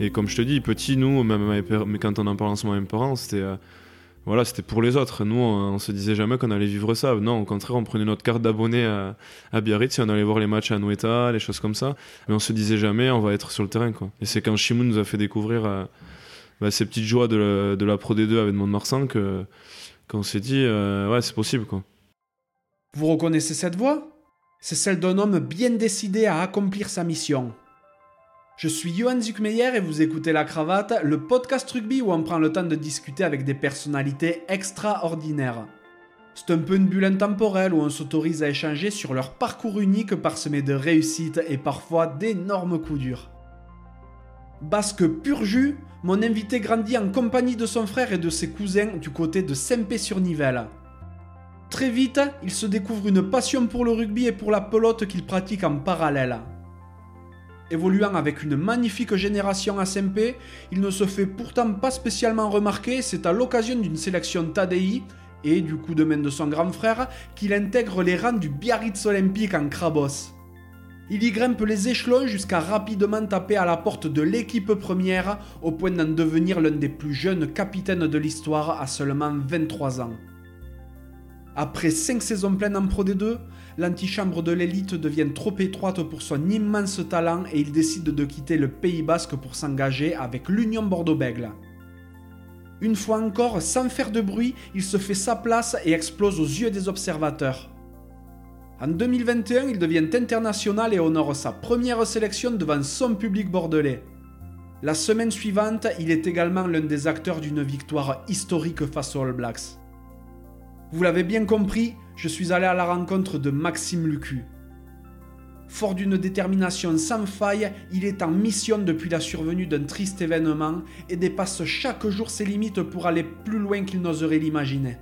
Et comme je te dis, petit, nous, même quand on en parle en ce moment, mes parents, c'était euh, voilà, c'était pour les autres. Nous, on, se disait jamais qu'on allait vivre ça. Non, au contraire, on prenait notre carte d'abonné à, Biarritz et on allait voir les matchs à Noeta, les choses comme ça. Mais on se disait jamais, on va être sur le terrain. Et c'est quand Chimou nous a fait découvrir euh, bah, ces petites joies de la, Pro D2 avec Mont-de-Marsan que, qu'on s'est dit, euh, ouais, c'est possible. Vous reconnaissez cette voix? C'est celle d'un homme bien décidé à accomplir sa mission. Je suis Johan Zuckmeyer et vous écoutez La Cravate, le podcast rugby où on prend le temps de discuter avec des personnalités extraordinaires. C'est un peu une bulle intemporelle où on s'autorise à échanger sur leur parcours unique parsemé de réussites et parfois d'énormes coups durs. Basque pur jus, mon invité grandit en compagnie de son frère et de ses cousins du côté de Saint-Pé-sur-Nivelle. Très vite, il se découvre une passion pour le rugby et pour la pelote qu'il pratique en parallèle. Évoluant avec une magnifique génération SMP, il ne se fait pourtant pas spécialement remarquer, c'est à l'occasion d'une sélection TADI et du coup de main de son grand frère qu'il intègre les rangs du Biarritz Olympique en Krabos. Il y grimpe les échelons jusqu'à rapidement taper à la porte de l'équipe première au point d'en devenir l'un des plus jeunes capitaines de l'histoire à seulement 23 ans. Après 5 saisons pleines en Pro D2, l'antichambre de l'élite devient trop étroite pour son immense talent et il décide de quitter le Pays Basque pour s'engager avec l'Union Bordeaux-Bègles. Une fois encore, sans faire de bruit, il se fait sa place et explose aux yeux des observateurs. En 2021, il devient international et honore sa première sélection devant son public bordelais. La semaine suivante, il est également l'un des acteurs d'une victoire historique face aux All Blacks. Vous l'avez bien compris, je suis allé à la rencontre de Maxime Lucu. Fort d'une détermination sans faille, il est en mission depuis la survenue d'un triste événement et dépasse chaque jour ses limites pour aller plus loin qu'il n'oserait l'imaginer.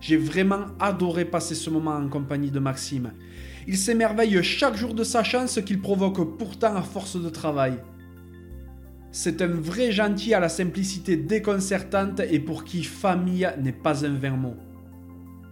J'ai vraiment adoré passer ce moment en compagnie de Maxime. Il s'émerveille chaque jour de sa chance qu'il provoque pourtant à force de travail. C'est un vrai gentil à la simplicité déconcertante et pour qui famille n'est pas un vain mot.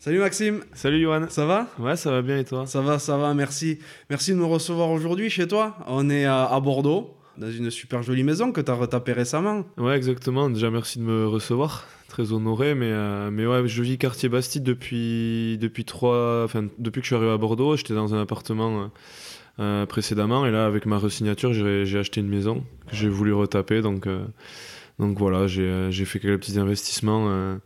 Salut Maxime. Salut Johan. Ça va? Ouais, ça va bien et toi? Ça va, ça va, merci. Merci de me recevoir aujourd'hui chez toi. On est à, Bordeaux, dans une super jolie maison que tu as retapée récemment. Ouais, exactement. Déjà, merci de me recevoir. Très honoré, mais, euh, mais ouais, je vis quartier Bastide depuis, depuis, trois, enfin, depuis que je suis arrivé à Bordeaux. J'étais dans un appartement. Euh, euh, précédemment et là avec ma resignature j'ai acheté une maison que j'ai voulu retaper donc donc voilà j'ai fait quelques petits investissements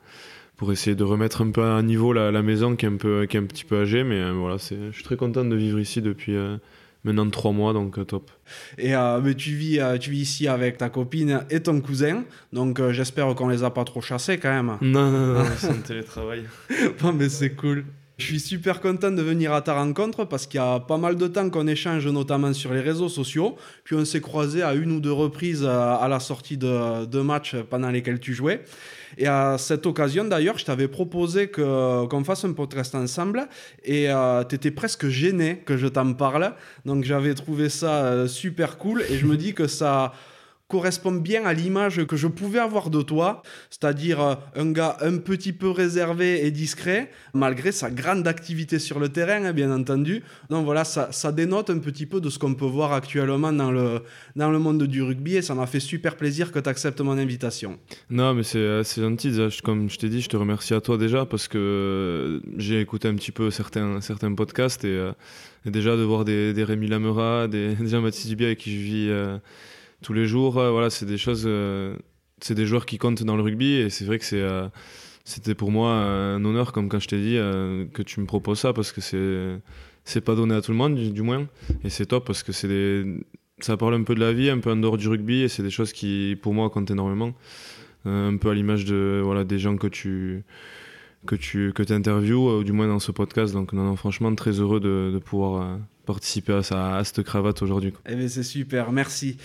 pour essayer de remettre un peu à niveau la, la maison qui est un peu qui est un petit peu âgée mais euh, voilà c'est je suis très content de vivre ici depuis euh, maintenant trois mois donc euh, top. Et mais tu vis tu vis ici avec ta copine et ton cousin donc j'espère qu'on les a pas trop chassés quand même. Non non non c'est un télétravail. Bon mais c'est cool je suis super content de venir à ta rencontre parce qu'il y a pas mal de temps qu'on échange notamment sur les réseaux sociaux. Puis on s'est croisé à une ou deux reprises à la sortie de, de matchs pendant lesquels tu jouais. Et à cette occasion, d'ailleurs, je t'avais proposé qu'on fasse un podcast ensemble et euh, tu étais presque gêné que je t'en parle. Donc j'avais trouvé ça euh, super cool et je me dis que ça correspond bien à l'image que je pouvais avoir de toi, c'est-à-dire euh, un gars un petit peu réservé et discret, malgré sa grande activité sur le terrain, hein, bien entendu. Donc voilà, ça, ça dénote un petit peu de ce qu'on peut voir actuellement dans le, dans le monde du rugby et ça m'a fait super plaisir que tu acceptes mon invitation. Non, mais c'est euh, gentil. Comme je t'ai dit, je te remercie à toi déjà parce que euh, j'ai écouté un petit peu certains, certains podcasts et, déjà de voir des, Rémi Lamera, des, des Jean-Baptiste Dubier avec qui je vis tous les jours. Euh, voilà, c'est des choses, euh, c'est des joueurs qui comptent dans le rugby et c'est vrai que c'est euh, c'était pour moi un honneur, comme quand je t'ai dit, que tu me proposes ça parce que c'est c'est pas donné à tout le monde, du, moins. Et c'est top parce que c'est des... ça parle un peu de la vie, un peu en dehors du rugby et c'est des choses qui, pour moi, comptent énormément. un peu à l'image de voilà, des gens que tu que tu que interviews, ou du moins dans ce podcast. Donc, non, non franchement, très heureux de, de pouvoir participer à, ça, à cette cravate aujourd'hui. Eh bien, c'est super, merci.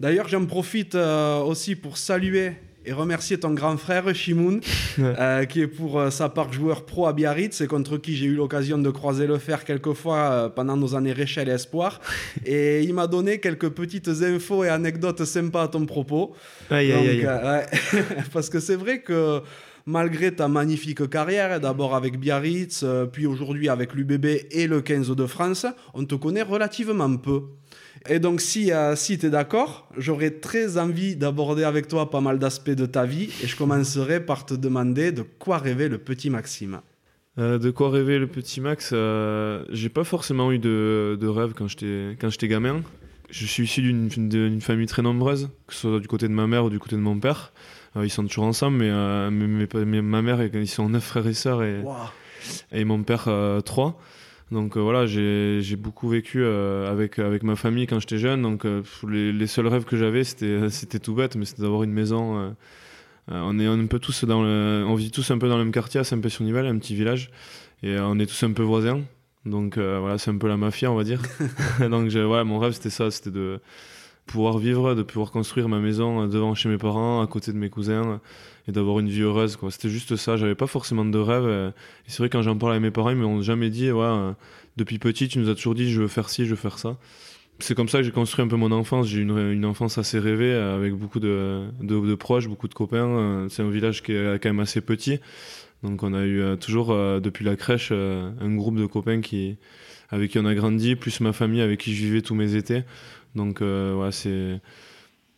D'ailleurs, j'en profite aussi pour saluer et remercier ton grand frère Shimoun, euh, qui est pour euh, sa part joueur pro à Biarritz et contre qui j'ai eu l'occasion de croiser le fer quelques fois euh, pendant nos années Réchelle et Espoir. et il m'a donné quelques petites infos et anecdotes sympas à ton propos. Aïe, aïe, aïe. parce que c'est vrai que malgré ta magnifique carrière, d'abord avec Biarritz, puis aujourd'hui avec l'UBB et le 15 de France, on te connaît relativement peu. Et donc, si, euh, si tu es d'accord, j'aurais très envie d'aborder avec toi pas mal d'aspects de ta vie et je commencerai par te demander de quoi rêvait le petit Maxime. Euh, de quoi rêvait le petit Max euh, J'ai pas forcément eu de, de rêve quand j'étais gamin. Je suis issu d'une famille très nombreuse, que ce soit du côté de ma mère ou du côté de mon père. ils sont toujours ensemble, mais, mais, ma mère, ils sont neuf frères et sœurs et, et mon père trois. Donc euh, voilà, j'ai beaucoup vécu euh, avec, avec ma famille quand j'étais jeune. Donc euh, les, les, seuls rêves que j'avais, c'était tout bête, mais c'était d'avoir une maison. on est un peu tous dans le, on vit tous un peu dans le même quartier à Saint-Pé-sur-Nivelle, un petit village, et on est tous un peu voisins. Donc voilà, c'est un peu la mafia, on va dire. Donc ouais, mon rêve c'était ça, c'était de pouvoir vivre, de pouvoir construire ma maison devant chez mes parents, à côté de mes cousins et d'avoir une vie heureuse. Quoi. C'était juste ça. J'avais pas forcément de rêve. C'est vrai, quand j'en parle avec mes parents, ils m'ont jamais dit, ouais, euh, depuis petit, tu nous as toujours dit, je veux faire ci, je veux faire ça. C'est comme ça que j'ai construit un peu mon enfance. J'ai une, une, enfance assez rêvée, euh, avec beaucoup de, de, proches, beaucoup de copains. Euh, c'est un village qui est quand même assez petit. Donc on a eu toujours, depuis la crèche, un groupe de copains qui, avec qui on a grandi, plus ma famille avec qui je vivais tous mes étés. Donc ouais, c'est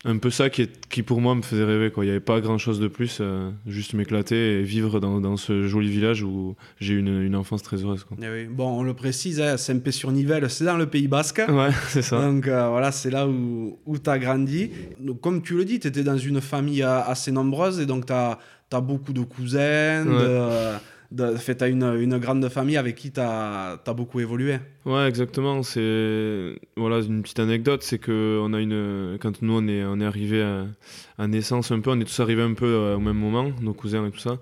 un peu ça qui, qui pour moi me faisait rêver. Quoi. Il n'y avait pas grand chose de plus, euh, juste m'éclater et vivre dans, dans, ce joli village où j'ai eu une, une, enfance très heureuse. Quoi. Eh bon, on le précise, hein, Saint-Pé-sur-Nivelle, c'est dans le Pays Basque. Ouais, c'est ça. Donc euh, voilà, c'est là où, où tu as grandi. Donc, comme tu le dis, tu étais dans une famille euh, assez nombreuse et donc tu as, as, beaucoup de cousins. De, de, fait, as une, une, grande famille avec qui tu as, beaucoup évolué. Ouais, exactement. C'est voilà une petite anecdote, c'est que on a une quand nous on est on est arrivé à, naissance un peu, on est tous arrivés un peu euh, au même moment, nos cousins et tout ça.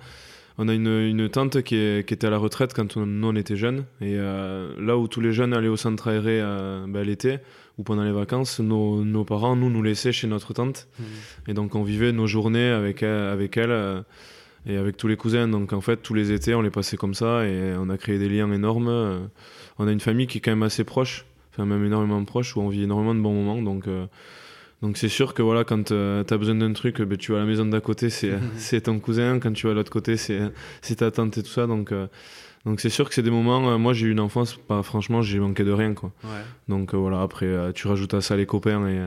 On a une, une tante qui, est, qui, était à la retraite quand on, nous on était jeunes et euh, là où tous les jeunes allaient au centre aéré euh, ben, l'été ou pendant les vacances, nos, nos, parents nous nous laissaient chez notre tante mmh. et donc on vivait nos journées avec avec elle et avec tous les cousins. Donc en fait, tous les étés, on les passait comme ça et on a créé des liens énormes. Euh, on a une famille qui est quand même assez proche, enfin même énormément proche, où on vit énormément de bons moments. Donc euh, donc c'est sûr que voilà, quand euh, tu as besoin d'un truc, ben, tu vas à la maison d'à côté, c'est ton cousin. Quand tu vas à l'autre côté, c'est ta tante et tout ça. Donc donc c'est sûr que c'est des moments. Euh, moi j'ai eu une enfance, pas franchement, j'ai manqué de rien quoi. Donc euh, voilà, après euh, tu rajoutes à ça les copains et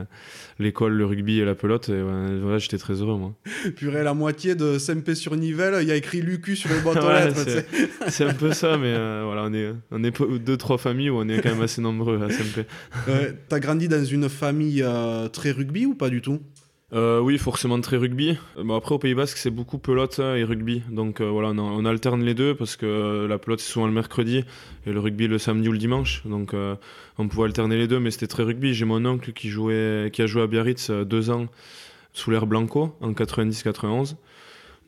l'école, le rugby et la pelote. Et voilà, j'étais très heureux moi. Purée, la moitié de SMP sur Nivelle, il y a écrit Lucu sur les boîtes aux lettres. C'est un peu ça, mais voilà, on est on est deux trois familles où on est quand même assez nombreux à SMP. T'as grandi dans une famille très rugby ou pas du tout? Euh, oui, forcément très rugby. Euh, après, au Pays Basque, c'est beaucoup pelote hein, et rugby. Donc euh, voilà, on, alterne les deux parce que la pelote, c'est souvent le mercredi et le rugby le samedi ou le dimanche. Donc on pouvait alterner les deux, mais c'était très rugby. J'ai mon oncle qui, jouait, qui a joué à Biarritz deux ans sous l'air Blanco en 90-91.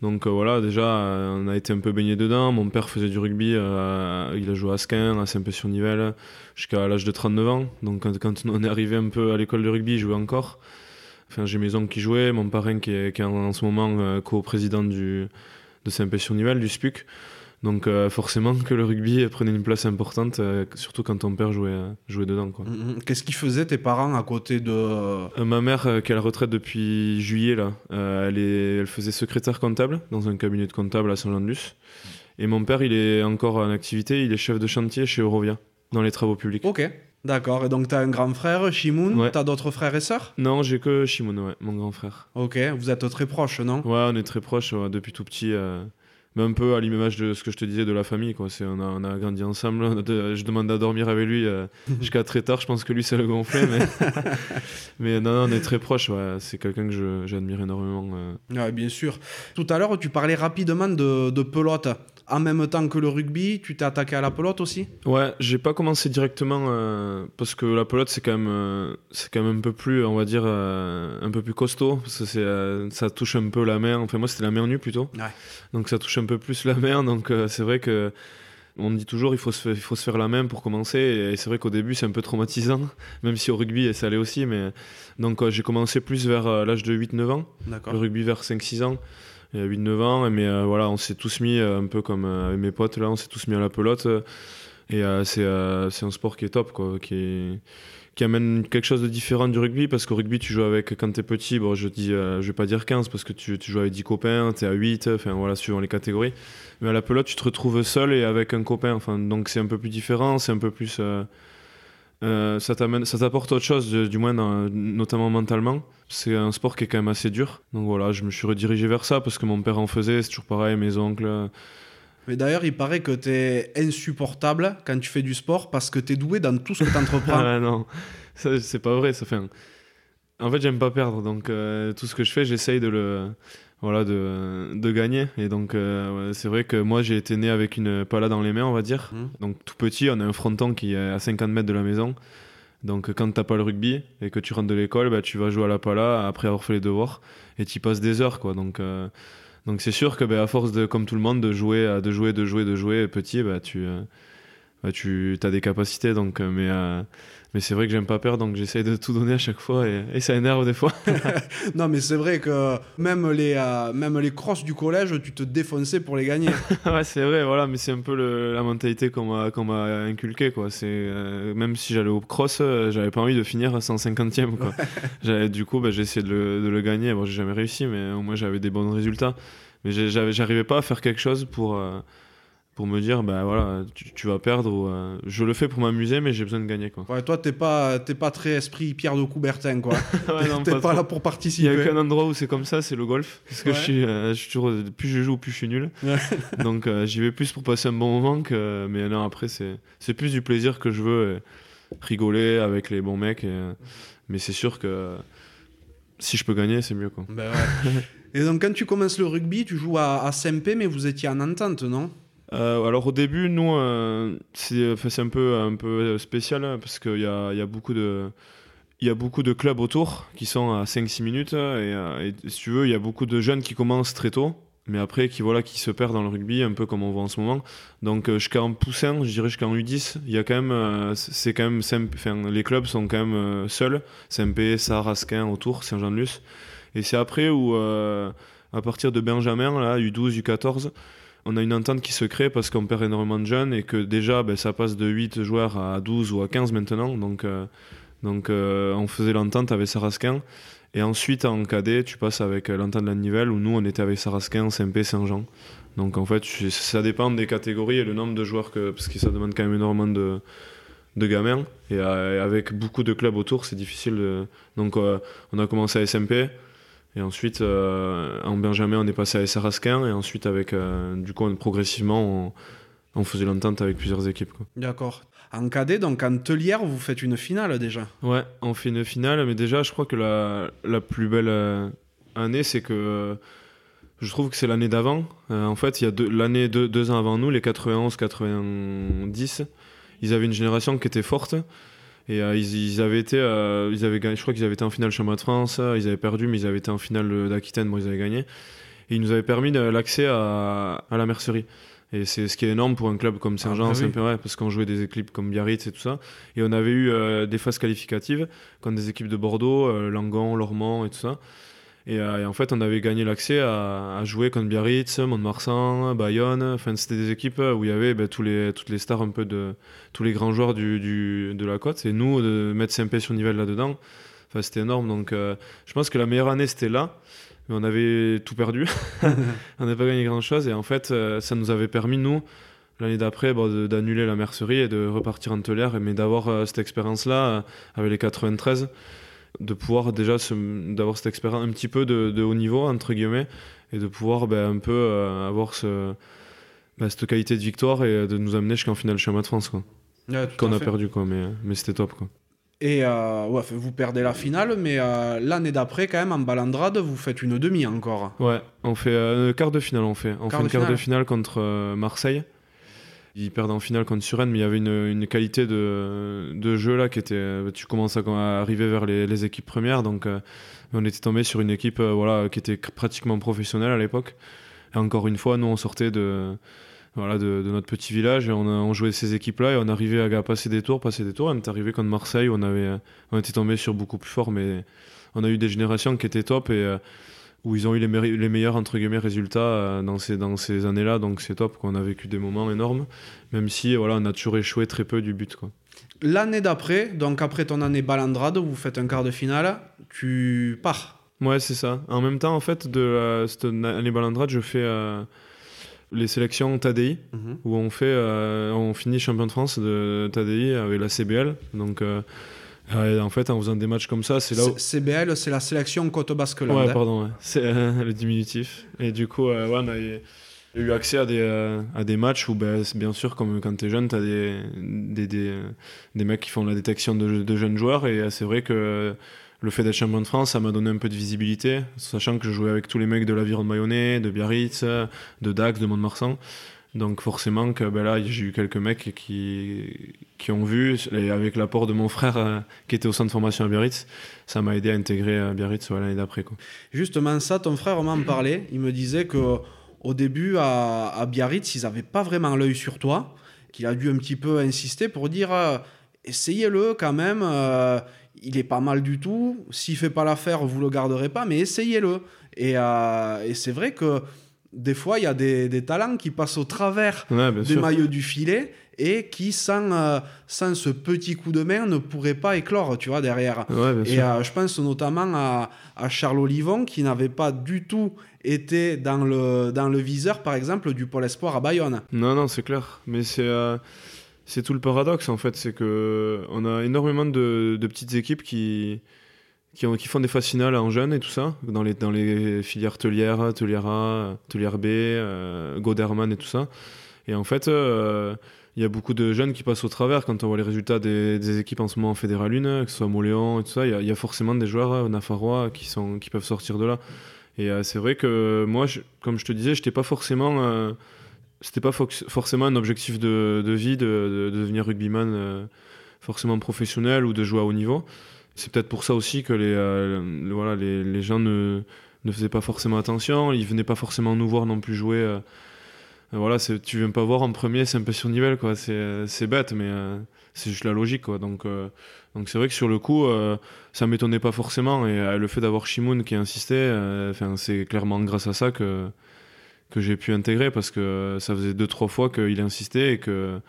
Donc voilà, déjà, on a été un peu baigné dedans. Mon père faisait du rugby, il a joué à Skin, à Saint-Pé-sur-Nivelle, jusqu'à l'âge de 39 ans. Donc quand, on est arrivé un peu à l'école de rugby, il jouait encore. Enfin, j'ai mes oncles qui jouaient, mon parrain qui est, qui est en, ce moment euh, co-président de Saint-Pé-sur-Nivelle, du SPUC. Donc euh, forcément que le rugby prenait une place importante, euh, surtout quand ton père jouait, jouait dedans. Mm, mm. Qu'est-ce qu'ils faisaient tes parents à côté de... ma mère, qui est à la retraite depuis juillet, là, elle, est, elle faisait secrétaire comptable dans un cabinet de comptable à Saint-Jean-de-Luz. Et mon père, il est encore en activité, il est chef de chantier chez Eurovia, dans les travaux publics. Ok. D'accord, et donc tu as un grand frère, Shimoun, ouais. tu as d'autres frères et sœurs? Non, j'ai que Shimoun, ouais, mon grand frère. Ok, vous êtes très proches, non? Ouais, on est très proches depuis tout petit. Euh, mais un peu à l'image de ce que je te disais de la famille, quoi. On a, on a grandi ensemble, je demande à dormir avec lui euh, jusqu'à très tard, je pense que lui c'est le gonflé, mais... mais non, non, on est très proches, ouais. c'est quelqu'un que j'admire énormément. Euh. Ouais, bien sûr. Tout à l'heure, tu parlais rapidement de, de pelote en même temps que le rugby, tu t'es attaqué à la pelote aussi? Ouais, j'ai pas commencé directement euh, parce que la pelote c'est quand même euh, c'est quand même un peu plus on va dire euh, un peu plus costaud parce que c'est ça touche un peu la mer. Enfin moi c'était la mer nue plutôt. Ouais. Donc ça touche un peu plus la mer donc c'est vrai que on dit toujours il faut se, il faut se faire la main pour commencer et c'est vrai qu'au début c'est un peu traumatisant même si au rugby ça allait aussi mais donc j'ai commencé plus vers l'âge de 8-9 ans. Le rugby vers 5-6 ans il y a 8-9 ans. Mais euh, voilà, on s'est tous mis, euh, un peu comme euh, mes potes, là, on s'est tous mis à la pelote. Et c'est un sport qui est top, quoi, qui, amène quelque chose de différent du rugby. Parce qu'au rugby, tu joues avec, quand t'es petit, bon, je dis, je vais pas dire 15, parce que tu, joues avec 10 copains, t'es à 8, enfin voilà, suivant les catégories. Mais à la pelote, tu te retrouves seul et avec un copain. Enfin, donc c'est un peu plus différent, c'est un peu plus. Euh, ça t'apporte autre chose, du moins notamment mentalement. C'est un sport qui est quand même assez dur. Donc voilà, je me suis redirigé vers ça parce que mon père en faisait, c'est toujours pareil, mes oncles. Mais d'ailleurs, il paraît que tu es insupportable quand tu fais du sport parce que tu es doué dans tout ce que tu entreprends. ah non, c'est pas vrai. Ça fait En fait, j'aime pas perdre. Donc euh, tout ce que je fais, j'essaye de le voilà, de, de, gagner. Et donc, euh, c'est vrai que moi, j'ai été né avec une pala dans les mains, on va dire. Mmh. Donc, tout petit, on a un fronton qui est à 50 mètres de la maison. Donc, quand t'as pas le rugby et que tu rentres de l'école, bah, tu vas jouer à la pala après avoir fait les devoirs et tu passes des heures, quoi. Donc, euh, donc c'est sûr que, bah, à force de, comme tout le monde, de jouer, de jouer, de jouer, de jouer, petit, bah, tu, euh, bah, tu as des capacités. Donc, mais mais c'est vrai que j'aime pas perdre, donc j'essaye de tout donner à chaque fois et, ça énerve des fois. non, mais c'est vrai que même les, euh, même les crosses du collège, tu te défonçais pour les gagner. ouais, c'est vrai, voilà, mais c'est un peu la mentalité qu'on m'a, qu'on m'a inculquée, quoi. C'est, euh, même si j'allais au cross, euh, j'avais pas envie de finir à 150e, quoi. j'avais, du coup, bah, j'ai essayé de le, de le gagner. Bon, j'ai jamais réussi, mais au moins j'avais des bons résultats. Mais j'arrivais pas à faire quelque chose pour pour me dire bah voilà tu, vas perdre ou, euh, je le fais pour m'amuser mais j'ai besoin de gagner quoi. Ouais toi t'es pas t'es pas très esprit Pierre de Coubertin quoi. Ouais, t'es pas, là pour participer il y a qu'un endroit où c'est comme ça c'est le golf parce que je suis, euh, je suis plus je joue plus je suis nul. Donc euh, j'y vais plus pour passer un bon moment que mais non après c'est c'est plus du plaisir que je veux rigoler avec les bons mecs mais c'est sûr que si je peux gagner c'est mieux quoi. Bah et donc quand tu commences le rugby tu joues à, à SMP mais vous étiez en entente non? Euh, alors au début, nous, euh, c'est un peu, un peu spécial hein, parce qu'il y a, y, a beaucoup de, y a beaucoup de clubs autour qui sont à 5-6 minutes euh, et, si tu veux, il y a beaucoup de jeunes qui commencent très tôt mais après qui voilà qui se perdent dans le rugby un peu comme on voit en ce moment. Donc jusqu'en poussin je dirais jusqu'en U10 il y a quand même quand même les clubs sont quand même seuls. CMP Sar Asquin autour Saint-Jean-de-Luz. Et c'est après où à partir de Benjamin là U12 U14 on a une entente qui se crée parce qu'on perd énormément de jeunes et que déjà ben, ça passe de 8 joueurs à 12 ou à 15 maintenant. Donc, euh, donc euh, on faisait l'entente avec Sarasquin. Et ensuite en cadet, tu passes avec euh, l'entente de la Nivelle où nous on était avec Sarasquin, SMP, Saint-Jean. Donc en fait, ça dépend des catégories et le nombre de joueurs que. Parce que ça demande quand même énormément de, de gamins. Et avec beaucoup de clubs autour, c'est difficile. Donc on a commencé à SMP. Et ensuite, euh, en Benjamin, on est passé à Sarasquin. Et ensuite, avec, euh, du coup, progressivement, on, faisait l'entente avec plusieurs équipes. D'accord. En cadet, donc en Telière, vous faites une finale déjà? Ouais, on fait une finale. Mais déjà, je crois que la, la plus belle euh, année, c'est que je trouve que c'est l'année d'avant. en fait, il y a l'année deux, deux ans avant nous, les 91-90, ils avaient une génération qui était forte. Et euh, ils, avaient été, euh, ils avaient gagné, je crois qu'ils avaient été en finale championnat de France, ils avaient perdu, mais ils avaient été en finale d'Aquitaine, bon, ils avaient gagné. Et ils nous avaient permis l'accès à, à, la mercerie. Et c'est ce qui est énorme pour un club comme Saint-Jean, ah, bah parce qu'on jouait des équipes comme Biarritz et tout ça. Et on avait eu euh, des phases qualificatives, comme des équipes de Bordeaux, Langon, Lormont et tout ça. Euh, et, en fait, on avait gagné l'accès à, jouer contre Biarritz, Mont-de-Marsan, Bayonne. Enfin, c'était des équipes où il y avait ben, tous les, toutes les stars un peu de tous les grands joueurs du, du, de la côte. Et nous, de mettre Saint-Pé sur niveau là-dedans, enfin, c'était énorme. Donc, euh, je pense que la meilleure année, c'était là. Mais on avait tout perdu. on n'avait pas gagné grand-chose. Et en fait, euh, ça nous avait permis, nous, l'année d'après, d'annuler la mercerie et de repartir en Telière. Mais d'avoir cette expérience-là avec les 93 de pouvoir déjà d'avoir cette expérience un petit peu de, haut niveau entre guillemets et de pouvoir ben, un peu euh, avoir ce, ben, cette qualité de victoire et de nous amener jusqu'en finale championnat de France quoi qu'on a perdu quoi mais, mais c'était top quoi Et euh, ouais, vous perdez la finale, mais euh, l'année d'après, quand même, en balandrade, vous faites une demi encore. Ouais, on fait euh, quart de finale, on fait. On Quart fait de une quart de finale. contre euh, Marseille. Ils perdent en finale contre Suresnes, mais il y avait une, une qualité de, de jeu là qui était. euh, Tu commences à, arriver vers les, les équipes premières, donc euh, on était tombé sur une équipe euh, voilà, qui était pratiquement professionnelle à l'époque. Et encore une fois, nous on sortait de, voilà, de, notre petit village et on, a, on jouait ces équipes-là et on arrivait à, passer des tours, passer des tours. On est arrivé contre Marseille, on, avait, on était tombé sur beaucoup plus fort, mais on a eu des générations qui étaient top et où ils ont eu les, meilleurs entre guillemets résultats euh, dans ces, dans ces années-là, donc c'est top. qu'on a vécu des moments énormes, même si voilà, on a toujours échoué très peu du but. Quoi. L'année d'après, donc après ton année balandrade, vous faites un quart de finale, tu pars. Ouais, c'est ça. En même temps, en fait, de euh, cette année balandrade, je fais euh, les sélections TADI, où on fait, on finit champion de France de TADI avec la CBL. Donc, en fait, en faisant des matchs comme ça, c'est là où. CBL, c'est la sélection Côte Basque-Land. Ouais, hein. pardon, ouais. c'est euh, le diminutif. Et du coup, euh, ouais, on a eu, accès à des, euh, à des matchs où, ben, bien sûr, comme quand t'es jeune, t'as des, des, des, euh, des mecs qui font la détection de, de jeunes joueurs. Et euh, c'est vrai que le fait d'être champion de France, ça m'a donné un peu de visibilité, sachant que je jouais avec tous les mecs de l'Aviron de Mayonnais, de Biarritz, de Dax, de Mont-de-Marsan. Donc forcément que ben là j'ai eu quelques mecs qui, qui ont vu et avec l'apport de mon frère euh, qui était au centre de formation à Biarritz, ça m'a aidé à intégrer euh, Biarritz l'année d'après. Justement, ça, ton frère m'en parlait. Il me disait que au début, à, à Biarritz, ils n'avaient pas vraiment l'œil sur toi, qu'il a dû un petit peu insister pour dire euh, essayez-le quand même, il est pas mal du tout. S'il fait pas l'affaire, vous le garderez pas, mais essayez-le. Et c'est vrai que des fois, il y a des, des talents qui passent au travers Ouais, des sûr. maillots du filet et qui, sans, euh, sans ce petit coup de main, ne pourraient pas éclore, tu vois, derrière. Ouais, Et euh, je pense notamment à, à Charles Olivon qui n'avait pas du tout été dans le, dans le viseur, par exemple, du Pôle Espoir à Bayonne. Non, non, c'est clair. Mais c'est euh, c'est tout le paradoxe en fait, c'est que on a énormément de, de petites équipes qui qui, ont- qui font des phases finales en jeunes et tout ça, dans les, filières Telière, Telière A, Telière B, euh, Goderman et tout ça. Et en fait, euh, il y a beaucoup de jeunes qui passent au travers quand on voit les résultats des, équipes en ce moment en Fédéral 1, que ce soit Moléon et tout ça. Il y a- forcément des joueurs euh, nafarois qui, qui peuvent sortir de là. Et euh, c'est vrai que moi, comme je te disais, j'étais pas euh, c'était pas forcément un objectif de, vie de, de- de devenir rugbyman euh, forcément professionnel ou de jouer à haut niveau. C'est peut-être pour ça aussi que les, euh, voilà, les, les gens ne, ne faisaient pas forcément attention, ils venaient pas forcément nous voir non plus jouer. euh, euh, voilà, tu viens pas voir en premier, c'est un peu surnivel, quoi. C'est, euh, bête, mais c'est juste la logique, quoi. Donc, donc c'est vrai que sur le coup, ça m'étonnait pas forcément. Et le fait d'avoir Shimoun qui insistait, enfin, c'est clairement grâce à ça que, que j'ai pu intégrer, parce que ça faisait deux, trois fois qu'il insistait et que.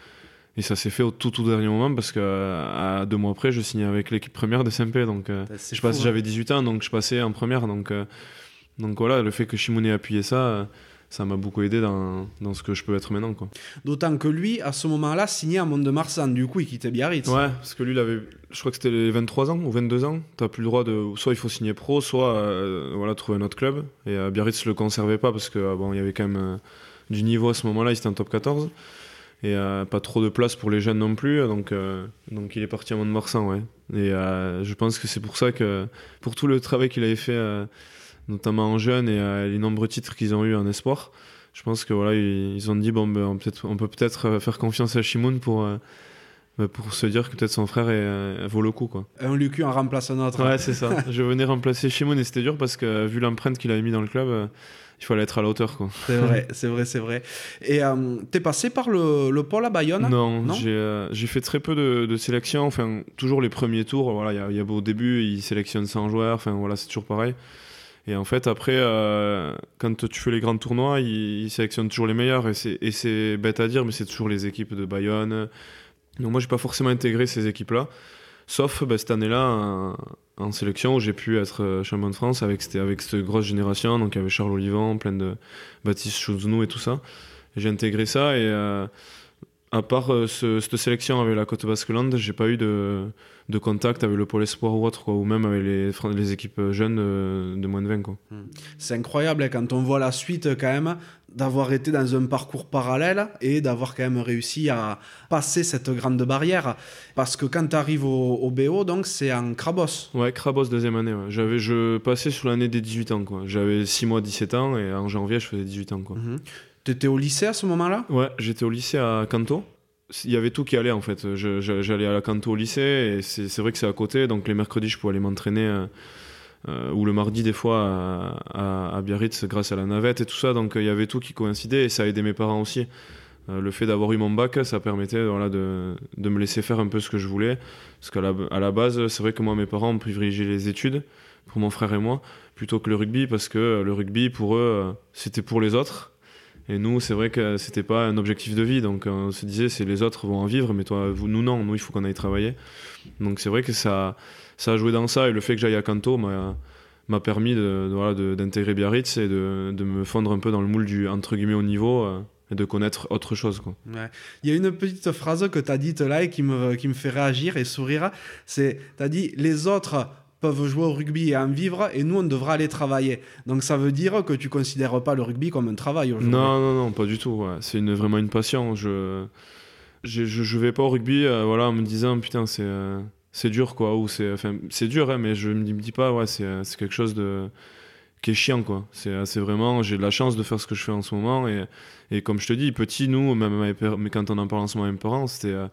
Et ça s'est fait au tout, tout dernier moment parce que euh, à deux mois après, je signais avec l'équipe première de SMP. Donc, euh, C'est je passe, hein. j'avais 18 ans, donc je passais en première. Donc, euh, donc voilà, le fait que Shimoun ait appuyé ça, ça m'a beaucoup aidé dans, dans ce que je peux être maintenant. Quoi. D'autant que lui, à ce moment-là, signait à Mont-de-Marsan. Du coup, il quittait Biarritz. Ouais, parce que lui, il avait, je crois que c'était les 23 ans ou 22 ans. T'as plus le droit de, soit il faut signer pro, soit euh, voilà, trouver un autre club. Et euh, Biarritz le conservait pas parce que bon, il y avait quand même euh, du niveau à ce moment-là. Il était en top 14 et euh, pas trop de place pour les jeunes non plus. Donc, euh, donc il est parti à Mont-de-Marsan, ouais. Et euh, je pense que c'est pour ça que, pour tout le travail qu'il avait fait, notamment en jeune et les nombreux titres qu'ils ont eu en espoir, je pense que voilà, ils, ils ont dit bon, ben, on, peut on peut peut-être faire confiance à Shimoun pour, ben, pour se dire que peut-être son frère est, euh, vaut le coup, quoi. Un Lucu en remplace un autre. Ouais, c'est ça. je venais remplacer Shimoun et c'était dur parce que vu l'empreinte qu'il avait mis dans le club, euh, il fallait être à la hauteur, quoi. C'est vrai, c'est vrai, c'est vrai. Et euh, t'es passé par le, le pôle à Bayonne? Non, Non? j'ai euh, j'ai fait très peu de, de sélections. Enfin, toujours les premiers tours. Voilà, il y a- il y, a au début, ils sélectionnent 100 joueurs. Enfin, voilà, c'est toujours pareil. Et en fait, après, euh, quand tu fais les grands tournois, ils, ils sélectionnent toujours les meilleurs. Et c'est- Et c'est bête à dire, mais c'est toujours les équipes de Bayonne. Donc moi, j'ai pas forcément intégré ces équipes-là. Sauf bah, cette année-là, en, sélection, où j'ai pu être euh, champion de France avec, cette grosse génération. Donc il y avait Charles Olivant, plein de Baptiste Chouznou et tout ça. J'ai intégré ça et euh, à part cette sélection avec la Côte Basque-Land, j'ai pas eu de, contact avec le Pôle Espoir ou autre, ou même avec les, équipes jeunes de, moins de 20. Quoi. Hmm. C'est incroyable hein, quand on voit la suite quand même d'avoir été dans un parcours parallèle et d'avoir quand même réussi à passer cette grande barrière. Parce que quand tu arrives au, BO, donc c'est en Crabos. Ouais, Crabos deuxième année. J'avais, je passais sur l'année des 18 ans. Quoi. J'avais 6 mois, 17 ans et en janvier, je faisais 18 ans. Quoi. Mhm. Tu étais au lycée à ce moment-là? Ouais, j'étais au lycée à Canto. Il y avait tout qui allait en fait. j'allais à la Canto au lycée et c'est, vrai que c'est à côté. Donc les mercredis, je pouvais aller m'entraîner. Euh, ou le mardi des fois à, Biarritz grâce à la navette et tout ça. Donc il y avait tout qui coïncidait et ça a aidé mes parents aussi. Euh, le fait d'avoir eu mon bac, ça permettait voilà, de, de, me laisser faire un peu ce que je voulais. Parce qu'à la, à la base, c'est vrai que moi, mes parents ont privilégié les études pour mon frère et moi, plutôt que le rugby, parce que le rugby, pour eux, euh, c'était pour les autres. Et nous, c'est vrai que c'était pas un objectif de vie. Donc on se disait, c'est les autres vont en vivre, mais toi, vous, nous, non. Nous, il faut qu'on aille travailler. Donc c'est vrai que ça ça a joué dans ça et le fait que j'aille à Canto m'a permis d'intégrer de, Biarritz et de, de, me fondre un peu dans le moule du entre guillemets haut niveau euh, et de connaître autre chose. Quoi. Il y a une petite phrase que tu as dite là et qui me, qui me fait réagir et sourire. C'est, tu as dit, les autres peuvent jouer au rugby et en vivre et nous on devra aller travailler. Donc ça veut dire que tu considères pas le rugby comme un travail aujourd'hui Non, non, non, pas du tout. C'est une, vraiment une passion. Je, je, je, vais pas au rugby euh, voilà, en me disant putain c'est... Euh, c'est dur quoi ou c'est enfin c'est dur hein, mais je me dis, pas ouais c'est quelque chose de qui est chiant quoi. C'est vraiment j'ai de la chance de faire ce que je fais en ce moment et, et comme je te dis petit nous même mais quand on en parle en ce moment mes parents c'était euh,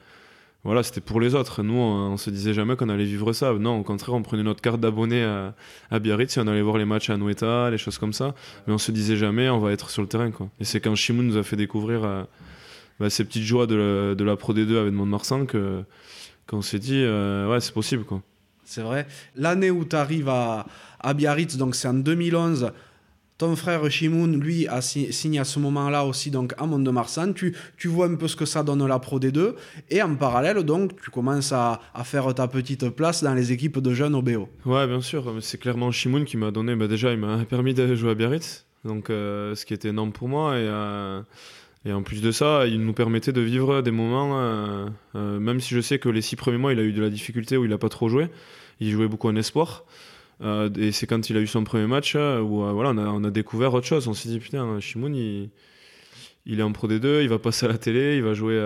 voilà c'était pour les autres. Nous on, se disait jamais qu'on allait vivre ça. Non au contraire on prenait notre carte d'abonné à, à, Biarritz et on allait voir les matchs à Noeta les choses comme ça. Mais on se disait jamais on va être sur le terrain quoi. Et c'est quand Chimoun nous a fait découvrir euh, bah, ces petites joies de la, de la Pro D2 avec Mont-de-Marsan que qu'on s'est dit, euh, ouais, c'est possible. quoi. C'est vrai. L'année où tu arrives à, à, Biarritz, donc c'est en 2011, ton frère Shimoun, lui, a signé à ce moment-là aussi donc à Mont-de-Marsan. Tu, tu vois un peu ce que ça donne la Pro D2. Et en parallèle, donc, tu commences à, à faire ta petite place dans les équipes de jeunes au BO. Ouais, bien sûr. C'est clairement Shimoun qui m'a donné, bah, déjà, il m'a permis de jouer à Biarritz. Donc, euh, ce qui était énorme pour moi. Et. Euh, et en plus de ça, il nous permettait de vivre des moments, euh, euh, même si je sais que les six premiers mois, il a eu de la difficulté où il n'a pas trop joué. Il jouait beaucoup en espoir. Euh, et c'est quand il a eu son premier match où voilà, on a, découvert autre chose. On s'est dit, putain, Shimoun, il, il est en Pro D2, il va passer à la télé, il va jouer,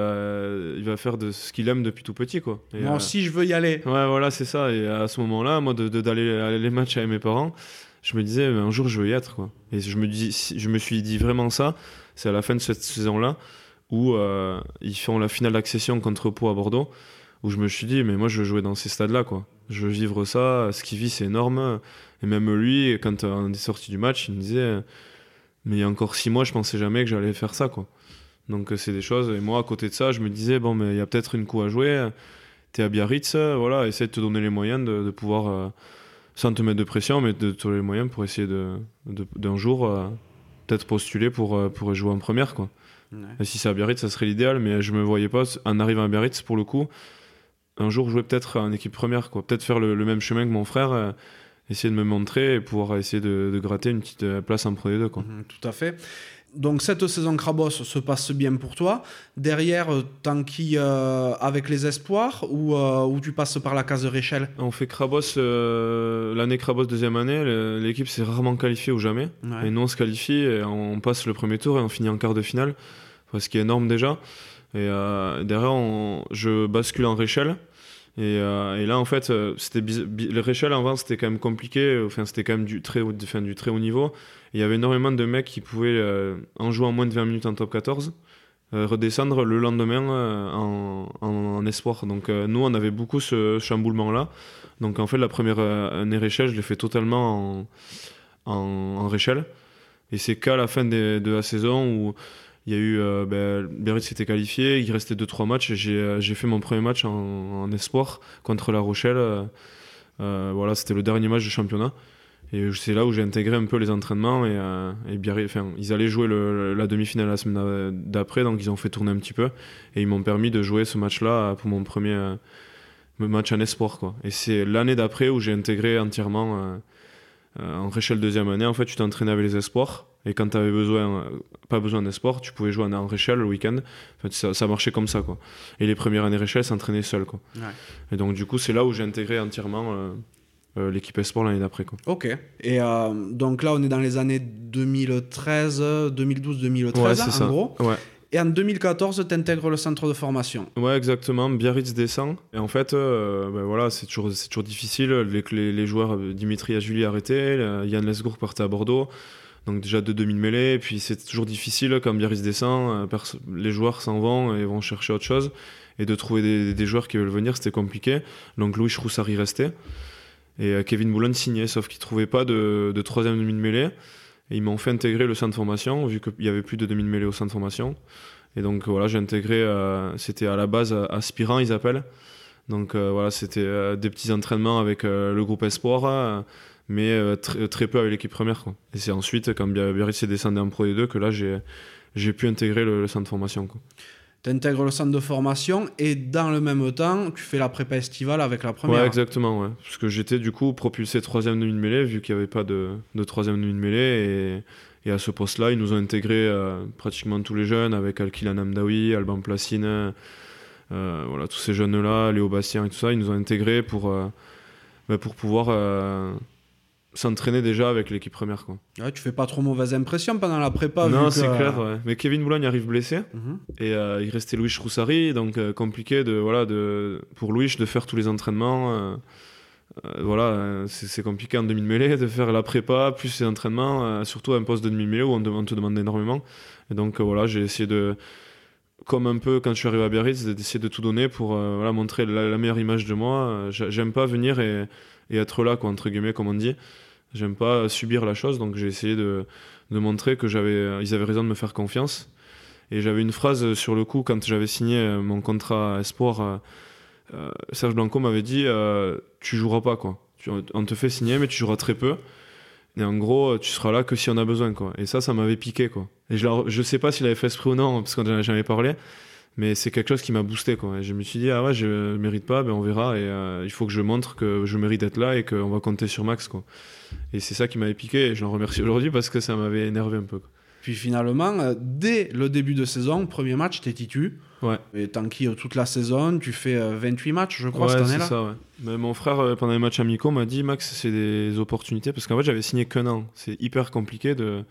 il va faire de ce qu'il aime depuis tout petit. Quoi. moi aussi, je veux y aller. Ouais, voilà, c'est ça. Et à ce moment-là, moi, d'aller de, les matchs avec mes parents, je me disais, un jour, je veux y être. Quoi. Et je me, dis, je me suis dit vraiment ça c'est à la fin de cette saison-là où euh, ils font la finale d'accession contre Pau à Bordeaux, où je me suis dit, mais moi je veux jouer dans ces stades-là, quoi. Je veux vivre ça, ce qu'il vit c'est énorme. Et même lui, quand on est sorti du match, il me disait, mais il y a encore six mois, je pensais jamais que j'allais faire ça, quoi. Donc c'est des choses, et moi à côté de ça, je me disais, bon, mais il y a peut-être une coup à jouer, t'es à Biarritz, voilà, essaie de te donner les moyens de, pouvoir, euh, sans te mettre de pression, mais de donner les moyens pour essayer d'un de, jour euh, peut-être postuler pour, euh, pour jouer en première. Quoi. Et si c'est à Biarritz, ça serait l'idéal, mais je me voyais pas, en arrivant à Biarritz, pour le coup, un jour jouer peut-être en équipe première. Quoi. Peut-être faire le, même chemin que mon frère, euh, essayer de me montrer et pouvoir essayer de, gratter une petite place en Pro 2. Quoi. Mhm, tout à fait donc cette saison Krabos se passe bien pour toi. Derrière, euh, Tanki euh, avec les espoirs ou, euh, tu passes par la case Réchelle On fait Krabos, l'année Krabos deuxième année, l'équipe s'est rarement qualifiée ou jamais. Et nous on se qualifie et on passe le premier tour et on finit en quart de finale, ce qui est énorme déjà. Et derrière, je bascule en Réchelle. Et, là, en fait, c'était le Réchelle avant, c'était quand même compliqué. Enfin, c'était quand même du très, haut, du très haut niveau il y avait énormément de mecs qui pouvaient, euh, en jouant moins de 20 minutes en top 14, euh, redescendre le lendemain euh, en, espoir. Donc nous, on avait beaucoup ce chamboulement-là. Donc en fait, la première année Réchelle, je l'ai fait totalement en, en, Réchelle. Et c'est qu'à la fin de la saison où il y a eu. Ben, Biarritz s'était qualifié, il restait 2-3 matchs. J'ai fait mon premier match en, espoir contre La Rochelle. voilà, c'était le dernier match du championnat. Et c'est là où j'ai intégré un peu les entraînements et, euh, enfin, ils allaient jouer la demi-finale la semaine d'après, donc ils ont fait tourner un petit peu et ils m'ont permis de jouer ce match-là pour mon premier euh, match en espoir. Quoi. Et c'est l'année d'après où j'ai intégré entièrement en Réchelle deuxième année, en fait, tu t'entraînais avec les espoirs. Et quand tu avais besoin, pas besoin d'espoir, tu pouvais jouer en Réchelle le week-end. En fait, ça, ça, marchait comme ça. Quoi. Et les premières années Réchelle s'entraînaient seuls. Quoi. Et donc, du coup, c'est là où j'ai intégré entièrement euh, l'équipe Esport l'année d'après. Quoi. Ok. Et euh, donc là, on est dans les années 2013, 2012, 2013, en gros. Ouais. Et en 2014, tu intègres le centre de formation. Ouais, exactement. Biarritz descend. Et en fait, euh, ben voilà, c'est toujours, toujours difficile. Les, les, les joueurs, Dimitri Ajuli arrêté, Yann Lesgour partait à Bordeaux. Donc déjà de 2000 mêlées. Et puis c'est toujours difficile quand Biarritz descend. les joueurs s'en vont et vont chercher autre chose. Et de trouver des, des joueurs qui veulent venir, c'était compliqué. Donc Louis Roussari restait. Et euh, Kevin Boulogne signait, sauf qu'il ne trouvait pas de, troisième demi de mêlée. Et ils m'ont fait intégrer le centre de formation, vu qu'il y avait plus de demi de mêlée au centre de formation. Et donc voilà, j'ai intégré, euh, c'était à la base aspirant, ils appellent. Donc euh, voilà, c'était des petits entraînements avec le groupe Espoir, mais très, peu avec l'équipe première. Et c'est ensuite, quand Biarritz est descendu en Pro D2, que là, j'ai pu intégrer le, le centre de formation. Tu intègres le centre de formation et dans le même temps, tu fais la prépa estivale avec la première. Ouais, exactement. Ouais. Parce que j'étais du coup propulsé troisième demi de mêlée, vu qu'il n'y avait pas de, de troisième demi de mêlée. Et, et à ce poste-là, ils nous ont intégré euh, pratiquement tous les jeunes, avec Alkilan Amdawi, Alban Placine, euh, voilà, tous ces jeunes-là, Léo Bastien et tout ça, ils nous ont intégrés pour, euh, bah, pour pouvoir s'entraîner déjà avec l'équipe première. Quoi. Ouais, tu fais pas trop mauvaise impression pendant la prépa. Non, c'est clair. Ouais. Mais Kevin Boulogne arrive blessé mhm. et euh, il restait Louis Roussari, donc euh, compliqué de, voilà, de, pour Louis de faire tous les entraînements. Euh, voilà, c'est compliqué en demi-mêlée de faire la prépa plus ses entraînements, surtout à un poste de demi-mêlée où on, te demande énormément. Et donc voilà, j'ai essayé de, comme un peu quand je suis arrivé à Biarritz, d'essayer de tout donner pour voilà, montrer la, meilleure image de moi. J'aime pas venir et, et, être là, quoi, entre guillemets, comme on dit. J'aime pas subir la chose, donc j'ai essayé de, de, montrer que j'avais, ils avaient raison de me faire confiance. Et j'avais une phrase sur le coup quand j'avais signé euh, mon contrat Espoir. Euh, euh, Serge Blanco m'avait dit Tu joueras pas, quoi. on te fait signer, mais tu joueras très peu. Et en gros, tu seras là que si on a besoin, quoi. Et ça, ça m'avait piqué, quoi. Et je, je sais pas s'il avait fait esprit ou non, parce qu'on n'en a jamais parlé mais c'est quelque chose qui m'a boosté quoi. Et je me suis dit ah ouais je mérite pas ben on verra et il faut que je montre que je mérite d'être là et qu'on va compter sur Max quoi. Et c'est ça qui m'avait piqué et je l'en remercie aujourd'hui parce que ça m'avait énervé un peu. Puis finalement, euh, dès le début de saison, premier match, t'es titu. Ouais. Et t'enquilles toute la saison, tu fais 28 euh, matchs, je crois, cette année-là. ça, ouais. Mais mon frère, euh, pendant les matchs amicaux, m'a dit Max, c'est des opportunités parce qu'en fait, j'avais signé qu'un an. C'est hyper compliqué de.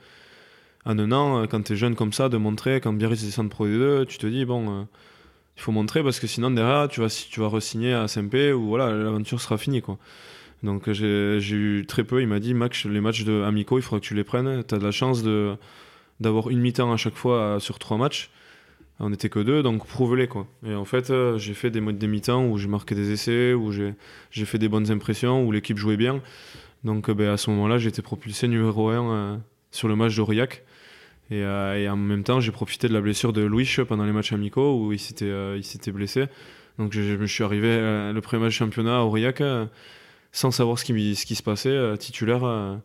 En un an, quand t'es jeune comme ça, de montrer, quand Biarritz descend de Pro D2, tu te dis, bon, il faut montrer parce que sinon, derrière, tu vas, tu vas re-signer à SMP ou voilà, l'aventure sera finie, quoi. Donc j'ai eu très peu. Il m'a dit Max, les matchs de amicaux, il faudra que tu les prennes. Tu as de la chance d'avoir une mi-temps à chaque fois euh, sur trois matchs. On n'était que deux, donc prouve-les. Et en fait, euh, j'ai fait des, des mi-temps où j'ai marqué des essais, où j'ai fait des bonnes impressions, où l'équipe jouait bien. Donc euh, ben, à ce moment-là, été propulsé numéro 1 sur le match d'Aurillac. Et, et, en même temps, j'ai profité de la blessure de Louis pendant les matchs amicaux où il s'était blessé. Donc je, me suis arrivé le premier match championnat à Aurillac sans savoir ce qui, ce qui se passait, euh, titulaire euh,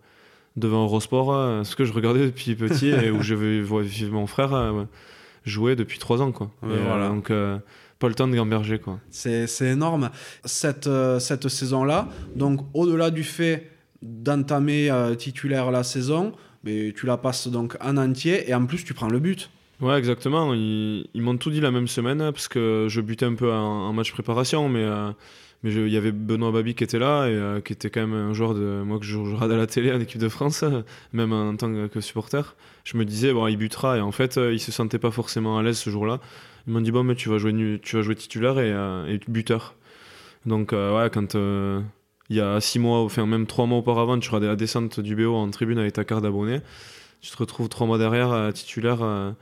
devant Eurosport, euh, ce que je regardais depuis petit et où je vu mon frère jouer depuis trois ans. Quoi. voilà. Donc, pas le temps de gamberger. Quoi. C'est, énorme. Cette, cette saison-là, donc au-delà du fait d'entamer titulaire la saison, mais tu la passes donc en entier et en plus tu prends le but. Ouais, exactement. Ils, m'ont tout dit la même semaine parce que je butais un peu en, match préparation, mais mais il y avait Benoît Babi qui était là et euh, qui était quand même un joueur de moi que je, regarde à la télé en équipe de France, même en tant que supporter. Je me disais bon il butera et en fait euh, il se sentait pas forcément à l'aise ce jour-là. Ils m'ont dit bon mais tu vas jouer tu vas jouer titulaire et, euh, et buteur. Donc ouais quand il y a six mois, enfin même trois mois auparavant, tu regardais la descente du BO en tribune avec ta carte d'abonné. Tu te retrouves trois mois derrière titulaire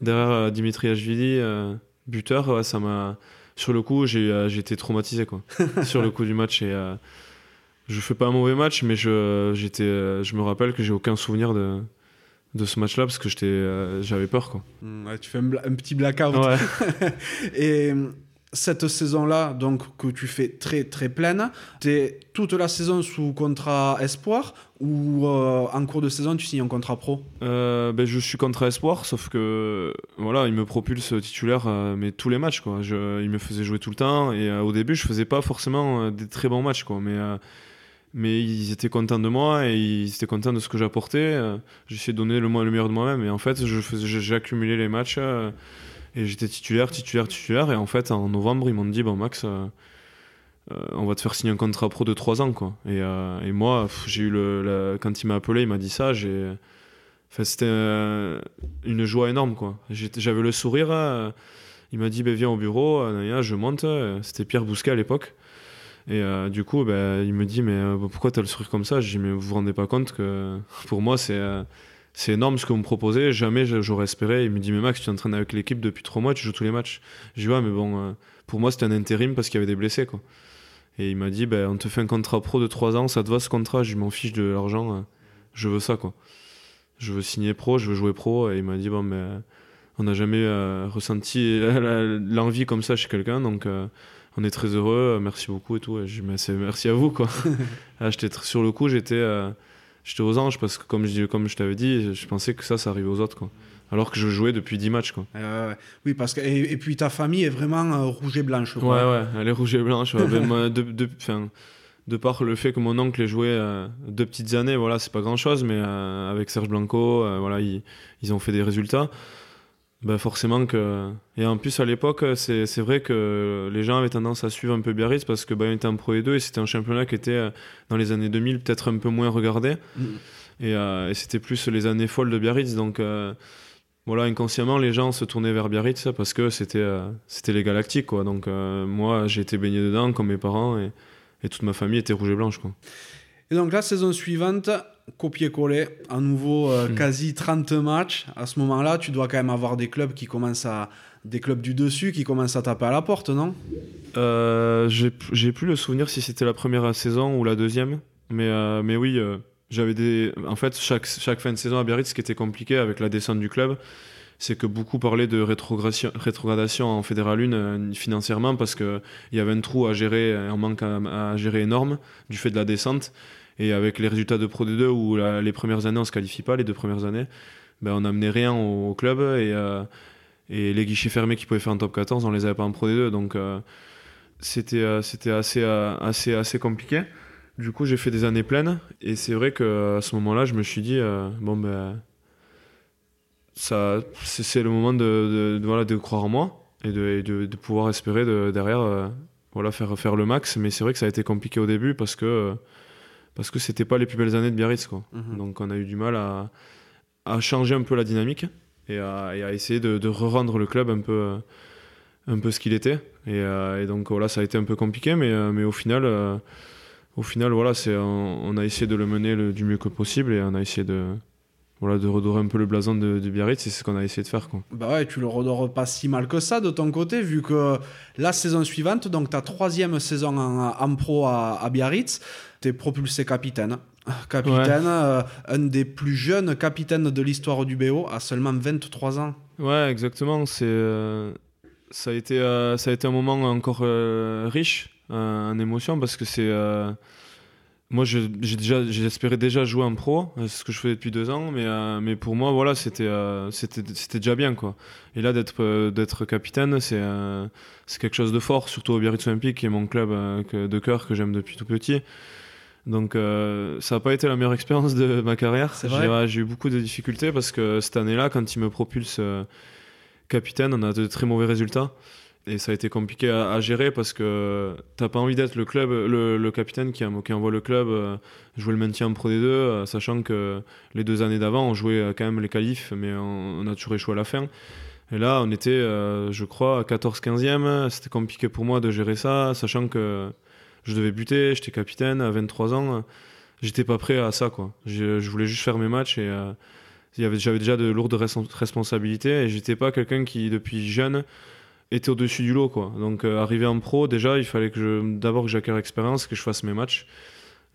derrière Dimitri Ashvili buteur. ça m'a sur le coup, j'ai euh, été traumatisé quoi. sur le coup du match et euh, je fais pas un mauvais match, mais je j'étais, euh, je me rappelle que j'ai aucun souvenir de de ce match-là parce que j'étais, j'avais peur quoi. Mmh, tu fais un, petit blackout. et cette saison-là, donc que tu fais très très pleine, tu es toute la saison sous contrat espoir ou euh, en cours de saison tu signes un contrat pro? Euh, ben, Je suis contrat espoir, sauf que voilà, il me propulse titulaire euh, mais tous les matchs. Quoi. Je, il me faisait jouer tout le temps et au début je faisais pas forcément des très bons matchs, quoi, mais, mais ils étaient contents de moi et ils étaient contents de ce que j'apportais. J'essayais de donner le, le meilleur de moi-même et en fait, j'ai accumulé les matchs et j'étais titulaire, titulaire, titulaire. Et en fait, en novembre, ils m'ont dit Bon, Max, on va te faire signer un contrat pro de 3 ans. Quoi. Et, et moi, j'ai eu le, quand il m'a appelé, il m'a dit ça. C'était euh, une joie énorme. J'avais le sourire. Euh, il m'a dit, ben, viens au bureau. Euh, je monte. C'était Pierre Bousquet à l'époque. Et du coup, ben, il me dit, mais pourquoi tu as le sourire comme ça? Je dis, mais vous vous rendez pas compte que pour moi, c'est c'est énorme ce que vous me proposez. Jamais j'aurais espéré. Il me dit, mais Max, tu t'entraînes avec l'équipe depuis trois mois, tu joues tous les matchs. Je dis, ouais, mais bon, pour moi, c'était un intérim parce qu'il y avait des blessés, quoi. Et il m'a dit, ben, on te fait un contrat pro de trois ans, ça te va ce contrat? Je m'en fiche de l'argent, je veux ça, quoi je veux signer pro, je veux jouer pro. Et il m'a dit, bon, mais on n'a jamais euh, ressenti l'envie comme ça chez quelqu'un, donc euh, on est très heureux, merci beaucoup et tout. Et je dis, merci à vous, quoi. Ah, sur le coup, j'étais euh, j'étais aux anges parce que, comme je, comme je t'avais dit, je pensais que ça, ça arrivait aux autres, quoi. Alors que je jouais depuis 10 matchs, quoi. oui, parce que. Et, puis ta famille est vraiment rouge et blanche, quoi. Ouais, ouais, elle est rouge et blanche. Ben, de, de, de par le fait que mon oncle ait joué euh, deux petites années, voilà, c'est pas grand chose, mais euh, avec Serge Blanco, euh, voilà, ils, ont fait des résultats. Ben forcément que. Et en plus, à l'époque, c'est, vrai que les gens avaient tendance à suivre un peu Biarritz parce que ben, était en Pro E2 et c'était un championnat qui était, dans les années 2000, peut-être un peu moins regardé. Mm. Et, c'était plus les années folles de Biarritz. Donc, voilà, inconsciemment, les gens se tournaient vers Biarritz parce que c'était, c'était les Galactiques, quoi. Donc, moi, j'ai été baigné dedans, comme mes parents. Et, et toute ma famille était rouge et blanche. Quoi. Et donc la saison suivante, copier-coller, à nouveau euh, hmm. quasi 30 matchs. À ce moment-là, tu dois quand même avoir des clubs qui commencent à des clubs du dessus qui commencent à taper à la porte, non? Euh, J'ai plus le souvenir si c'était la première saison ou la deuxième, mais euh, mais oui, euh, j'avais des. En fait, chaque chaque fin de saison à Biarritz, ce qui était compliqué avec la descente du club, c'est que beaucoup parlaient de rétrogradation, en Fédéral 1 euh, financièrement parce qu'il y avait un trou à gérer, un manque à, gérer énorme du fait de la descente. Et avec les résultats de Pro D2 où les premières années on se qualifie pas, les deux premières années, ben, on n'amenait rien au, club et, euh, et, les guichets fermés qui pouvaient faire un top 14, on les avait pas en Pro D2. Donc euh, c'était c'était assez, assez, assez compliqué. Du coup, j'ai fait des années pleines et c'est vrai qu'à ce moment-là, je me suis dit, bon ben c'est le moment de, voilà, de croire en moi et de, de pouvoir espérer derrière euh, voilà, faire, faire le max. Mais c'est vrai que ça a été compliqué au début parce que parce que c'était pas les plus belles années de Biarritz. Quoi. Mhm. Donc on a eu du mal à, à, changer un peu la dynamique et à, et à essayer de, de re-rendre le club un peu, un peu ce qu'il était. Et, euh, et, donc voilà, ça a été un peu compliqué, mais, euh, mais au final, au final voilà, on, on, a essayé de le mener du mieux que possible et on a essayé de, voilà, de redorer un peu le blason de, Biarritz, c'est ce qu'on a essayé de faire. Quoi. Bah ouais, tu le redores pas si mal que ça de ton côté, vu que la saison suivante, donc ta troisième saison en, pro à, Biarritz, propulsé capitaine. Capitaine, euh, un des plus jeunes capitaines de l'histoire du BO, à seulement 23 ans. Ouais, exactement. C'est, euh, ça, a été, euh, ça a été un moment encore riche en émotion parce que c'est moi, j'ai déjà, j'espérais déjà jouer en pro, c'est ce que je fais depuis deux ans, mais, mais pour moi, voilà, c'était, c'était, c'était déjà bien, quoi. Et là, d'être, d'être capitaine, c'est, c'est quelque chose de fort, surtout au Biarritz Olympique, qui est mon club de cœur que j'aime depuis tout petit. Donc, ça n'a pas été la meilleure expérience de ma carrière. J'ai, eu beaucoup de difficultés parce que cette année-là, quand il me propulse capitaine, on a de très mauvais résultats et ça a été compliqué à, gérer parce que t'as pas envie d'être le club, le, capitaine qui, qui, envoie le club euh, jouer le maintien en Pro D2, euh, sachant que les deux années d'avant on jouait euh, quand même les qualifs, mais on, a toujours échoué à la fin. Et là, on était, je crois, à 14-15e. C'était compliqué pour moi de gérer ça, sachant que je devais buter, j'étais capitaine à 23 ans. J'étais pas prêt à ça, quoi. Je, voulais juste faire mes matchs et j'avais déjà de lourdes responsabilités et j'étais pas quelqu'un qui, depuis jeune, était au-dessus du lot. Quoi. Donc, euh, arrivé en pro, déjà, il fallait que d'abord que j'acquière expérience, que je fasse mes matchs.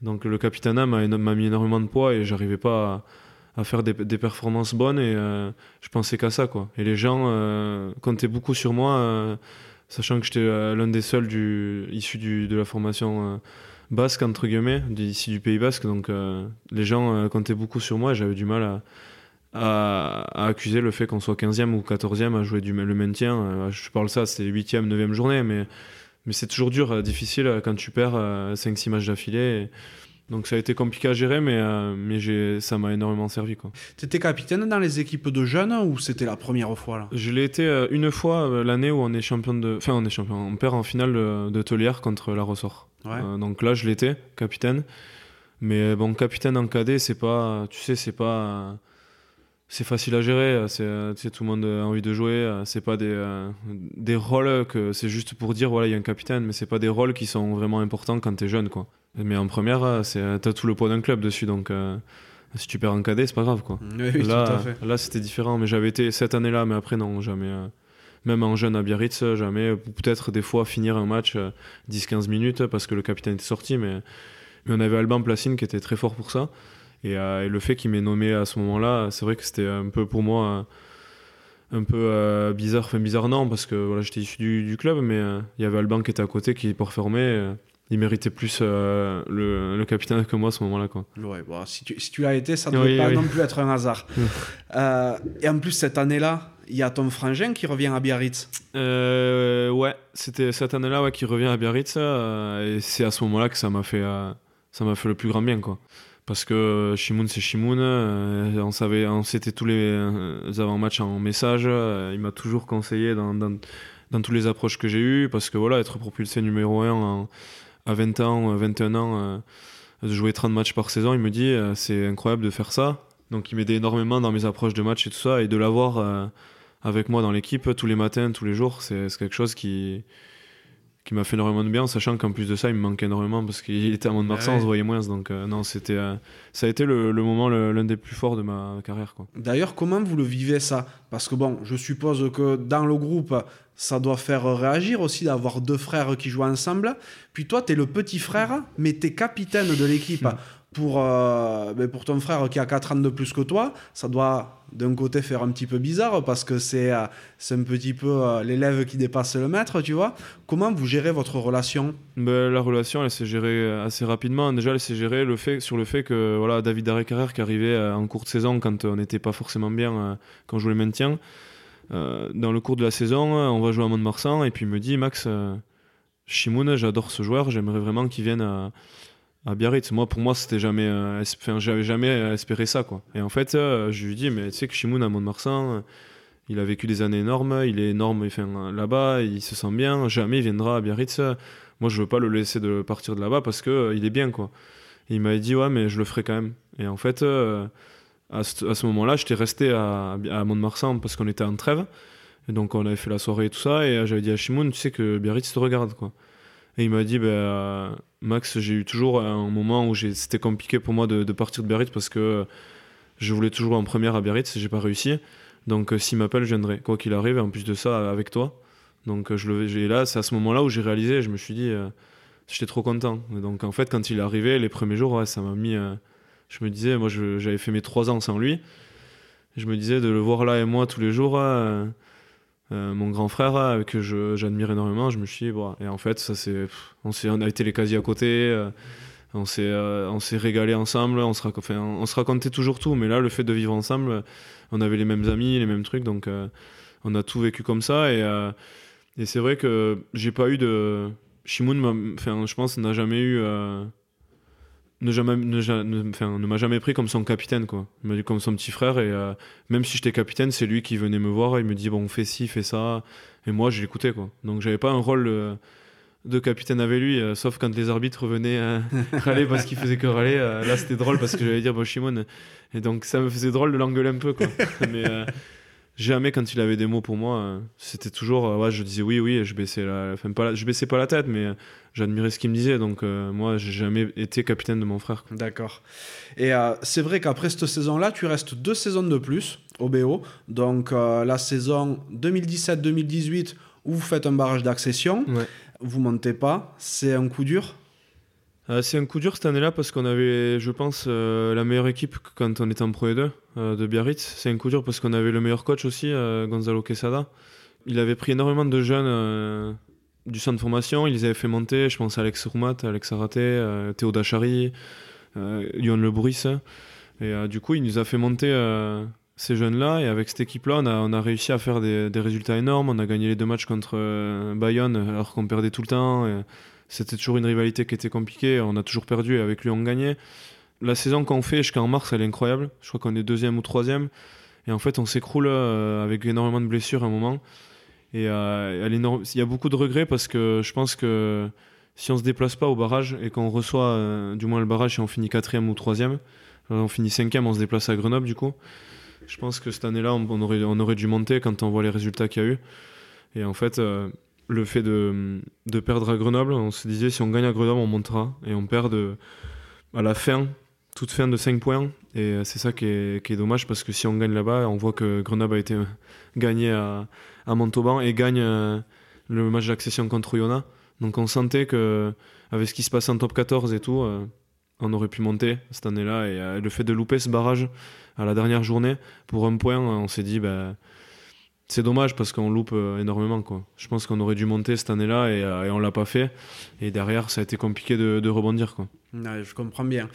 Donc, le capitana m'a, mis énormément de poids et j'arrivais pas à, faire des, performances bonnes et euh, je pensais qu'à ça. Quoi. Et les gens euh, comptaient beaucoup sur moi, sachant que j'étais l'un des seuls issus de la formation basque, entre guillemets, ici du Pays basque. Donc, les gens comptaient beaucoup sur moi et j'avais du mal à à, accuser le fait qu'on soit 15e ou 14e à jouer du, le maintien. Euh, je parle ça, c'est 8e, 9e journée, mais, mais c'est toujours dur, euh, difficile euh, quand tu perds 5-6 matchs d'affilée. Donc ça a été compliqué à gérer, mais, euh, mais ça m'a énormément servi. Tu étais capitaine dans les équipes de jeunes ou c'était la première fois là? Je l'ai été euh, une fois euh, l'année où on est champion de. Enfin, on est champion. On perd en finale de, de contre la Ressort. donc là, je l'étais, capitaine. Mais bon, capitaine en cadet, c'est pas. Tu sais, c'est pas. C'est facile à gérer, c'est tout le monde a envie de jouer. C'est pas des, des rôles que c'est juste pour dire voilà il y a un capitaine, mais c'est pas des rôles qui sont vraiment importants quand tu es jeune quoi. Mais en première, euh, euh, t'as tout le poids d'un club dessus, donc euh, si tu perds en cadet, c'est pas grave. Quoi. là, là c'était différent, mais j'avais été cette année-là, mais après, non, jamais. même en jeune à Biarritz, jamais. Peut-être des fois finir un match 10-15 minutes parce que le capitaine était sorti, mais, mais on avait Alban Placine qui était très fort pour ça. Et, le fait qu'il m'ait nommé à ce moment-là, c'est vrai que c'était un peu pour moi un peu bizarre. Enfin, bizarre, non, parce que voilà, j'étais issu du, club, mais il y avait Alban qui était à côté qui performait il méritait plus euh, le, capitaine que moi à ce moment-là. Quoi. Ouais, bon, si, tu, si tu l'as été, ça ne devait pas non plus être un hasard. Euh, et en plus, cette année-là, il y a ton frangin qui revient à Biarritz. Euh, ouais, c'était cette année-là ouais, qui revient à Biarritz. et c'est à ce moment-là que ça m'a fait, ça m'a fait le plus grand bien. Quoi. Parce que Shimoun, c'est Shimoun. on savait, on s'était tous les, avant-matchs en message. il m'a toujours conseillé dans, dans, dans toutes les approches que j'ai eues. Parce que voilà, être propulsé numéro 1 en à 20 ans, 21 ans, euh, de jouer 30 matchs par saison, il me dit euh, c'est incroyable de faire ça. Donc il m'aidait énormément dans mes approches de match et tout ça. Et de l'avoir euh, avec moi dans l'équipe tous les matins, tous les jours, c'est quelque chose qui, qui m'a fait énormément de bien, sachant qu'en plus de ça, il me manquait énormément parce qu'il était à Mont-de-Marsan, on se voyait moins. Donc non, c'était, ça a été le, le moment l'un des plus forts de ma carrière. D'ailleurs, comment vous le vivez ça? Parce que bon, je suppose que dans le groupe, ça doit faire réagir aussi d'avoir deux frères qui jouent ensemble. Puis toi, tu es le petit frère, mais tu es capitaine de l'équipe. Pour, euh, ben, pour ton frère qui a 4 ans de plus que toi, ça doit d'un côté faire un petit peu bizarre parce que c'est euh, un petit peu euh, l'élève qui dépasse le maître, tu vois. Comment vous gérez votre relation? Ben, La relation, elle s'est gérée assez rapidement. Déjà, elle s'est gérée le fait, sur le fait que voilà, David Daré-Carrère qui arrivait en cours de saison quand on n'était pas forcément bien, quand on jouait le maintien, euh, dans le cours de la saison, on va jouer à Mont-de-Marsan et puis il me dit Max, euh, Shimoun, j'adore ce joueur, j'aimerais vraiment qu'il vienne à, à, Biarritz. Moi, pour moi, c'était jamais, euh, j'avais jamais espéré ça, quoi. Et en fait, je lui dis, mais tu sais que Shimoun à Mont-de-Marsan, il a vécu des années énormes, il est énorme enfin, là-bas, il se sent bien, jamais il viendra à Biarritz. Moi, je veux pas le laisser partir de là-bas parce que il est bien, quoi. il m'a dit, ouais, mais je le ferai quand même. Et en fait, à ce, moment-là, j'étais resté à, Mont-de-Marsan parce qu'on était en trêve. Et donc, on avait fait la soirée et tout ça. Et euh, j'avais dit à Shimoun, tu sais que Biarritz te regarde, quoi. Et il m'a dit, bah, Max, j'ai eu toujours un moment où c'était compliqué pour moi de, partir de Biarritz parce que je voulais toujours en première à Biarritz j'ai pas réussi. Donc, euh, s'il m'appelle, je viendrai, quoi qu'il arrive. En plus de ça, avec toi. Donc, je le, là, c'est à ce moment-là où j'ai réalisé. Je me suis dit, j'étais trop content. Et donc, en fait, quand il est arrivé, les premiers jours, ça m'a mis je me disais, moi j'avais fait mes trois ans sans lui. Je me disais de le voir là et moi tous les jours, euh, euh, mon grand frère euh, que j'admire énormément, je me suis dit, bon, et en fait, ça c'est, on, on a été les quasi à côté, on s'est on s'est régalé ensemble, on se, on se racontait toujours tout, mais là, le fait de vivre ensemble, on avait les mêmes amis, les mêmes trucs, donc on a tout vécu comme ça, et, et c'est vrai que j'ai pas eu de. Shimoun, je pense, n'a jamais eu ne jamais ne, enfin, ne m'a jamais pris comme son capitaine quoi. Il m'a dit comme son petit frère et euh, même si j'étais capitaine c'est lui qui venait me voir et il me dit bon fais ci fais ça. Et moi je l'écoutais quoi. Donc j'avais pas un rôle euh, de capitaine avec lui euh, sauf quand les arbitres venaient râler parce qu'il faisait que râler là c'était drôle parce que j'allais dire bon Shimon. Et donc ça me faisait drôle de l'engueuler un peu quoi. Mais jamais quand il avait des mots pour moi c'était toujours ouais je disais oui oui je baissais la enfin, pas je baissais pas la tête mais j'admirais ce qu'il me disait. Donc, euh, moi, j'ai jamais été capitaine de mon frère. D'accord. Et euh, c'est vrai qu'après cette saison-là, tu restes deux saisons de plus au BO. Donc, euh, la saison 2017-2018, où vous faites un barrage d'accession. Ouais. Vous montez pas. C'est un coup dur? C'est un coup dur cette année-là parce qu'on avait, je pense, la meilleure équipe quand on était en Pro 2 de Biarritz. C'est un coup dur parce qu'on avait le meilleur coach aussi, Gonzalo Quesada. Il avait pris énormément de jeunes du centre de formation, ils les avaient fait monter, je pense à Alex Roumat, Alex Araté, euh, Théo Dachary, euh, Lyon Le Et euh, du coup, il nous a fait monter euh, ces jeunes-là. Et avec cette équipe-là, on a, réussi à faire des, des, résultats énormes. On a gagné les deux matchs contre Bayonne alors qu'on perdait tout le temps. C'était toujours une rivalité qui était compliquée. On a toujours perdu et avec lui, on gagnait. La saison qu'on fait jusqu'en mars, elle est incroyable. Je crois qu'on est deuxième ou troisième. Et en fait, on s'écroule euh, avec énormément de blessures à un moment. Et euh, il y a beaucoup de regrets parce que je pense que si on se déplace pas au barrage et qu'on reçoit euh, du moins le barrage si on finit quatrième ou troisième, on finit cinquième, on se déplace à Grenoble du coup. Je pense que cette année-là, on, aurait, on aurait dû monter quand on voit les résultats qu'il y a eu. Et en fait, le fait de, de, perdre à Grenoble, on se disait si on gagne à Grenoble, on montera. Et on perd à la fin, toute fin de 5 points. Et euh, c'est ça qui est, qui est, dommage parce que si on gagne là-bas, on voit que Grenoble a été gagné à, à Montauban et gagne euh, le match d'accession contre Oyonnax. Donc on sentait que avec ce qui se passe en top 14 et tout, euh, on aurait pu monter cette année-là. Et le fait de louper ce barrage à la dernière journée pour un point, on s'est dit, ben c'est dommage parce qu'on loupe euh, énormément. Quoi. Je pense qu'on aurait dû monter cette année-là et, euh, et on l'a pas fait. Et derrière, ça a été compliqué de, de rebondir. Quoi. je comprends bien.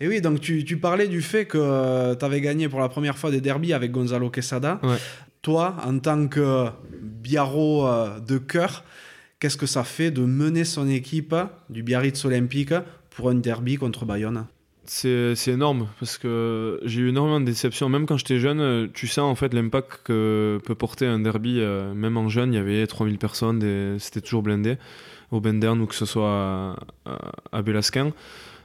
Et oui, donc tu, tu parlais du fait que euh, tu avais gagné pour la première fois des derbies avec Gonzalo Quesada. Toi, en tant que Biarro de cœur, qu'est-ce que ça fait de mener son équipe du Biarritz Olympique pour un derby contre Bayonne? C'est énorme parce que j'ai eu énormément de déceptions. Même quand j'étais jeune, euh, tu sens en fait l'impact que peut porter un derby. Euh, même en jeune, il y avait 3000 personnes, c'était toujours blindé au Bendern ou que ce soit à, Bélasquin.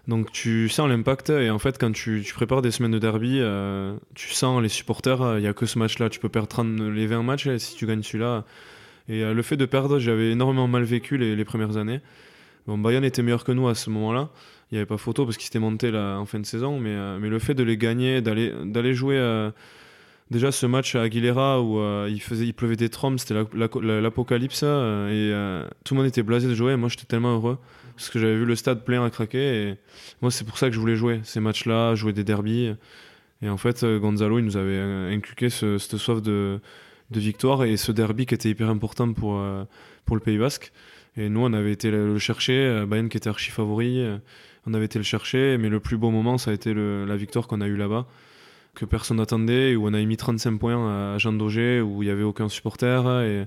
Donc tu sens l'impact et en fait quand tu, prépares des semaines de derby, euh, tu sens les supporters, il n'y a que ce match-là. Tu peux perdre 30, les 20 matchs si tu gagnes celui-là. Et le fait de perdre, j'avais énormément mal vécu les, les premières années. Bon, Bayern était meilleur que nous à ce moment-là il n'y avait pas photo parce qu'ils s'étaient montés là, en fin de saison, mais, euh, mais le fait de les gagner, d'aller, jouer euh, déjà ce match à Aguilera où euh, il, faisait, il pleuvait des trompes, c'était l'apocalypse et tout le monde était blasé de jouer. Et moi j'étais tellement heureux parce que j'avais vu le stade plein à craquer et moi c'est pour ça que je voulais jouer ces matchs-là, jouer des derbies. Et en fait, Gonzalo, il nous avait inculqué ce, cette soif de, de victoire et ce derby qui était hyper important pour, pour le Pays Basque. Et nous, on avait été le chercher, Bayern qui était archi favori on avait été le chercher, mais le plus beau moment, ça a été la victoire qu'on a eue là-bas, que personne n'attendait, où on a mis 35 points à Jean Daugé, où il n'y avait aucun supporter, et,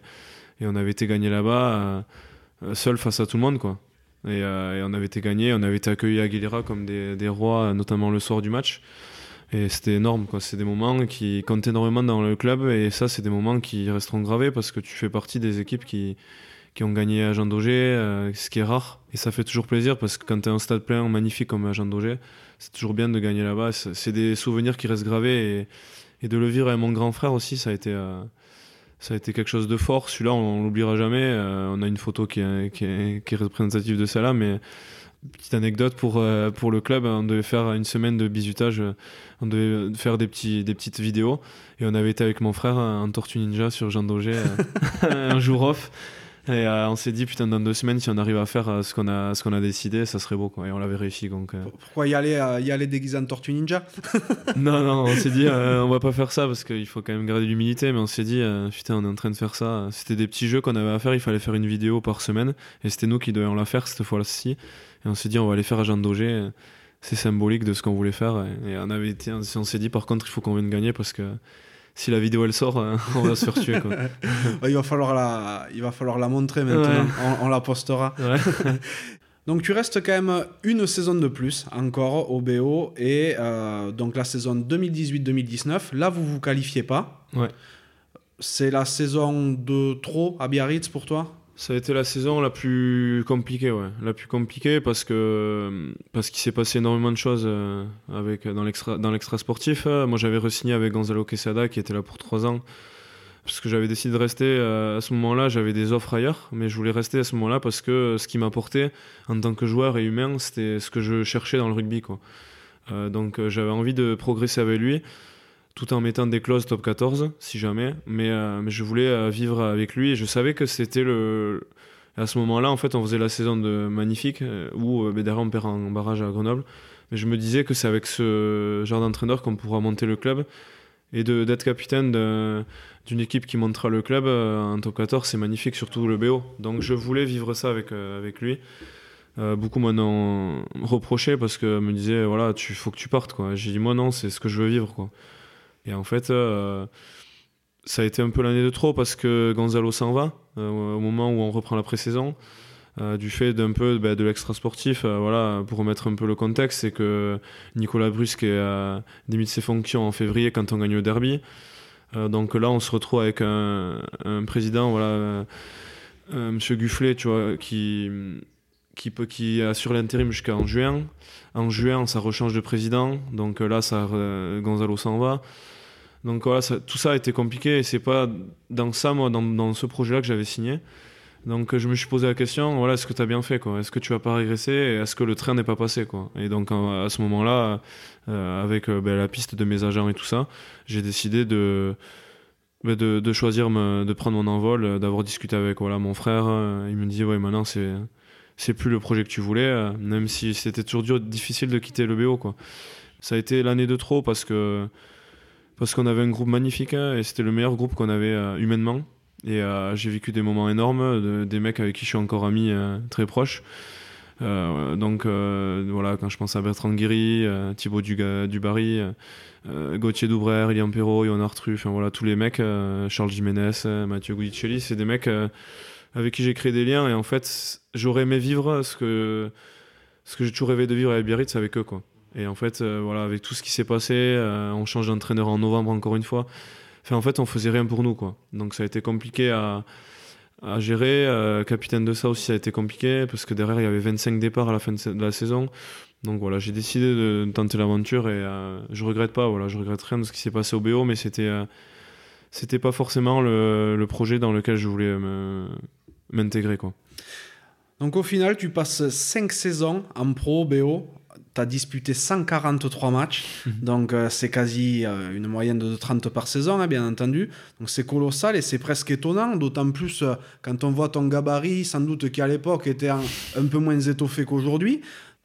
on avait été gagné là-bas, euh, seul face à tout le monde, quoi. Euh, et, on avait été gagné, on avait été accueillis à Aguilera comme des, rois, notamment le soir du match. Et c'était énorme, quoi. C'est des moments qui comptent énormément dans le club, et ça, c'est des moments qui resteront gravés parce que tu fais partie des équipes qui, qui ont gagné à Jean Daugé, euh, ce qui est rare. Et ça fait toujours plaisir parce que quand tu as un stade plein magnifique comme à Jean Daugé, c'est toujours bien de gagner là-bas. C'est des souvenirs qui restent gravés et, de le vivre avec mon grand frère aussi, ça a été, euh, ça a été quelque chose de fort. Celui-là, on, ne l'oubliera jamais. Euh, on a une photo qui est représentative de celle-là, mais petite anecdote pour, pour le club, on devait faire une semaine de bisutage, on devait faire des, petits, des petites vidéos et on avait été avec mon frère en Tortue Ninja sur Jean Daugé un jour off. Et euh, on s'est dit, putain, dans deux semaines, si on arrive à faire euh, ce qu'on a, ce qu'on a décidé, ça serait beau. Quoi. Et on l'avait réussi. Donc, euh. Pourquoi y aller, y aller déguisé en Tortue Ninja? Non, non, on s'est dit, on va pas faire ça parce qu'il faut quand même garder l'humilité. Mais on s'est dit, putain, on est en train de faire ça. C'était des petits jeux qu'on avait à faire. Il fallait faire une vidéo par semaine. Et c'était nous qui devions la faire cette fois-ci. Et on s'est dit, on va aller faire à Jean Daugé. C'est symbolique de ce qu'on voulait faire. Et on, avait été, on s'est dit, par contre, il faut qu'on vienne gagner parce que si la vidéo elle sort, euh, on va se faire tuer. Quoi. il, va falloir la, il va falloir la montrer maintenant, on, la postera. donc tu restes quand même une saison de plus encore au BO et euh, donc la saison 2018-2019, là vous vous qualifiez pas. Ouais. C'est la saison de trop à Biarritz pour toi? Ça a été la saison la plus compliquée, ouais. La plus compliquée parce que parce qu'il s'est passé énormément de choses euh, avec dans l'extra dans l'extra sportif. Moi, j'avais re-signé avec Gonzalo Quesada qui était là pour trois ans parce que j'avais décidé de rester euh, à ce moment-là. J'avais des offres ailleurs, mais je voulais rester à ce moment-là parce que ce qui m'apportait en tant que joueur et humain, c'était ce que je cherchais dans le rugby, quoi. Euh, donc j'avais envie de progresser avec lui tout en mettant des clauses top 14, si jamais. Mais, euh, mais je voulais euh, vivre avec lui et je savais que c'était le. À ce moment-là, en fait, on faisait la saison de Magnifique, euh, où derrière on perd en barrage à Grenoble. Mais je me disais que c'est avec ce genre d'entraîneur qu'on pourra monter le club. Et d'être capitaine d'une équipe qui montera le club en top 14, c'est magnifique, surtout le BO. Donc je voulais vivre ça avec, avec lui. beaucoup m'en reproché parce que me disaient voilà, tu faut que tu partes. J'ai dit moi non, c'est ce que je veux vivre quoi. Et en fait, euh, ça a été un peu l'année de trop parce que Gonzalo s'en va euh, au moment où on reprend la pré-saison. du fait d'un peu bah, de l'extra sportif. voilà, pour remettre un peu le contexte, c'est que Nicolas Brusque est démis de ses fonctions en février quand on gagne le derby. donc là, on se retrouve avec un, président, voilà, Monsieur Gufflet, tu vois, qui qui, peut, qui assure l'intérim jusqu'en juin. En juin, ça rechange de président. Donc là, ça, Gonzalo s'en va. Donc voilà, tout ça a été compliqué et c'est pas dans ça, moi, dans, ce projet-là que j'avais signé. Donc je me suis posé la question, voilà, est-ce que tu as bien fait quoi? Est-ce que tu vas pas régresser Est-ce que le train n'est pas passé quoi? Et donc à ce moment-là, euh, avec euh, ben, la piste de mes agents et tout ça, j'ai décidé de, ben, de, choisir de prendre mon envol, d'avoir discuté avec voilà, mon frère. il me dit, ouais, maintenant c'est c'est plus le projet que tu voulais, euh, même si c'était toujours difficile de quitter le BO quoi. Ça a été l'année de trop parce que parce qu'on avait un groupe magnifique hein, et c'était le meilleur groupe qu'on avait euh, humainement. Et euh, j'ai vécu des moments énormes, des mecs avec qui je suis encore ami euh, très proche. donc voilà, quand je pense à Bertrand Guéry, Thibaut Dubarry, Gauthier Doubrère, Ilian Perrault, Yon Artru, enfin voilà, tous les mecs, Charles Jiménez, Mathieu Guidicelli, c'est des mecs avec qui j'ai créé des liens. Et en fait, j'aurais aimé vivre ce que, ce que j'ai toujours rêvé de vivre à Biarritz avec eux. Quoi. Et en fait, euh, voilà, avec tout ce qui s'est passé, euh, on change d'entraîneur en novembre encore une fois. En fait, on faisait rien pour nous, quoi. Donc ça a été compliqué à, gérer. Euh, capitaine de ça aussi, ça a été compliqué parce que derrière, il y avait 25 départs à la fin de, la saison. Donc voilà, j'ai décidé de, tenter l'aventure et je regrette pas. Voilà, je regrette rien de ce qui s'est passé au BO, mais c'était c'était pas forcément le, le, projet dans lequel je voulais m'intégrer, quoi. Donc au final, tu passes 5 saisons en pro BO tu as disputé 143 matchs, mhm. donc euh, c'est quasi euh, une moyenne de 30 par saison, hein, bien entendu. Donc c'est colossal et c'est presque étonnant, d'autant plus euh, quand on voit ton gabarit, sans doute qui à l'époque était un, peu moins étoffé qu'aujourd'hui.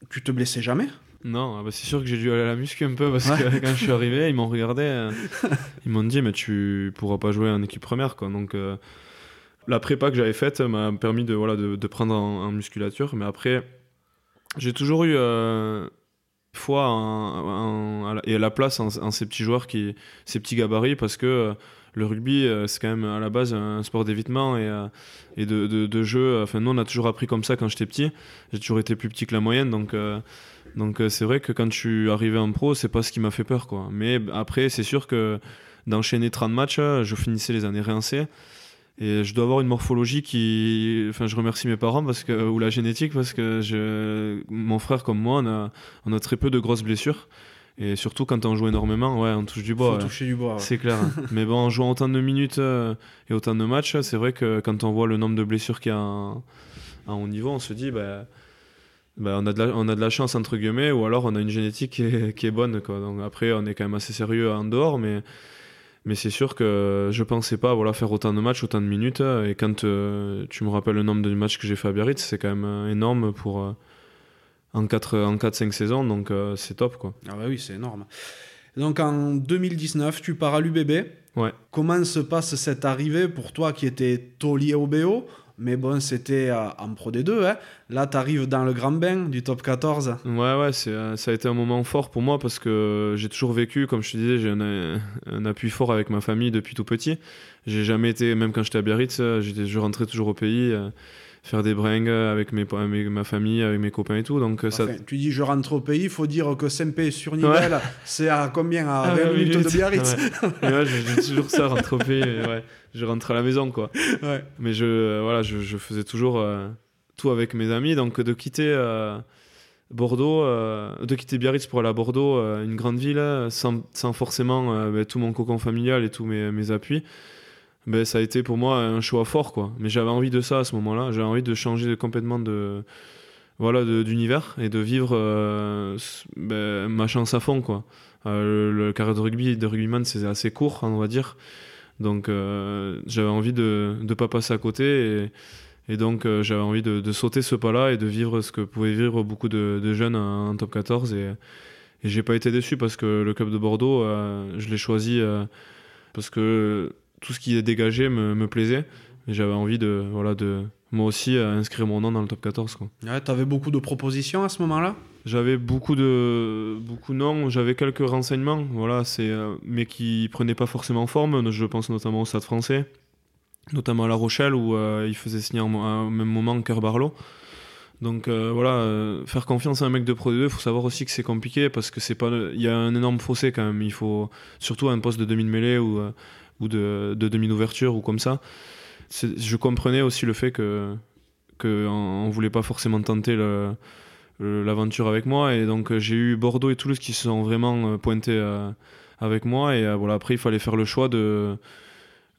Tu te blessais jamais? Non, ah bah, c'est sûr que j'ai dû aller à la muscu un peu parce que quand je suis arrivé, ils m'ont regardé, ils m'ont dit mais tu pourras pas jouer en équipe première quoi. Donc la prépa que j'avais faite m'a permis de voilà de, prendre en, musculature, mais après j'ai toujours eu fois et à la place en, ces petits joueurs, qui, ces petits gabarits, parce que euh, le rugby, euh, c'est quand même à la base un sport d'évitement et, euh, et de, de, jeu. Enfin, nous, on a toujours appris comme ça quand j'étais petit. J'ai toujours été plus petit que la moyenne, donc. Donc c'est vrai que quand je suis arrivé en pro, c'est pas ce qui m'a fait peur quoi. Mais après c'est sûr que d'enchaîner 30 matchs, je finissais les années rincées et je dois avoir une morphologie qui. Enfin, je remercie mes parents parce que, ou la génétique parce que je... mon frère, comme moi, on a, on a très peu de grosses blessures. Et surtout quand on joue énormément, ouais, on touche du bois. Faut toucher du bois. C'est clair. Mais bon, en jouant autant de minutes euh, et autant de matchs, c'est vrai que quand on voit le nombre de blessures qu'il y a à haut niveau, on se dit, bah, bah, on, a de la, on a de la chance, entre guillemets, ou alors on a une génétique qui est, qui est bonne. Quoi. Donc après, on est quand même assez sérieux en dehors, mais mais c'est sûr que je pensais pas voilà, faire autant de matchs, autant de minutes. Et quand euh, tu me rappelles le nombre de matchs que j'ai fait à Biarritz, c'est quand même euh, énorme pour, euh, en 4-5 en saisons. Donc c'est top. Quoi. Ah bah oui, c'est énorme. Donc en 2019, tu pars à l'UBB. Ouais. Comment se passe cette arrivée pour toi qui étais taulier au BO mais bon, c'était euh, en Pro D2. Hein. Là, tu arrives dans le grand bain du top 14. Ouais, ouais, euh, ça a été un moment fort pour moi parce que j'ai toujours vécu, comme je te disais, j'ai un, appui fort avec ma famille depuis tout petit. J'ai jamais été, même quand j'étais à Biarritz, euh, je rentrais toujours au pays faire des bringues avec mes, ma famille, avec mes copains et tout. Donc, ça... Tu dis je rentre au pays, il faut dire que Saint-Pé sur Nivelle, c'est à combien À 20 ah minutes, de Biarritz ouais. j'ai toujours ça, rentre au pays. Ouais. Je rentre à la maison, quoi. Mais je, voilà, je, je faisais toujours euh, tout avec mes amis. Donc de quitter euh, Bordeaux, euh, de quitter Biarritz pour aller à Bordeaux, une grande ville, sans, sans forcément ben, tout mon cocon familial et tous mes, mes appuis ben, ça a été pour moi un choix fort quoi. Mais j'avais envie de ça à ce moment-là. J'avais envie de changer complètement de voilà d'univers et de vivre euh, ben, ma chance à fond quoi. Euh, le, carré de rugby de rugbyman c'est assez court on va dire. Donc euh, j'avais envie de ne pas passer à côté et, donc j'avais envie de, sauter ce pas là et de vivre ce que pouvaient vivre beaucoup de, de jeunes en, top 14 et, et j'ai pas été déçu parce que le club de Bordeaux je l'ai choisi parce que tout ce qui est dégagé me, me plaisait. Et j'avais envie de, voilà, de moi aussi inscrire mon nom dans le top 14. Quoi. Ouais, tu avais beaucoup de propositions à ce moment-là? J'avais beaucoup de beaucoup non, j'avais quelques renseignements, voilà, c'est, euh, mais qui prenaient pas forcément forme. Je pense notamment au Stade français. notamment à La Rochelle où il faisait signer au même moment Cœur Barlow. Donc voilà, faire confiance à un mec de Pro 2, il faut savoir aussi que c'est compliqué parce que c'est pas, il y a un énorme fossé quand même. Il faut surtout un poste de demi-mêlée ou, ou de, de demi-ouverture ou comme ça. Je comprenais aussi le fait que qu'on ne voulait pas forcément tenter l'aventure avec moi. Et donc j'ai eu Bordeaux et Toulouse qui se sont vraiment euh, pointés euh, avec moi. Et euh, voilà, après, il fallait faire le choix de,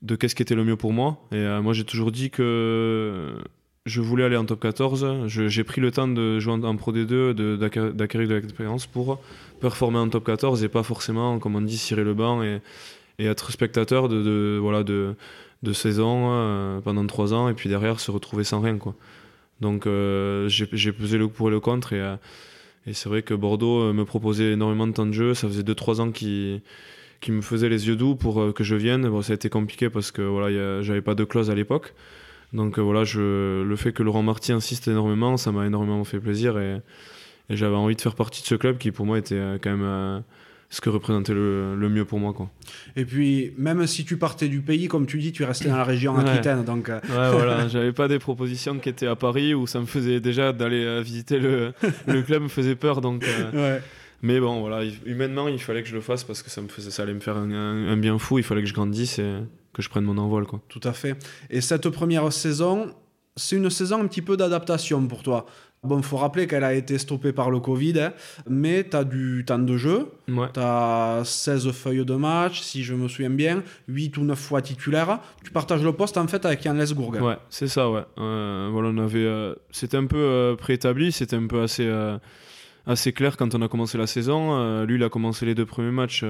de qu'est-ce qui était le mieux pour moi. Et moi, j'ai toujours dit que je voulais aller en top 14. J'ai pris le temps de jouer en, Pro D2, d'acquérir de, l'expérience pour performer en top 14 et pas forcément, comme on dit, cirer le banc et être spectateur de, de voilà, de, de saison euh, pendant trois ans et puis derrière se retrouver sans rien. Quoi. Donc euh, j'ai pesé le pour et le contre et, euh, et c'est vrai que Bordeaux me proposait énormément de temps de jeu. Ça faisait 2-3 ans qui qui me faisait les yeux doux pour que je vienne. Bon, ça a été compliqué parce que voilà, j'avais pas de clause à l'époque. Donc voilà, le fait que Laurent Marty insiste énormément, ça m'a énormément fait plaisir et j'avais envie de faire partie de ce club qui pour moi était quand même ce que représentait le, mieux pour moi. Quoi. Et puis, même si tu partais du pays, comme tu dis, tu restais dans la région Aquitaine. Donc... Euh, ouais, voilà, j'avais pas des propositions qui étaient à Paris où ça me faisait déjà d'aller euh, visiter le, le club me faisait peur. Donc, euh, ouais. Mais bon, voilà, humainement, il fallait que je le fasse parce que ça, me faisait, ça allait me faire un, un, bien fou. Il fallait que je grandisse et que je prenne mon envol. Quoi. Tout à fait. Et cette première saison, c'est une saison un petit peu d'adaptation pour toi. Bon, il faut rappeler qu'elle a été stoppée par le Covid, hein, mais tu as du temps de jeu. Tu as 16 feuilles de match, si je me souviens bien, 8 ou 9 fois titulaire. Tu partages le poste en fait avec Yann Lesgourg. Ouais, c'est ça, ouais. Euh, voilà, on avait, euh, c'était un peu euh, préétabli, c'était un peu assez, assez clair quand on a commencé la saison. lui, il a commencé les deux premiers matchs.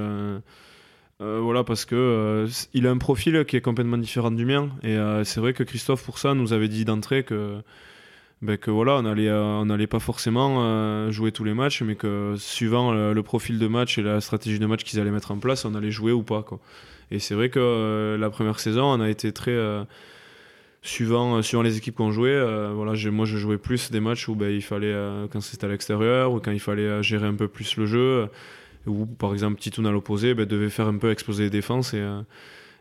voilà parce que il a un profil qui est complètement différent du mien et c'est vrai que Christophe pour ça nous avait dit d'entrée que ben que voilà, on allait, euh, on n'allait pas forcément euh, jouer tous les matchs, mais que suivant le, profil de match et la stratégie de match qu'ils allaient mettre en place, on allait jouer ou pas. Quoi. Et c'est vrai que euh, la première saison, on a été très. suivant, suivant les équipes qu'on jouait, voilà, moi je jouais plus des matchs où ben, il fallait, quand c'était à l'extérieur, ou quand il fallait gérer un peu plus le jeu, ou par exemple Titoun à l'opposé ben, devait faire un peu exploser les défenses et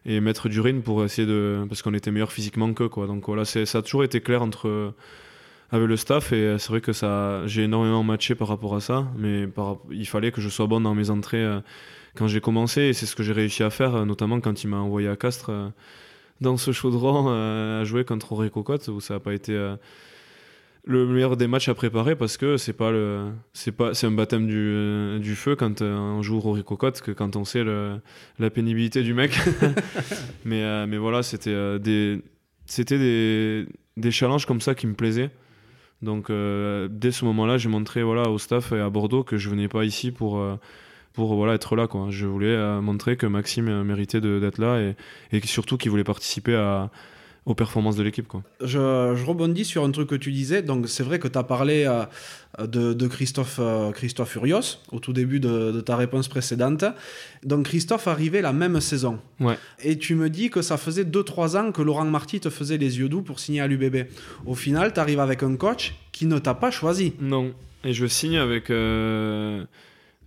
et mettre du rythme pour essayer de parce qu'on était meilleur physiquement qu'eux quoi donc voilà ça a toujours été clair entre avec le staff et euh, c'est vrai que ça j'ai énormément matché par rapport à ça mais il fallait que je sois bon dans mes entrées euh, quand j'ai commencé et c'est ce que j'ai réussi à faire notamment quand il m'a envoyé à Castres euh, dans ce chaudron à jouer contre Auré Cocotte où ça n'a pas été le meilleur des matchs à préparer parce que c'est pas le c'est pas c'est un baptême du, du feu quand on joue Rory Cocotte que quand on sait le, la pénibilité du mec. Mais mais voilà c'était des c'était des, des challenges comme ça qui me plaisaient donc euh, dès ce moment-là, j'ai montré voilà, au staff et à Bordeaux que je venais pas ici pour, euh, voilà, être là. Quoi. Je voulais euh, montrer que Maxime méritait d'être là et, et surtout qu'il voulait participer à, aux performances de l'équipe. Quoi. Je, je, rebondis sur un truc que tu disais. Donc, c'est vrai que tu as parlé euh, de, de, Christophe, euh, Christophe Furios au tout début de, de, ta réponse précédente. Donc, Christophe arrivait la même saison. Ouais. Et tu me dis que ça faisait 2-3 ans que Laurent Marty te faisait les yeux doux pour signer à l'UBB. Au final, tu arrives avec un coach qui ne t'a pas choisi. Non. Et je signe avec. Euh,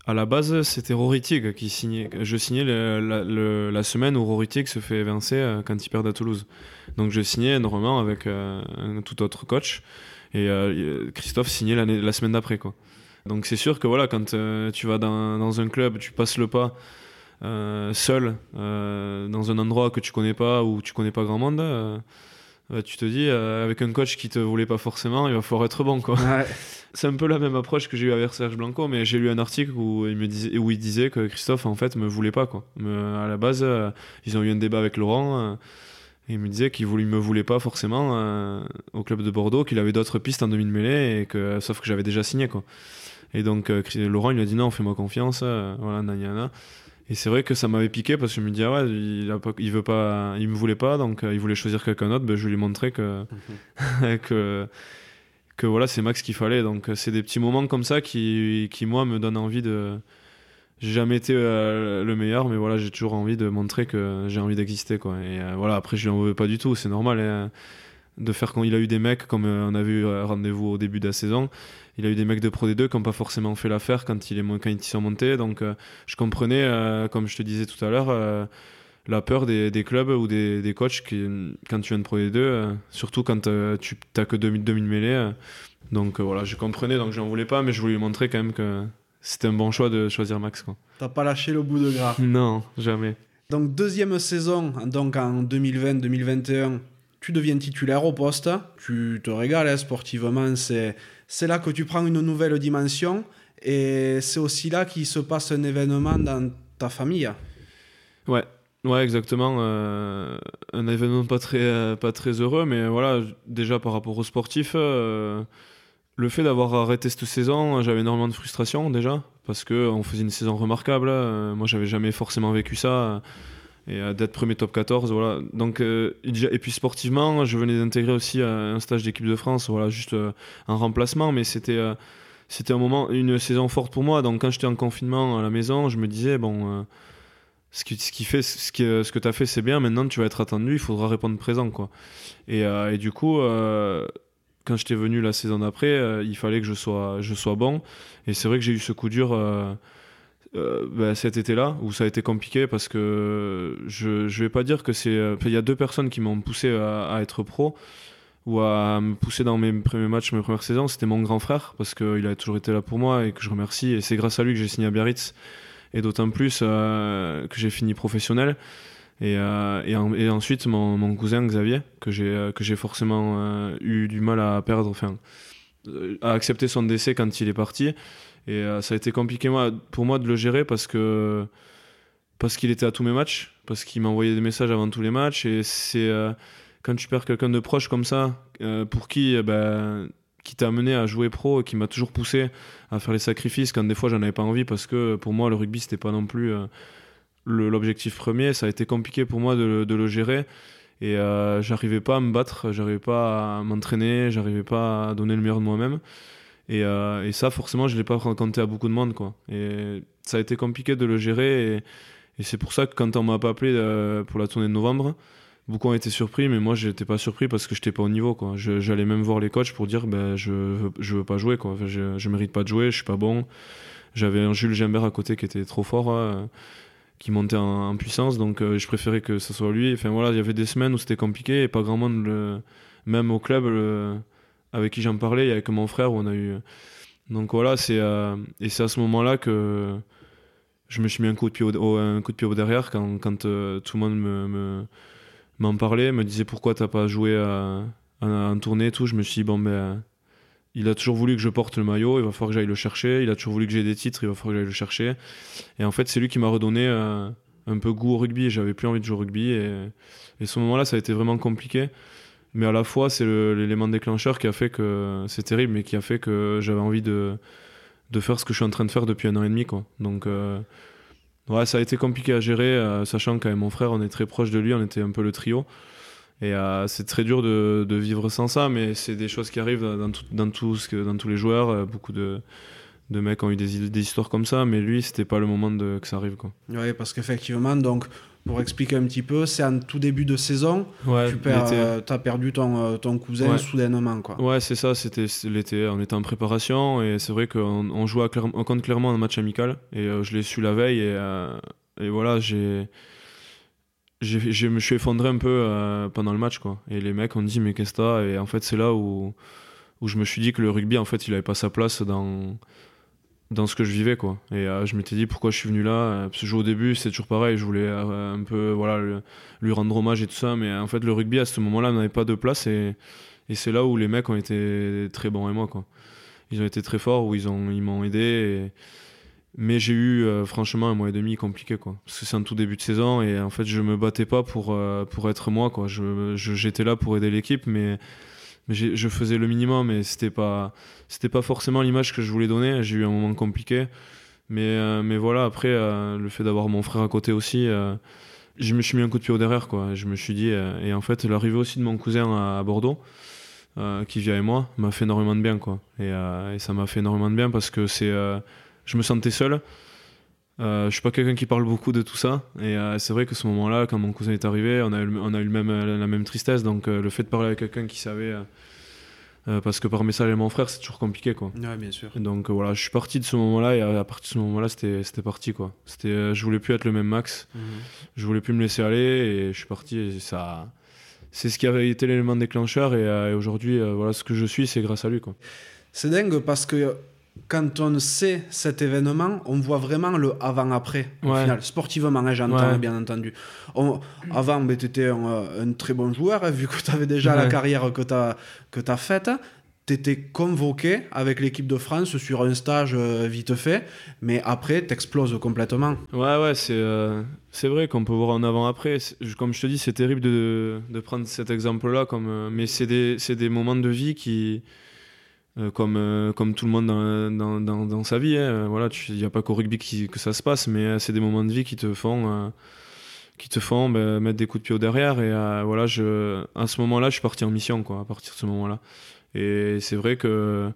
à la base, c'était Rory Tig qui signait. Je signais la, semaine où Rory Tig se fait évincer euh, quand il perd à Toulouse. Donc je signais normalement avec euh, un tout autre coach. Et euh, Christophe signait la semaine d'après. quoi. Donc c'est sûr que voilà, quand tu vas dans, dans, un club, tu passes le pas seul, dans un endroit que tu connais pas, ou tu connais pas grand monde bah, tu te dis, euh, avec un coach qui te voulait pas forcément, il va falloir être bon. Quoi. C'est un peu la même approche que j'ai eu avec Serge Blanco, mais j'ai lu un article où il, me disait, où il disait que Christophe, en fait, me voulait pas. Quoi. à la base, euh, ils ont eu un débat avec Laurent. Euh, il me disait qu'il ne me voulait pas forcément au club de Bordeaux, qu'il avait d'autres pistes en demi-mêlée, et que, sauf que j'avais déjà signé. Quoi. Et donc, Laurent, il lui a dit non, fais-moi confiance. voilà. Et c'est vrai que ça m'avait piqué parce que je me disais, ah ouais, il, a pas, il veut pas, il me voulait pas, donc euh, il voulait choisir quelqu'un d'autre. Ben, je lui ai montré que, mhm. que, que voilà, c'est Max qu'il fallait. Donc euh, c'est des petits moments comme ça qui, qui moi, me donnent envie de. J'ai jamais été euh, le meilleur, mais voilà, j'ai toujours envie de montrer que j'ai envie d'exister. Quoi. Et voilà, après, je lui en veux pas du tout, c'est normal. Hein, de faire quand il a eu des mecs, comme on a vu rendez-vous au début de la saison il a eu des mecs de Pro D2 qui n'ont pas forcément fait l'affaire quand, il est, quand ils sont montés. Donc euh, je comprenais, euh, comme je te disais tout à l'heure, euh, la peur des, clubs ou des, des, coachs quand tu viens de Pro D2, surtout quand tu n'as que 2000, 2000 mêlées. donc voilà, je comprenais, donc je n'en voulais pas, mais je voulais lui montrer quand même que c'était un bon choix de choisir Max. T'as pas lâché le bout de gras Non, jamais. Donc deuxième saison, donc en 2020-2021, tu deviens titulaire au poste, tu te régales hein, sportivement, c'est, c'est là que tu prends une nouvelle dimension et c'est aussi là qu'il se passe un événement dans ta famille. Ouais, ouais exactement. Euh, un événement pas très, euh, pas très heureux, mais voilà, déjà par rapport aux sportifs, euh, le fait d'avoir arrêté cette saison, j'avais énormément de frustration déjà, parce qu'on faisait une saison remarquable. moi, j'avais jamais forcément vécu ça et d'être premier top 14 voilà donc et puis sportivement je venais d'intégrer aussi un stage d'équipe de France voilà juste un remplacement mais c'était c'était un moment, une saison forte pour moi. Donc quand j'étais en confinement à la maison, je me disais, bon, euh, ce, qui, fait, ce, que tu as fait, c'est bien. Maintenant, tu vas être attendu, il faudra répondre présent. Quoi. Et, euh, du coup, euh, quand j'étais venu la saison d'après, il fallait que je sois, je sois bon. Et c'est vrai que j'ai eu ce coup dur. Ben, cet été-là où ça a été compliqué parce que je, je vais pas dire que c'est il y a deux personnes qui m'ont poussé à, à être pro ou à me pousser dans mes premiers matchs, mes premières saisons, c'était mon grand frère, parce qu'il a toujours été là pour moi et que je remercie. Et c'est grâce à lui que j'ai signé à Biarritz, et d'autant plus euh, que j'ai fini professionnel. Et, euh, et, ensuite, mon, cousin Xavier, que j'ai euh, forcément eu du mal à perdre, enfin, à accepter son décès quand il est parti. Et ça a été compliqué pour moi de le gérer parce que parce qu'il était à tous mes matchs, parce qu'il m'envoyait des messages avant tous les matchs. Et c'est quand tu perds quelqu'un de proche comme ça, euh, pour qui, eh ben, qui t'a amené à jouer pro, qui m'a toujours poussé à faire les sacrifices quand des fois j'en avais pas envie parce que pour moi le rugby c'était pas non plus euh, l'objectif premier. Ça a été compliqué pour moi de, le gérer et euh, j'arrivais pas à me battre, j'arrivais pas à m'entraîner, j'arrivais pas à donner le meilleur de moi-même. Et, et, ça, forcément, je l'ai pas raconté à beaucoup de monde. Quoi. Et ça a été compliqué de le gérer. Et, c'est pour ça que quand on m'a pas appelé pour la tournée de novembre, beaucoup ont été surpris, mais moi j'étais pas surpris parce que j'étais pas au niveau. J'allais même voir les coachs pour dire ben, je, veux, je veux pas jouer, quoi. je, je mérite pas de jouer, je suis pas bon. J'avais un Jules Gimbert à côté qui était trop fort, hein, qui montait en, puissance, donc euh, je préférais que ce soit lui. Enfin voilà, il y avait des semaines où c'était compliqué et pas grand monde, le, même au club avec qui j'en parlais, il y avait que mon frère où on a eu. Donc voilà, c'est euh, et c'est à ce moment-là que je me suis mis un coup de pied au, un coup de pied au derrière quand, quand euh, tout le monde me m'en parlait, me disait pourquoi t'as pas joué à, un tournée et tout. Je me suis dit, bon, ben, il a toujours voulu que je porte le maillot, il va falloir que j'aille le chercher. Il a toujours voulu que j'ai des titres, il va falloir que j'aille le chercher. Et en fait, c'est lui qui m'a redonné euh, un peu goût au rugby. J'avais plus envie de jouer au rugby. Et, ce moment-là, ça a été vraiment compliqué. Mais à la fois, c'est l'élément déclencheur qui a fait que c'est terrible, mais qui a fait que j'avais envie de, faire ce que je suis en train de faire depuis un an et demi. Donc, euh, Ouais, ça a été compliqué à gérer, euh, sachant qu'avec mon frère, on est très proche de lui, on était un peu le trio. Et euh, c'est très dur de, de, vivre sans ça, mais c'est des choses qui arrivent dans, tout, dans, tout ce que, dans tous les joueurs. Euh, beaucoup de, de mecs ont eu des, des, histoires comme ça, mais lui, c'était pas le moment de, que ça arrive. Quoi. Oui, parce qu'effectivement, donc, pour expliquer un petit peu, c'est en tout début de saison. Ouais, tu euh, as perdu ton, ton cousin soudainement. Quoi. Ouais, c'est ça. C'était l'été. On était en préparation et c'est vrai qu'on on on compte clairement un match amical. Et euh, je l'ai su la veille. Et, et voilà, j'ai. Je me suis effondré un peu pendant le match. Quoi. Et les mecs ont dit Mais qu'est-ce que t'as? Et en fait, c'est là où, où je me suis dit que le rugby, en fait, il avait pas sa place dans dans ce que je vivais quoi. Et euh, je m'étais dit pourquoi je suis venu là? Euh, parce que au début c'est toujours pareil. Je voulais euh, un peu voilà lui rendre hommage et tout ça. Mais en fait le rugby à ce moment-là n'avait pas de place. Et, et c'est là où les mecs ont été très bons et moi quoi. Ils ont été très forts où ils ont ils m'ont aidé mais j'ai eu franchement un mois et demi compliqué quoi. Parce que c'est un tout début de saison et en fait je me battais pas pour pour être moi quoi. Je j'étais là pour aider l'équipe mais mais je faisais le minimum mais c'était pas c'était pas forcément l'image que je voulais donner. J'ai eu un moment compliqué. Mais euh, mais voilà après euh, le fait d'avoir mon frère à côté aussi euh, je me suis mis un coup de pied au derrière quoi. Je me suis dit et en fait l'arrivée aussi de mon cousin à, Bordeaux qui vit avec moi m'a fait énormément de bien quoi. Et, et ça m'a fait énormément de bien parce que c'est je me sentais seul euh, je suis pas quelqu'un qui parle beaucoup de tout ça et euh, c'est vrai que ce moment-là quand mon cousin est arrivé on a eu, on a eu le même, la même tristesse donc euh, le fait de parler avec quelqu'un qui savait parce que par message avec mon frère, c'est toujours compliqué. Quoi. Ouais, bien sûr. donc voilà, je suis parti de ce moment-là et à, partir de ce moment-là, c'était, parti. Quoi. C'était, je voulais plus être le même Max. Mhm. Je voulais plus me laisser aller et je suis parti. Et ça, c'est ce qui avait été l'élément déclencheur. Et, aujourd'hui, voilà, ce que je suis, c'est grâce à lui. Quoi. C'est dingue parce que quand on sait cet événement, on voit vraiment le avant-après, final. Sportivement, hein, j'entends, bien entendu. avant, ben, tu étais un, très bon joueur, hein, vu que tu avais déjà la carrière que tu as, que as faite. Tu étais convoqué avec l'équipe de France sur un stage euh, vite fait, mais après, tu exploses complètement. Ouais, ouais, c'est euh, vrai qu'on peut voir en avant-après. Comme je te dis, c'est terrible de, de, prendre cet exemple-là, comme, euh, mais c'est des, des moments de vie qui euh, comme, euh, comme tout le monde dans, dans, dans, sa vie. Hein. Voilà, il n'y a pas qu'au rugby que ça se passe, mais euh, c'est des moments de vie qui te font, qui te font ben, mettre des coups de pied au derrière. Et voilà, à ce moment-là, je suis parti en mission, quoi, à partir de ce moment-là. Et c'est vrai que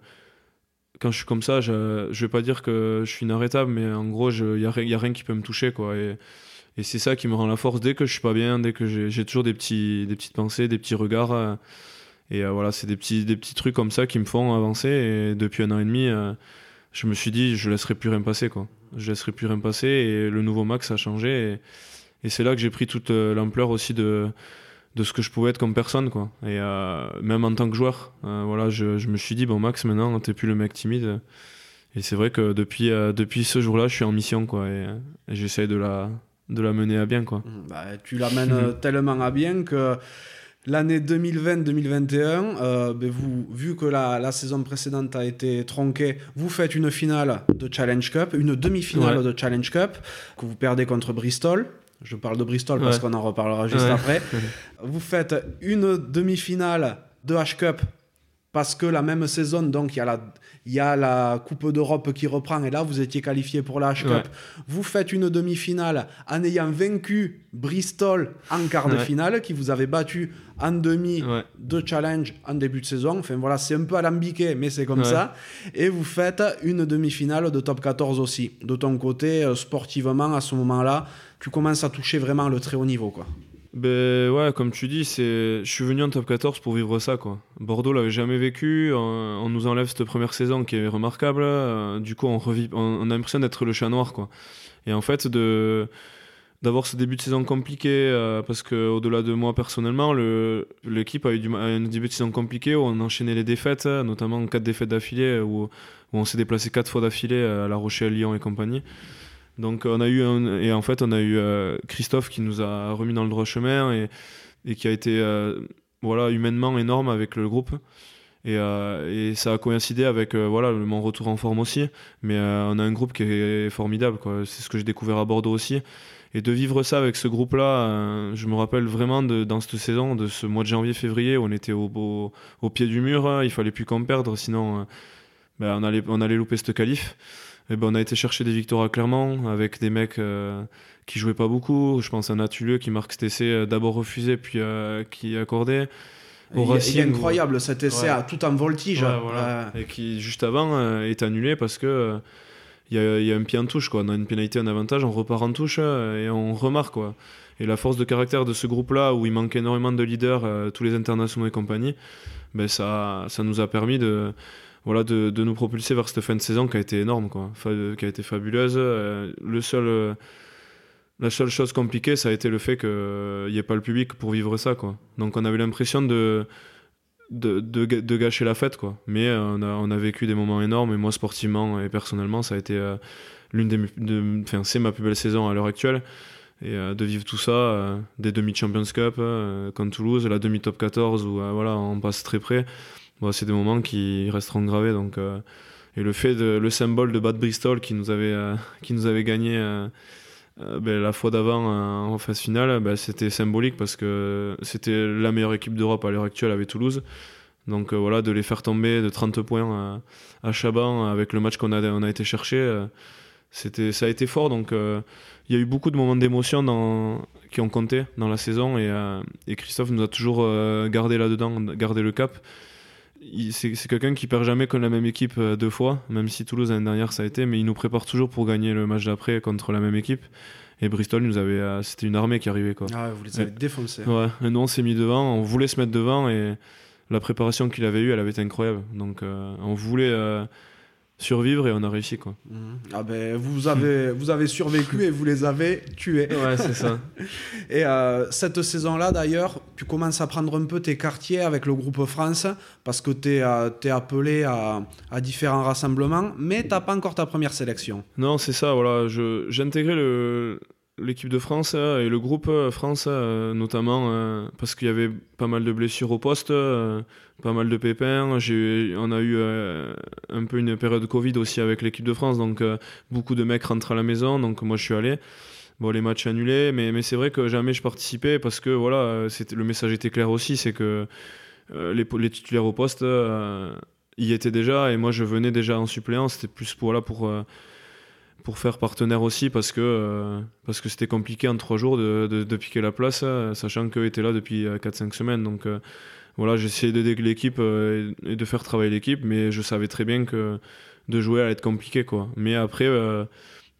quand je suis comme ça, je ne vais pas dire que je suis inarrêtable, mais en gros, il n'y a, a, rien qui peut me toucher. Quoi, et, c'est ça qui me rend la force. Dès que je suis pas bien, dès que j'ai toujours des, petits, des petites pensées, des petits regards et euh, voilà, c'est des petits, des petits trucs comme ça qui me font avancer. Et depuis un an et demi, euh, je me suis dit, je laisserai plus rien passer. Quoi. Je laisserai plus rien passer. Et le nouveau Max a changé. Et, et c'est là que j'ai pris toute euh, l'ampleur aussi de, de ce que je pouvais être comme personne. Quoi. Et même en tant que joueur, voilà, je, je, me suis dit, bon, Max, maintenant, t'es plus le mec timide. Et c'est vrai que depuis, depuis ce jour-là, je suis en mission. Quoi, et, j'essaie de la, de la mener à bien. Quoi. Bah, tu l'amènes tellement à bien que L'année 2020-2021, euh, ben vous, vu que la, la, saison précédente a été tronquée, vous faites une finale de Challenge Cup, une demi-finale de Challenge Cup, que vous perdez contre Bristol. Je parle de Bristol parce qu'on en reparlera juste après. vous faites une demi-finale de H Cup parce que la même saison, donc il y a la, il y a la Coupe d'Europe qui reprend et là vous étiez qualifié pour la H Cup. Vous faites une demi-finale en ayant vaincu Bristol en quart de finale qui vous avait battu en demi de challenge en début de saison. Enfin voilà, c'est un peu alambiqué, mais c'est comme ça. Et vous faites une demi-finale de top 14 aussi. De ton côté, euh, sportivement, à ce moment-là, tu commences à toucher vraiment le très haut niveau. quoi. Ben ouais, comme tu dis, je suis venu en top 14 pour vivre ça quoi. Bordeaux l'avait jamais vécu, on, nous enlève cette première saison qui est remarquable. Euh, du coup, on revit, on, a l'impression d'être le chat noir quoi. Et en fait, d'avoir ce début de saison compliqué euh, parce que au-delà de moi personnellement, le, l'équipe a eu du, un début de saison compliqué où on enchaînait les défaites, notamment quatre défaites d'affilée où, où on s'est déplacé quatre fois d'affilée à La Rochelle, Lyon et compagnie. Donc on a eu et en fait on a eu euh, Christophe qui nous a remis dans le droit chemin et, qui a été euh, voilà humainement énorme avec le groupe. Et, euh, ça a coïncidé avec voilà mon retour en forme aussi. Mais on a un groupe qui est formidable. C'est ce que j'ai découvert à Bordeaux aussi. Et de vivre ça avec ce groupe-là, je me rappelle vraiment de, dans cette saison, de ce mois de janvier-février, on était au, au, pied du mur, hein. il fallait plus qu'en perdre, sinon ben, on, allait, on allait louper ce qualif. Et ben, on a été chercher des victoires à Clermont avec des mecs euh, qui jouaient pas beaucoup. Je pense à Natuleux qui marque cet essai euh, d'abord refusé puis euh, qui accordé. Au il, est incroyable cet essai à tout en voltige. Et qui juste avant est annulé parce que il y, a, y, a un pied en touche. Quoi. On a une pénalité en avantage, on repart en touche et on remarque. Quoi. Et la force de caractère de ce groupe-là, où il manque énormément de leaders, tous les internationaux et compagnie, ben ça, ça nous a permis de, voilà, de, nous propulser vers cette fin de saison qui a été énorme, quoi, qui a été fabuleuse. Euh, le seul, euh, la seule chose compliquée, ça a été le fait qu'il n'y ait pas le public pour vivre ça. Quoi. Donc on avait l'impression de, de, gâcher la fête. Quoi. Mais euh, on a, on a vécu des moments énormes, et moi sportivement et personnellement, ça a été l'une des... Enfin, c'est ma plus belle saison à l'heure actuelle. Et de vivre tout ça, des demi-Champions Cup contre Toulouse, la demi-top 14 où voilà, on passe très près c'est des moments qui resteront gravés. Donc, euh, et le fait de, le symbole de Bad Bristol qui nous avait, euh, qui nous avait gagné euh, ben, la fois d'avant en phase finale, ben, c'était symbolique parce que c'était la meilleure équipe d'Europe à l'heure actuelle avec Toulouse. Donc voilà, de les faire tomber de 30 points à, Chaban avec le match qu'on a, on a été chercher, c'était, ça a été fort. Donc il y a eu beaucoup de moments d'émotion qui ont compté dans la saison et, et Christophe nous a toujours gardé là-dedans, gardé le cap c'est quelqu'un qui perd jamais comme la même équipe euh, deux fois, même si Toulouse l'année dernière ça a été, mais il nous prépare toujours pour gagner le match d'après contre la même équipe. Et Bristol nous avait, euh, c'était une armée qui arrivait quoi. Ah, vous les avez défoncés. Ouais. Et nous on s'est mis devant, on voulait se mettre devant et la préparation qu'il avait eue, elle avait été incroyable. Donc on voulait survivre et on a réussi quoi. Mhm. Ah ben vous avez vous avez survécu et vous les avez tués. Ouais, c'est ça. et euh, cette saison-là d'ailleurs, tu commences à prendre un peu tes quartiers avec le groupe France parce que tu es, euh, appelé à, à, différents rassemblements, mais t'as pas encore ta première sélection. Non, c'est ça, voilà, j'ai intégré le l'équipe de France euh, et le groupe France, notamment parce qu'il y avait pas mal de blessures au poste, pas mal de pépins. On a eu un peu une période Covid aussi avec l'équipe de France, donc beaucoup de mecs rentrent à la maison, donc moi je suis allé. Bon, les matchs annulés, mais, c'est vrai que jamais je participais parce que voilà, le message était clair aussi, c'est que les, les, titulaires au poste y étaient déjà et moi je venais déjà en suppléant, c'était plus pour, là, pour pour faire partenaire aussi parce que euh, c'était compliqué en trois jours de, de, piquer la place, euh, sachant qu'eux étaient là depuis 4-5 euh, semaines. Donc voilà, j'essayais d'aider l'équipe et de faire travailler l'équipe, mais je savais très bien que de jouer allait être compliqué. Quoi. Mais après, le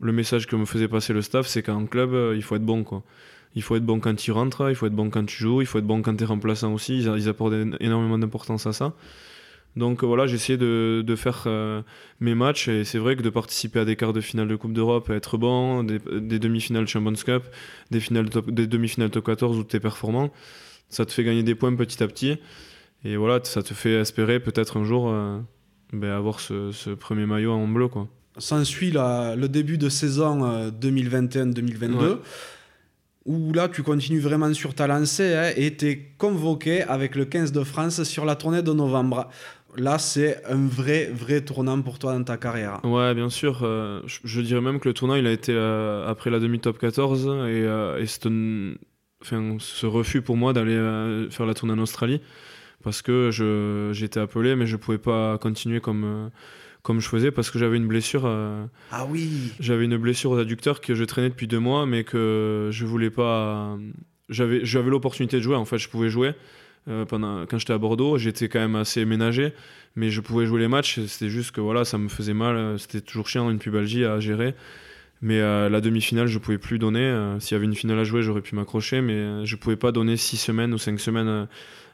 message que me faisait passer le staff, c'est qu'en club, il faut être bon. Quoi. Il faut être bon quand tu rentres, il faut être bon quand tu joues, il faut être bon quand tu es remplaçant aussi. Ils, apportent énormément d'importance à ça. Donc voilà, essayé de, de faire euh, mes matchs et c'est vrai que de participer à des quarts de finale de Coupe d'Europe, être bon, des, demi-finales Champions Cup, des demi-finales top 14 où tu es performant, ça te fait gagner des points petit à petit. Et voilà, ça te fait espérer peut-être un jour euh, ben, avoir ce, premier maillot en bleu. Quoi. S'ensuit le début de saison 2021-2022. Euh, où là tu continues vraiment sur ta lancée hein, et tu es convoqué avec le 15 de France sur la tournée de novembre là, c'est un vrai, vrai tournant pour toi dans ta carrière. Ouais, bien sûr. Euh, je, dirais même que le tournant, il a été après la demi-top 14 et, euh, ce refus pour moi d'aller faire la tournée en Australie parce que j'étais appelé, mais je pouvais pas continuer comme comme je faisais parce que j'avais une blessure. ah oui. J'avais une blessure aux adducteurs que je traînais depuis deux mois, mais que je voulais pas. J'avais j'avais l'opportunité de jouer. En fait, je pouvais jouer. Euh, pendant, quand j'étais à Bordeaux, j'étais quand même assez ménagé, mais je pouvais jouer les matchs. C'était juste que voilà, ça me faisait mal. C'était toujours chiant une pubalgie à gérer. Mais euh, la demi-finale, je pouvais plus donner. Euh, s'il y avait une finale à jouer, j'aurais pu m'accrocher, mais je pouvais pas donner 6 semaines ou 5 semaines à,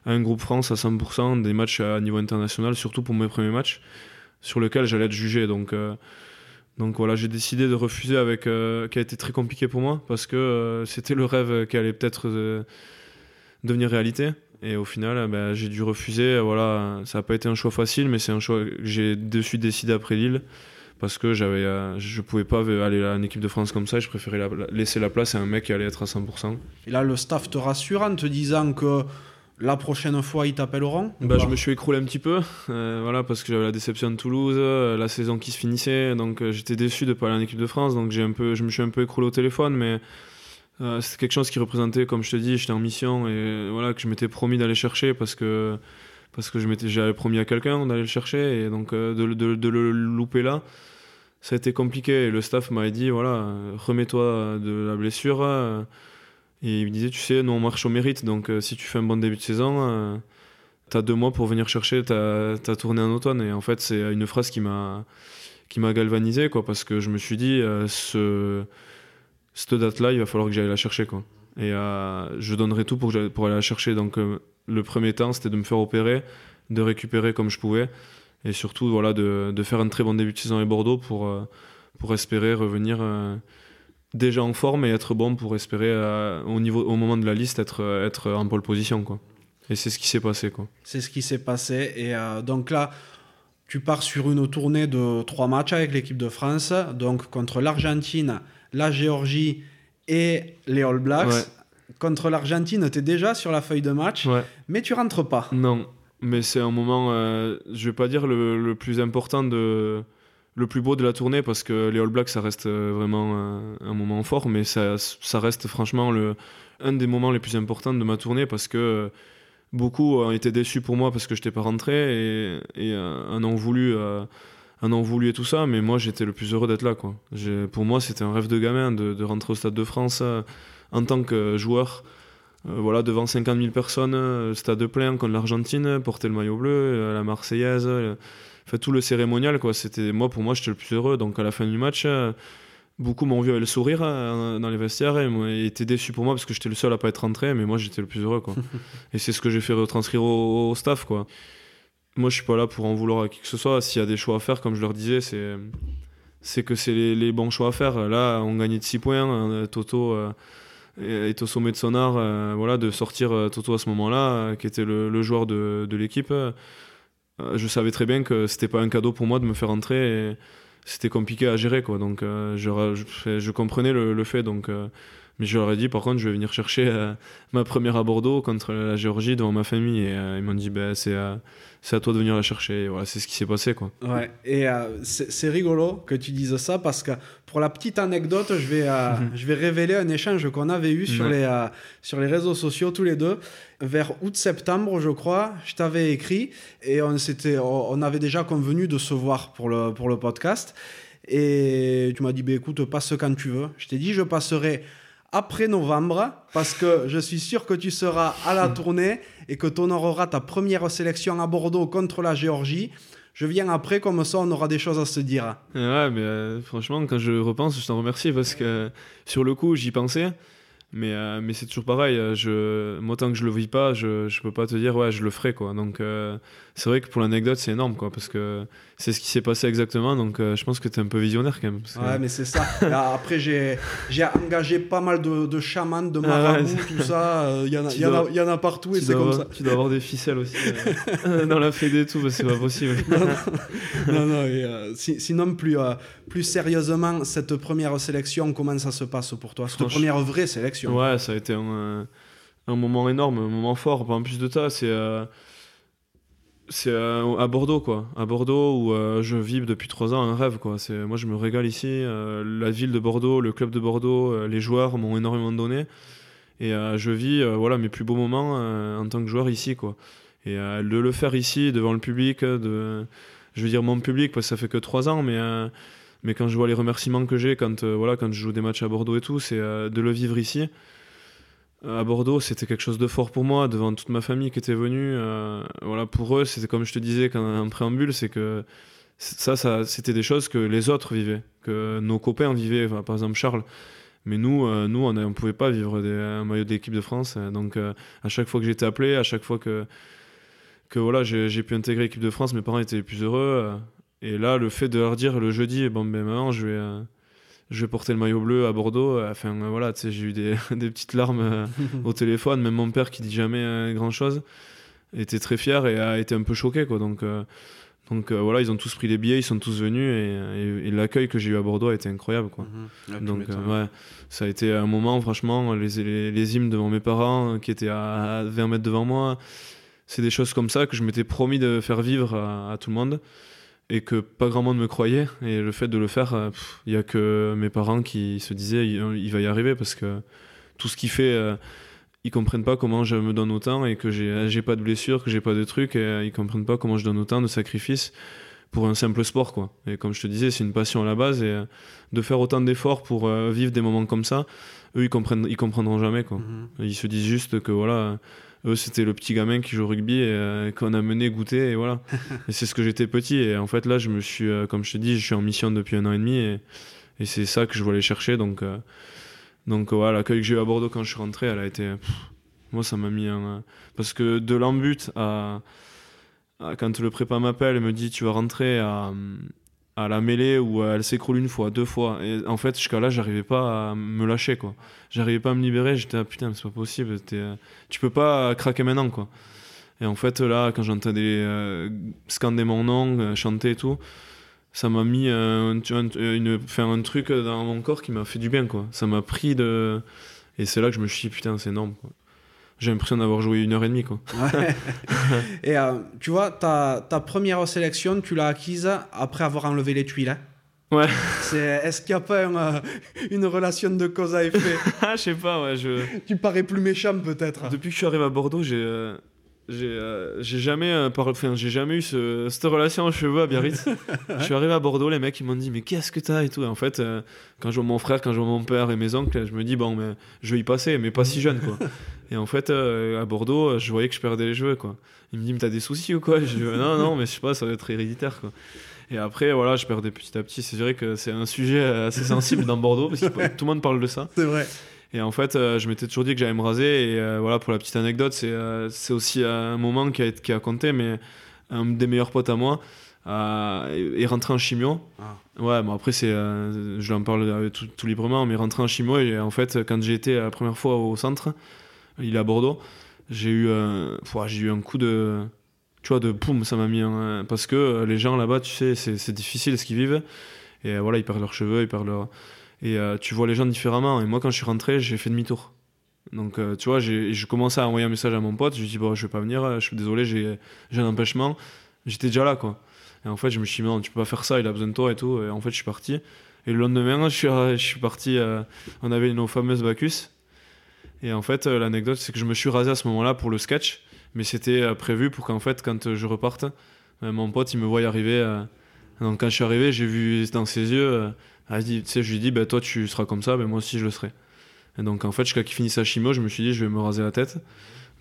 un groupe France à 100% des matchs à niveau international, surtout pour mes premiers matchs, sur lesquels j'allais être jugé. Donc, voilà, j'ai décidé de refuser qui a été très compliqué pour moi, parce que c'était le rêve qui allait peut-être devenir réalité. Et au final, bah, j'ai dû refuser. Voilà, ça n'a pas été un choix facile, mais c'est un choix que j'ai dessus décidé après Lille parce que j'avais, euh, je pouvais pas aller à une équipe de France comme ça. je préférais laisser la place à un mec qui allait être à 100%. Et là, le staff te rassure en te disant que la prochaine fois, ils t'appelleront bah, Je me suis écroulé un petit peu, euh, voilà, parce que j'avais la déception de Toulouse, euh, la saison qui se finissait, donc j'étais déçu de ne pas aller en équipe de France, donc j'ai un peu, je me suis un peu écroulé au téléphone, mais euh, c'est quelque chose qui représentait, comme je te dis, j'étais en mission et voilà que je m'étais promis d'aller chercher parce que parce que je m'étais j'avais promis à quelqu'un d'aller le chercher et donc euh, de, de, le louper là, ça a été compliqué. Et le staff m'avait dit voilà remets-toi de la blessure et il me disait tu sais nous on marche au mérite donc euh, si tu fais un bon début de saison t'as deux mois pour venir chercher ta, ta tournée en automne et en fait c'est une phrase qui m'a qui m'a galvanisé quoi parce que je me suis dit ce cette date-là, il va falloir que j'aille la chercher. Quoi. Et euh, je donnerai tout pour, pour aller la chercher. Donc, euh, le premier temps, c'était de me faire opérer, de récupérer comme je pouvais, et surtout voilà, de, de faire un très bon début de saison à Bordeaux pour, euh, pour espérer revenir déjà en forme et être bon pour espérer, au, niveau, au moment de la liste, être, être en pole position. Quoi. Et c'est ce qui s'est passé. Quoi. C'est ce qui s'est passé. Et donc là, tu pars sur une tournée de trois matchs avec l'équipe de France, donc contre l'Argentine, la Géorgie et les All Blacks. Contre l'Argentine, tu es déjà sur la feuille de match, mais tu rentres pas. Non, mais c'est un moment, euh, je vais pas dire le, plus important, de, le plus beau de la tournée, parce que les All Blacks, ça reste euh, vraiment euh, un, moment fort, mais ça, ça reste franchement le, un des moments les plus importants de ma tournée, parce que beaucoup ont été déçus pour moi parce que je n'étais pas rentré et, et en ont voulu un an voulu et tout ça, mais moi j'étais le plus heureux d'être là. Quoi. Pour moi, c'était un rêve de gamin de, rentrer au Stade de France euh, en tant que joueur. Euh, voilà, devant 50 000 personnes, euh, stade plein contre l'Argentine, porter le maillot bleu, la Marseillaise, tout le cérémonial. Quoi. C'était, moi, pour moi, j'étais le plus heureux. Donc à la fin du match, beaucoup m'ont vu avec le sourire dans les vestiaires et, étaient déçus pour moi parce que j'étais le seul à pas être rentré, mais moi j'étais le plus heureux. Quoi. et c'est ce que j'ai fait retranscrire au, staff. Quoi. Moi je suis pas là pour en vouloir à qui que ce soit. S'il y a des choix à faire, comme je leur disais, c'est, c'est que c'est les, bons choix à faire. Là, on gagnait de 6 points. Hein, Toto euh, est au sommet de son art. Euh, voilà, de sortir euh, Toto à ce moment-là, qui était le, joueur de, l'équipe. je savais très bien que c'était pas un cadeau pour moi de me faire entrer. C'était compliqué à gérer quoi donc euh, je, comprenais le, fait donc euh, mais je leur ai dit par contre je vais venir chercher euh, ma première à Bordeaux contre la Géorgie devant ma famille et ils m'ont dit ben c'est c'est à toi de venir la chercher. voilà, c'est ce qui s'est passé. Quoi. Ouais, et c'est rigolo que tu dises ça parce que pour la petite anecdote, je vais, je vais révéler un échange qu'on avait eu sur, les, sur les réseaux sociaux tous les deux vers août-septembre, je crois, je t'avais écrit et on, on avait déjà convenu de se voir pour le, pour le podcast. Et tu m'as dit, bah, écoute, passe quand tu veux. Je t'ai dit, je passerai après novembre parce que je suis sûr que tu seras à la tournée et que tu honoreras ta première sélection à Bordeaux contre la Géorgie. Je viens après, comme ça on aura des choses à se dire. Ouais, mais euh, franchement, quand je repense, je t'en remercie parce que sur le coup, j'y pensais. Mais, euh, mais c'est toujours pareil. Euh, je, moi, tant que je le vis pas, je, je peux pas te dire, ouais, je le ferai, quoi. Donc, euh, c'est vrai que pour l'anecdote, c'est énorme, quoi, parce que c'est ce qui s'est passé exactement. Donc, je pense que tu es un peu visionnaire, quand même. Ouais, mais c'est ça. après, j'ai, j'ai engagé pas mal de, de chamans, de ah marabouts, tout ça. Il y, en a, y, en a, y en a partout et c'est comme ça. Tu dois avoir des ficelles aussi dans la fédé et tout, parce que c'est pas possible. non, non, et, sinon, plus, plus sérieusement, cette première sélection, comment ça se passe pour toi? Cette première vraie sélection Ouais, ça a été un, un, moment énorme, un moment fort. En plus de ça, c'est euh, c'est euh, à Bordeaux, quoi. À Bordeaux, où euh, je vis depuis trois ans un rêve, quoi. Moi, je me régale ici. la ville de Bordeaux, le club de Bordeaux, les joueurs m'ont énormément donné. Et je vis voilà, mes plus beaux moments en tant que joueur ici, quoi. Et de le faire ici, devant le public, de, je veux dire mon public, parce que ça fait que trois ans, mais mais quand je vois les remerciements que j'ai quand, euh, voilà, quand je joue des matchs à Bordeaux et tout, c'est euh, de le vivre ici. Euh, à Bordeaux, c'était quelque chose de fort pour moi, devant toute ma famille qui était venue. voilà, pour eux, c'était comme je te disais quand en préambule, c'est que ça, c'était des choses que les autres vivaient, que nos copains vivaient, par exemple Charles. Mais nous, nous on ne pouvait pas vivre un maillot d'équipe de France. donc à chaque fois que j'étais appelé, à chaque fois que, que voilà, j'ai pu intégrer l'équipe de France, mes parents étaient les plus heureux. Et là, le fait de leur dire le jeudi, bon, ben maintenant, je vais, euh, je vais porter le maillot bleu à Bordeaux. Euh, enfin, euh, voilà, tu sais, j'ai eu des, des, petites larmes au téléphone. Même mon père, qui dit jamais grand chose, était très fier et a été un peu choqué, quoi. Donc, donc voilà, ils ont tous pris les billets, ils sont tous venus et, l'accueil que j'ai eu à Bordeaux a été incroyable, quoi. Mhm. donc, ouais, ça a été un moment, franchement, les, les, les, hymnes devant mes parents qui étaient à 20 mètres devant moi. C'est des choses comme ça que je m'étais promis de faire vivre à tout le monde et que pas grand monde me croyait. Et le fait de le faire, euh, il n'y a que mes parents qui se disaient il, va y arriver parce que tout ce qu'il fait, euh, ils comprennent pas comment je me donne autant et que j'ai pas de blessures, que j'ai pas de trucs, et euh, ils comprennent pas comment je donne autant de sacrifices pour un simple sport quoi. Et comme je te disais, c'est une passion à la base et de faire autant d'efforts pour vivre des moments comme ça, eux ils comprennent ils comprendront jamais quoi. Mm-hmm. Ils se disent juste que voilà eux, c'était le petit gamin qui joue au rugby et euh, qu'on a mené goûter et voilà. et c'est ce que j'étais petit. Et en fait, là, je me suis, euh, comme je te dis, je suis en mission depuis un an et demi et, et c'est ça que je voulais chercher. Donc, euh, donc voilà, l'accueil que j'ai eu à Bordeaux quand je suis rentré, elle a été. moi, ça m'a mis un. parce que de l'embut à, à, Quand le prépa m'appelle et me dit tu vas rentrer à à la mêlée où elle s'écroule une fois, deux fois. Et en fait, jusqu'à là, j'arrivais pas à me lâcher, quoi. J'arrivais pas à me libérer. J'étais, ah, putain, c'est pas possible. Tu peux pas craquer maintenant, quoi. Et en fait, là, quand j'entendais euh, scander mon nom, euh, chanter et tout, ça m'a mis un, une, faire un truc dans mon corps qui m'a fait du bien, quoi. Ça m'a pris de. Et c'est là que je me suis dit, putain, c'est énorme, quoi j'ai l'impression d'avoir joué une heure et demie. Quoi. et euh, tu vois, ta, ta, première sélection, tu l'as acquise après avoir enlevé les tuiles. Hein? Ouais. Est-ce qu'il n'y a pas euh, une relation de cause à effet? Ah, je sais pas, ouais. Je... Tu parais plus méchant peut-être. Depuis que je suis arrivé à Bordeaux, j'ai. Euh, j'ai jamais, enfin, j'ai jamais eu ce, cette relation aux cheveux à Biarritz. je suis arrivé à Bordeaux, les mecs ils m'ont dit mais qu'est-ce que t'as et tout. Et en fait, quand je vois mon frère, quand je vois mon père et mes oncles, je me dis bon mais je vais y passer, mais pas si jeune quoi. Et en fait, euh, à Bordeaux, je voyais que je perdais les cheveux, quoi. Il me mais t'as des soucis ou quoi? Je dis, non, non, mais je sais pas, ça va être héréditaire, quoi. Et après, voilà, je perdais petit à petit. C'est vrai que c'est un sujet assez sensible dans Bordeaux, parce que tout le monde parle de ça. C'est vrai. Et en fait, euh, je m'étais toujours dit que j'allais me raser. Et euh, voilà, pour la petite anecdote, c'est euh, aussi un moment qui a, qui a compté, mais un des meilleurs potes à moi est rentré en chimio. Ah. Ouais, bon après, c'est, je l'en parle tout, tout, librement, mais rentré en chimio. Et en fait, quand j'ai été la première fois au centre, il est à Bordeaux, j'ai eu, j'ai eu un coup de. Tu vois, de poum, ça m'a mis. parce que les gens là-bas, tu sais, c'est difficile ce qu'ils vivent. Et voilà, ils perdent leurs cheveux, ils perdent leur et euh, tu vois les gens différemment. Et moi, quand je suis rentré, j'ai fait demi-tour. Donc, euh, tu vois, j'ai commencé à envoyer un message à mon pote. Je lui ai dit, bon, je vais pas venir, je suis désolé, j'ai un empêchement. J'étais déjà là, quoi. Et en fait, je me suis dit, non, tu peux pas faire ça, il a besoin de toi et tout. Et en fait, je suis parti. Et le lendemain, je suis, je suis parti. Euh, on avait nos fameuses Bacchus. Et en fait, l'anecdote, c'est que je me suis rasé à ce moment-là pour le sketch. Mais c'était prévu pour qu'en fait, quand je reparte, mon pote, il me voit y arriver. donc, quand je suis arrivé, j'ai vu dans ses yeux tu sais, je lui dis, bah, toi tu seras comme ça, mais moi aussi je le serai. Et donc en fait, jusqu'à qu'il finisse sa chimio, je me suis dit, je vais me raser la tête.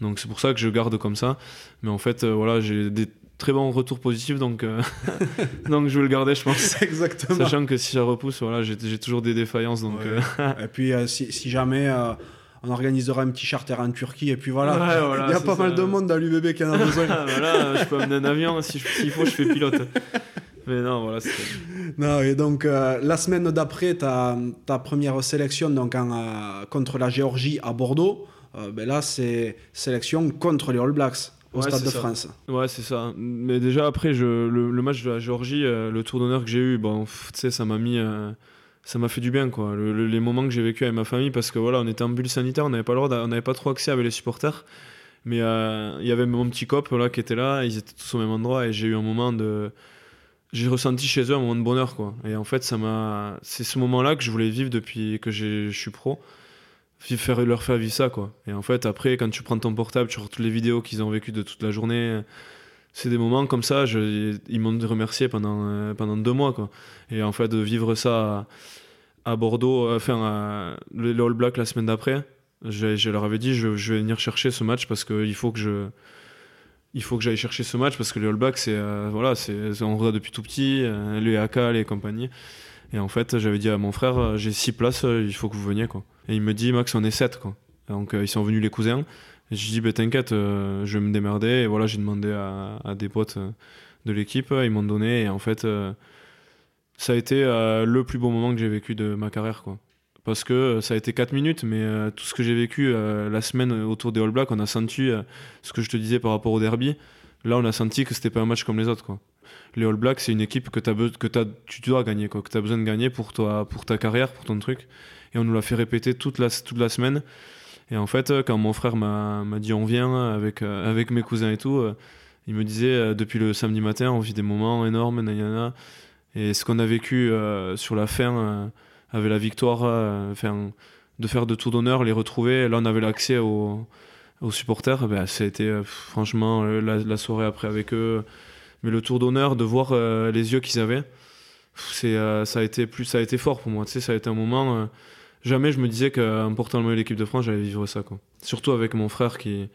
Donc c'est pour ça que je garde comme ça. Mais en fait, euh, voilà, j'ai des très bons retours positifs, donc, euh, donc je vais le garder, je pense. Exactement. Sachant que si ça repousse, voilà, j'ai toujours des défaillances. Donc, euh. et puis si, si, jamais on organisera un petit charter en Turquie et puis voilà. il y a pas mal de monde dans l'UBB qui en a besoin. voilà, je peux amener un avion, s'il faut, je fais pilote. Mais non, voilà. Non, et donc euh, la semaine d'après, ta, ta première sélection donc, euh, contre la Géorgie à Bordeaux, euh, ben là, c'est sélection contre les All Blacks au Stade de France. Ouais, c'est ça. Mais déjà, après, je, le, match de la Géorgie, le tour d'honneur que j'ai eu, bon, tu sais, ça m'a mis. ça m'a fait du bien, quoi. les moments que j'ai vécu avec ma famille, parce que voilà, on était en bulle sanitaire, on n'avait pas, on n'avait pas trop accès avec les supporters. Mais il y avait mon petit cop là, qui était là, ils étaient tous au même endroit, et j'ai eu un moment de j'ai ressenti chez eux un moment de bonheur quoi. Et en fait ça m'a c'est ce moment là que je voulais vivre depuis que je suis pro. Faire leur faire vivre ça quoi. Et en fait après quand tu prends ton portable tu regardes toutes les vidéos qu'ils ont vécues de toute la journée c'est des moments comme ça ils m'ont remercié pendant euh, pendant deux mois quoi. Et en fait de vivre ça à, Bordeaux euh, enfin à, les All Blacks la semaine d'après je, leur avais dit je vais venir chercher ce match parce qu'il faut que je il faut que j'aille chercher ce match parce que les All Blacks, c'est euh, voilà, c'est on regarde depuis tout petit, euh, les AK, les compagnies. Et en fait, j'avais dit à mon frère, euh, j'ai six places, il faut que vous veniez quoi. Et il me dit, Max, on est sept quoi. Donc ils sont venus les cousins. Et je dis, bah, t'inquiète, je vais me démerder. Et voilà, j'ai demandé à, des potes de l'équipe, ils m'ont donné. Et en fait, ça a été le plus beau moment que j'ai vécu de ma carrière quoi parce que euh, ça a été 4 minutes, mais euh, tout ce que j'ai vécu euh, la semaine autour des All Blacks, on a senti ce que je te disais par rapport au derby. Là, on a senti que c'était pas un match comme les autres. Les All Blacks, c'est une équipe que, tu dois gagner, que tu as besoin de gagner pour, ta carrière, pour ton truc. Et on nous l'a fait répéter toute la, semaine. Et en fait, quand mon frère m'a dit on vient avec, avec mes cousins et tout, il me disait depuis le samedi matin, on vit des moments énormes, nanana. Et ce qu'on a vécu sur la fin avec la victoire, euh, de faire de tout d'honneur, les retrouver. Là, on avait l'accès aux, aux, supporters. Ben, ça a été euh, franchement euh, la, soirée après avec eux. Mais le tour d'honneur, de voir les yeux qu'ils avaient, c'est, ça, a été plus, ça a été fort pour moi. Tu ça a été un moment. jamais je me disais qu'en portant le maillot de l'équipe de France, j'allais vivre ça. Quoi. Surtout avec mon frère qui.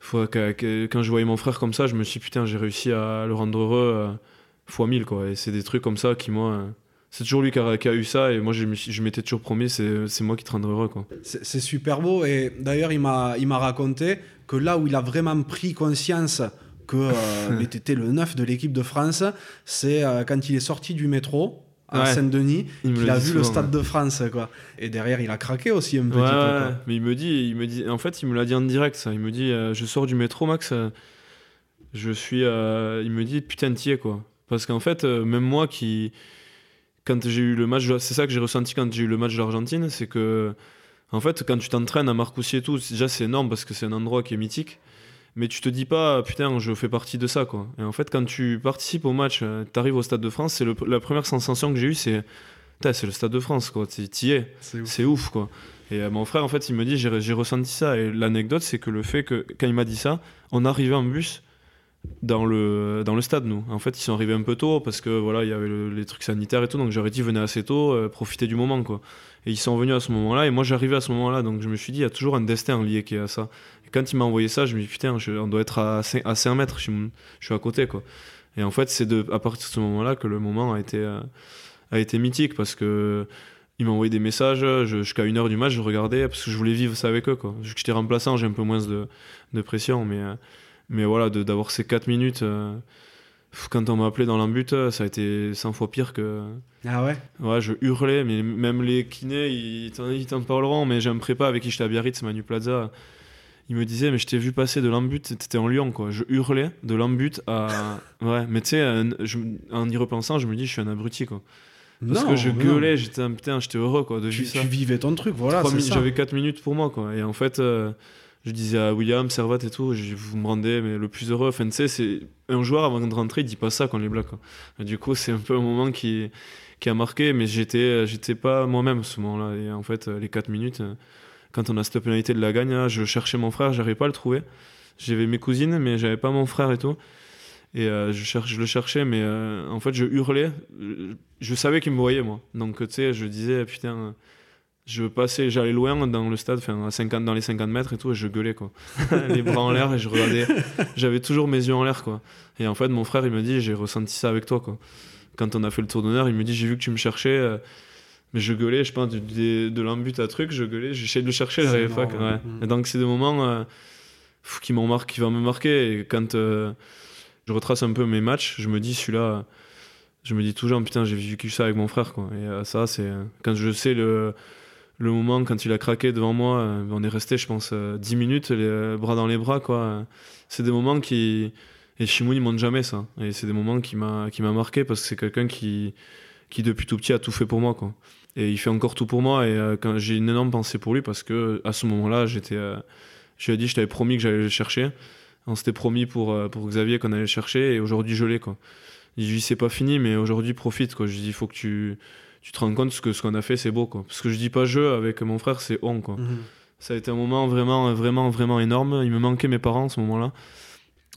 Faut, quand je voyais mon frère comme ça, je me suis dit, putain, j'ai réussi à le rendre heureux fois mille. Quoi. Et c'est des trucs comme ça qui, moi c'est toujours lui qui a, eu ça et moi je, je m'étais toujours promis c'est moi qui te rendrai heureux quoi. C'est super beau et d'ailleurs il m'a il m'a raconté que là où il a vraiment pris conscience que euh, était le neuf de l'équipe de France, c'est euh, quand il est sorti du métro à Saint-Denis, il, a vu le stade de France quoi. Et derrière il a craqué aussi un petit peu. Mais il me dit il me dit en fait il me l'a dit en direct ça, il me dit euh, je sors du métro Max je suis il me dit putain t'y es quoi. Parce qu'en fait même moi qui quand j'ai eu le match, c'est ça que j'ai ressenti quand j'ai eu le match de l'Argentine, c'est que, en fait, quand tu t'entraînes à Marcoussis et tout, déjà c'est énorme parce que c'est un endroit qui est mythique, mais tu te dis pas, putain, je fais partie de ça, quoi. Et en fait, quand tu participes au match, euh, tu arrives au Stade de France, c'est la première sensation que j'ai eue, c'est, c'est le Stade de France, quoi. T'y es, c'est ouf. quoi. Et euh, mon frère, en fait, il me dit, j'ai ressenti ça. Et l'anecdote, c'est que le fait que, quand il m'a dit ça, on arrivait en bus, dans le, dans le stade, nous. En fait, ils sont arrivés un peu tôt parce que voilà, il y avait les trucs sanitaires et tout, donc j'aurais dit venez assez tôt, euh, profitez du moment, quoi. Et ils sont venus à ce moment-là, et moi j'arrivais à ce moment-là, donc je me suis dit, il y a toujours un destin lié qui est à ça. Quand il m'a envoyé ça, je me suis dit, putain, on doit être à 5, à 5 mètres, je suis, à côté, quoi. Et en fait, c'est à partir de ce moment-là que le moment a été, a été mythique parce que il m'a envoyé des messages jusqu'à une heure du match je regardais parce que je voulais vivre ça avec eux quoi vu que j'étais remplaçant j'ai un peu moins de, de pression mais mais voilà d'avoir ces 4 minutes quand on m'a appelé dans l'embut, ça a été 100 fois pire que. Ah ouais? Ouais, je hurlais, mais même les kinés, ils t'en parleront. Mais j'ai un prépa avec qui j'étais à Biarritz, Manu Plaza. Il me disait, mais je t'ai vu passer de l'embut, t'étais en Lyon, quoi. Je hurlais de l'embut à. ouais, mais tu sais, en y repensant, je me dis, je suis un abruti, quoi. Parce que je gueulais, j'étais putain, j'étais heureux, quoi, de tu, ça. Tu vivais ton truc, voilà. J'avais 4 minutes pour moi, quoi. Et en fait. Euh, je disais à William, Servat et tout, je, vous me rendez mais le plus heureux. Enfin, c'est un joueur avant de rentrer, il dit pas ça quand les blague. Du coup, c'est un peu un moment qui, qui a marqué, mais j'étais, j'étais pas moi-même ce moment-là. Et en fait, les 4 minutes, quand on a cette pénalité de la gagne, je cherchais mon frère, j'arrivais pas à le trouver. J'avais mes cousines, mais j'avais pas mon frère et tout. Et euh, je le cherchais, mais euh, en fait, je hurlais. Je, savais qu'il me voyait, moi. Donc, tu sais, je disais, putain je passais, j'allais loin dans le stade, enfin à 50, dans les 50 mètres et tout, et je gueulais quoi. les bras en l'air et je regardais. J'avais toujours mes yeux en l'air quoi. Et en fait, mon frère il me dit, j'ai ressenti ça avec toi quoi. Quand on a fait le tour d'honneur, il me dit, j'ai vu que tu me cherchais, euh, mais je gueulais, je pense, de, de, l'embut à truc, je gueulais, j'essayais de le chercher, j'arrivais pas. Ouais. Et donc c'est des moments euh, qui m'ont marqué, qui vont me marquer. Et quand euh, je retrace un peu mes matchs, je me dis, celui-là, je me dis toujours, putain, j'ai vécu ça avec mon frère quoi. Et ça, c'est quand je sais le le moment quand il a craqué devant moi, euh, on est resté, je pense, 10 euh, minutes, les euh, bras dans les bras, quoi. C'est des moments qui. Et Shimon, il montre jamais ça. Et c'est des moments qui m'a marqué parce que c'est quelqu'un qui, qui, depuis tout petit, a tout fait pour moi, quoi. Et il fait encore tout pour moi. Et j'ai une énorme pensée pour lui parce que à ce moment-là, j'étais. je lui ai dit, je t'avais promis que j'allais le chercher. On s'était promis pour, pour Xavier qu'on allait le chercher. Et aujourd'hui, je l'ai, quoi. Je lui dis, c'est pas fini, mais aujourd'hui, profite, quoi. Je lui dis, il faut que tu tu te rends compte que ce qu'on a fait, c'est beau, quoi. Parce que je dis pas jeu avec mon frère, c'est on, quoi. Mhm. Ça a été un moment vraiment, vraiment, vraiment énorme. Il me manquait mes parents à ce moment-là.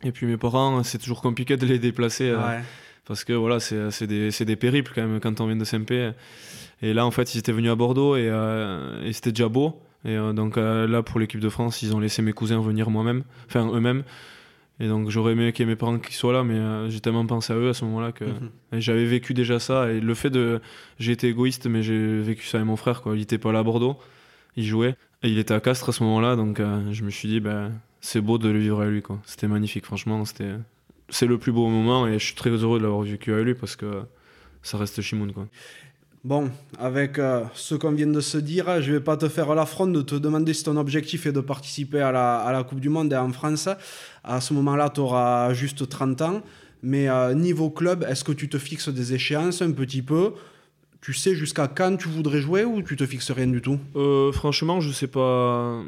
Et puis mes parents, c'est toujours compliqué de les déplacer. Euh, parce que voilà, c'est des, des, périples quand même quand on vient de SMP. Et là, en fait, ils étaient venus à Bordeaux et, euh, et c'était déjà beau. Et euh, donc là, pour l'équipe de France, ils ont laissé mes cousins venir moi-même, enfin eux-mêmes. Et donc j'aurais aimé qu'il y ait mes parents qui soient là, mais euh, j'ai tellement pensé à eux à ce moment-là que mhm. j'avais vécu déjà ça. Et le fait de. J'ai été égoïste, mais j'ai vécu ça avec mon frère. Quoi. Il était pas là à Bordeaux, il jouait. Et il était à Castres à ce moment-là, donc euh, je me suis dit, ben, c'est beau de le vivre avec lui. Quoi. C'était magnifique, franchement. C'était, c'est le plus beau moment et je suis très heureux de l'avoir vécu avec lui parce que ça reste Shimoun. Quoi. Bon, avec euh, ce qu'on vient de se dire, je vais pas te faire l'affront de te demander si ton objectif est de participer à la, à la Coupe du Monde en France. À ce moment-là, tu auras juste 30 ans. Mais euh, niveau club, est-ce que tu te fixes des échéances un petit peu? Tu sais jusqu'à quand tu voudrais jouer ou tu te fixes rien du tout? Euh, Franchement, je sais pas.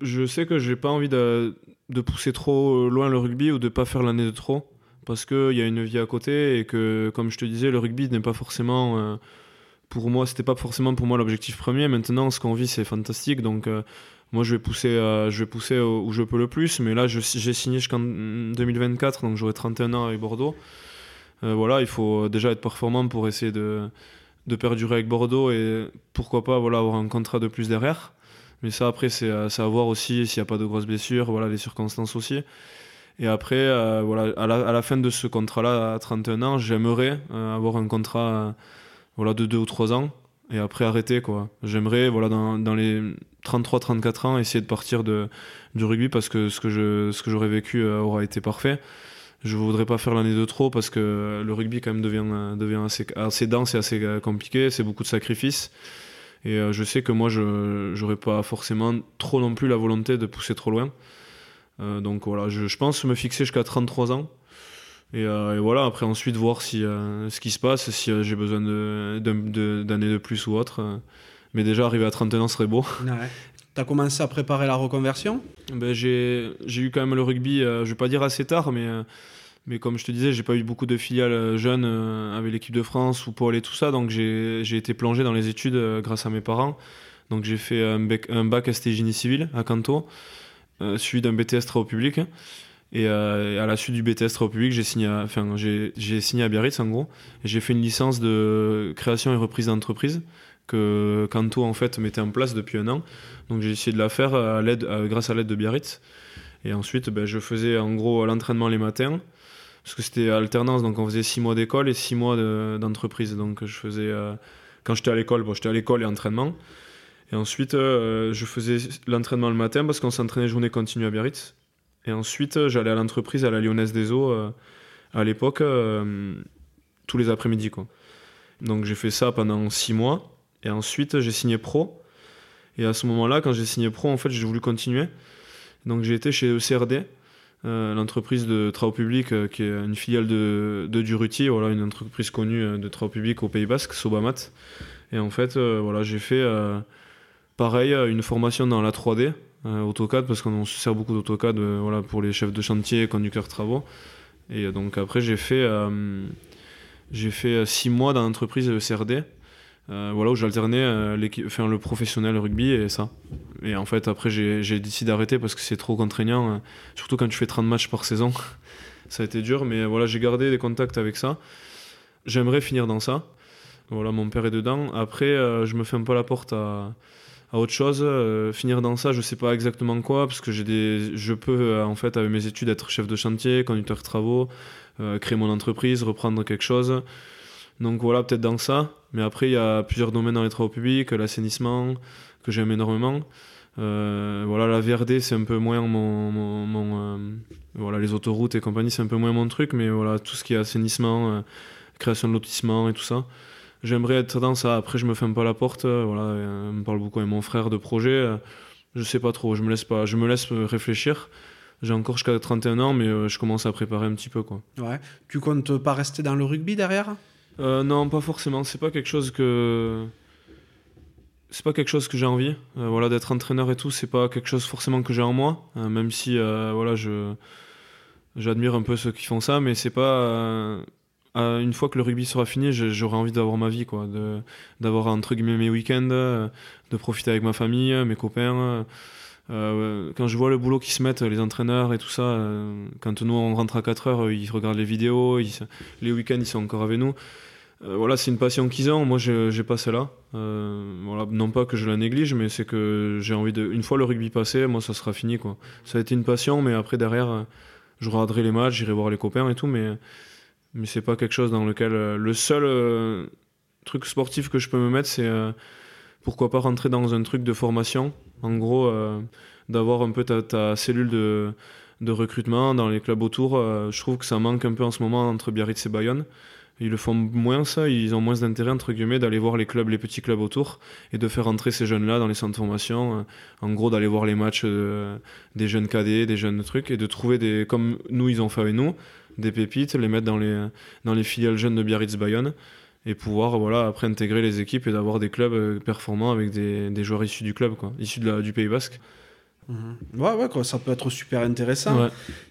Je sais que j'ai pas envie de, de, pousser trop loin le rugby ou de pas faire l'année de trop. Parce qu'il y a une vie à côté et que, comme je te disais, le rugby n'est pas forcément pour moi, c'était pas forcément pour moi l'objectif premier. Maintenant, ce qu'on vit, c'est fantastique. Donc, euh, moi, je vais pousser, euh, je vais pousser où je peux le plus. Mais là, j'ai signé jusqu'en 2024, donc j'aurai 31 ans avec Bordeaux. Euh, voilà, il faut déjà être performant pour essayer de, de perdurer avec Bordeaux et pourquoi pas voilà, avoir un contrat de plus derrière. Mais ça, après, c'est à voir aussi s'il n'y a pas de grosses blessures, voilà, les circonstances aussi. Et après, voilà, à la, à la, fin de ce contrat-là, à 31 ans, j'aimerais avoir un contrat voilà, de 2 ou 3 ans et après arrêter quoi. J'aimerais voilà dans, dans les 33 34 ans essayer de partir de du rugby parce que ce que je ce que j'aurais vécu euh, aura été parfait. Je voudrais pas faire l'année de trop parce que le rugby quand même devient devient assez dense et assez euh, compliqué, c'est beaucoup de sacrifices. Et euh, je sais que moi je j'aurais pas forcément trop non plus la volonté de pousser trop loin. donc voilà, je, je pense me fixer jusqu'à 33 ans euh, et, voilà, après ensuite voir si, euh, ce qui se passe, si euh, j'ai besoin d'années de, de, plus ou autre. mais déjà, arriver à 31 ans serait beau. Ouais. Tu as commencé à préparer la reconversion? Ben, J'ai eu quand même le rugby, je vais pas dire assez tard, mais, mais comme je te disais, j'ai pas eu beaucoup de filiales jeunes avec l'équipe de France ou Paul et tout ça, donc j'ai été plongé dans les études grâce à mes parents. Donc j'ai fait un, bac, un bac ST Génie Civil à Canto, suivi d'un BTS Travaux Publics. Euh, et à la suite du BTS République, j'ai signé, enfin, j'ai, signé à Biarritz en gros. J'ai fait une licence de création et reprise d'entreprise que Kanto en fait mettait en place depuis un an. Donc j'ai essayé de la faire à l'aide, grâce à l'aide de Biarritz. Et ensuite, ben, je faisais en gros l'entraînement les matins. parce que c'était alternance, donc on faisait six mois d'école et six mois d'entreprise. donc je faisais, quand j'étais à l'école, bon, j'étais à l'école et entraînement. Et ensuite, je faisais l'entraînement le matin parce qu'on s'entraînait journée continue à Biarritz. Et ensuite, j'allais à l'entreprise à la Lyonnaise des Eaux à l'époque, tous les après-midi. Quoi. Donc j'ai fait ça pendant six mois. Et ensuite, j'ai signé pro. Et à ce moment-là, quand j'ai signé pro, en fait, j'ai voulu continuer. Donc j'ai été chez ECRD, euh, l'entreprise de travaux publics, euh, qui est une filiale de, Durutier, voilà, une entreprise connue euh, de travaux publics au Pays Basque, Sobamat. Et en fait, voilà, j'ai fait pareil, une formation dans la 3D, AutoCAD, parce qu'on se sert beaucoup d'AutoCAD voilà, pour les chefs de chantier, conducteurs travaux. Et donc après, j'ai fait, j'ai fait six mois dans l'entreprise. Euh, voilà où j'alternais euh, le professionnel rugby et ça. Et en fait, après, j'ai décidé d'arrêter parce que c'est trop contraignant, euh, surtout quand tu fais 30 matchs par saison. ça a été dur, mais voilà, j'ai gardé des contacts avec ça. J'aimerais finir dans ça. Voilà, mon père est dedans. Après, je me fais un peu la porte à, autre chose. finir dans ça, je sais pas exactement quoi, parce que j'ai des, je peux, en fait, avec mes études, être chef de chantier, conducteur de travaux, créer mon entreprise, reprendre quelque chose. Donc voilà, peut-être dans ça. Mais après, il y a plusieurs domaines dans les travaux publics, l'assainissement, que j'aime énormément. Euh, voilà, la VRD, c'est un peu moins mon. euh, voilà, les autoroutes et compagnie, c'est un peu moins mon truc, mais voilà, tout ce qui est assainissement, euh, création de lotissement et tout ça. J'aimerais être dans ça. Après, je me ferme pas la porte. voilà, on me parle beaucoup avec mon frère de projet. je sais pas trop, je me laisse pas. Je me laisse réfléchir. J'ai encore jusqu'à 31 ans, mais je commence à préparer un petit peu. Quoi. Ouais. Tu comptes pas rester dans le rugby derrière? Euh, non, pas forcément. C'est pas quelque chose que c'est pas quelque chose que j'ai envie. Euh, voilà, d'être entraîneur et tout, c'est pas quelque chose forcément que j'ai en moi. Euh, même si voilà, je j'admire un peu ceux qui font ça, mais c'est pas une fois que le rugby sera fini, j'aurai envie d'avoir ma vie, quoi, d'avoir entre guillemets mes week-ends, de profiter avec ma famille, mes copains. Euh, quand je vois le boulot qui se mettent, les entraîneurs et tout ça, euh, quand nous on rentre à 4 heures, ils regardent les vidéos, les week-ends ils sont encore avec nous. Euh, voilà, c'est une passion qu'ils ont. Moi, j'ai pas cela. voilà, non pas que je la néglige, mais c'est que j'ai envie de. Une fois le rugby passé, moi, ça sera fini, quoi. Ça a été une passion, mais après derrière, je regarderai les matchs, j'irai voir les copains et tout, mais mais c'est pas quelque chose dans lequel le seul truc sportif que je peux me mettre, c'est pourquoi pas rentrer dans un truc de formation en gros, euh, d'avoir un peu ta, cellule de, recrutement dans les clubs autour, euh, je trouve que ça manque un peu en ce moment entre Biarritz et Bayonne. Ils le font moins ça, ils ont moins d'intérêt entre guillemets d'aller voir les clubs, les petits clubs autour et de faire entrer ces jeunes-là dans les centres de formation. Euh, en gros, d'aller voir les matchs des jeunes cadets, des jeunes trucs et de trouver des, comme nous ils ont fait avec nous, des pépites, les mettre dans les, dans les filiales jeunes de Biarritz Bayonne et pouvoir voilà après intégrer les équipes et d'avoir des clubs euh, performants avec des, des, joueurs issus du club quoi issus de la, du Pays Basque. Mhm. ouais ouais quoi, ça peut être super intéressant.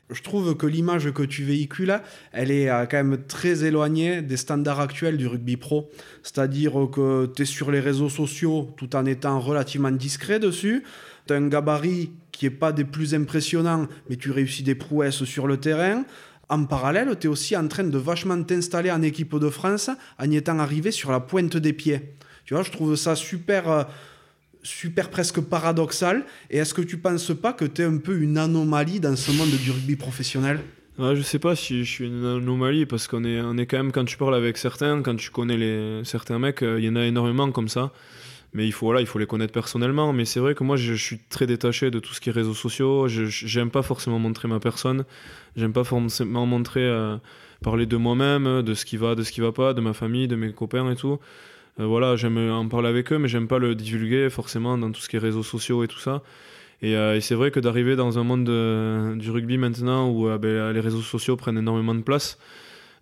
Je trouve que l'image que tu véhicules elle est euh, quand même très éloignée des standards actuels du rugby pro. C'est à dire que tu es sur les réseaux sociaux tout en étant relativement discret dessus. Tu as un gabarit qui est pas des plus impressionnants mais tu réussis des prouesses sur le terrain en parallèle, tu es aussi en train de vachement t'installer en équipe de France en y étant arrivé sur la pointe des pieds. Tu vois, je trouve ça super, euh, super presque paradoxal. Et est-ce que tu penses pas que tu es un peu une anomalie dans ce monde du rugby professionnel? Je Je sais pas si je suis une anomalie parce qu'on est, on est quand même, quand tu parles avec certains, quand tu connais les, certains mecs, euh, il y en a énormément comme ça mais il faut voilà il faut les connaître personnellement. Mais c'est vrai que moi je, suis très détaché de tout ce qui est réseaux sociaux. J'aime pas forcément montrer ma personne. J'aime pas forcément montrer euh, parler de moi-même de ce qui va de ce qui va pas de ma famille de mes copains et tout. Euh, voilà j'aime en parler avec eux mais j'aime pas le divulguer forcément dans tout ce qui est réseaux sociaux et tout ça. Et, euh, et c'est vrai que d'arriver dans un monde du rugby maintenant où ben, les réseaux sociaux prennent énormément de place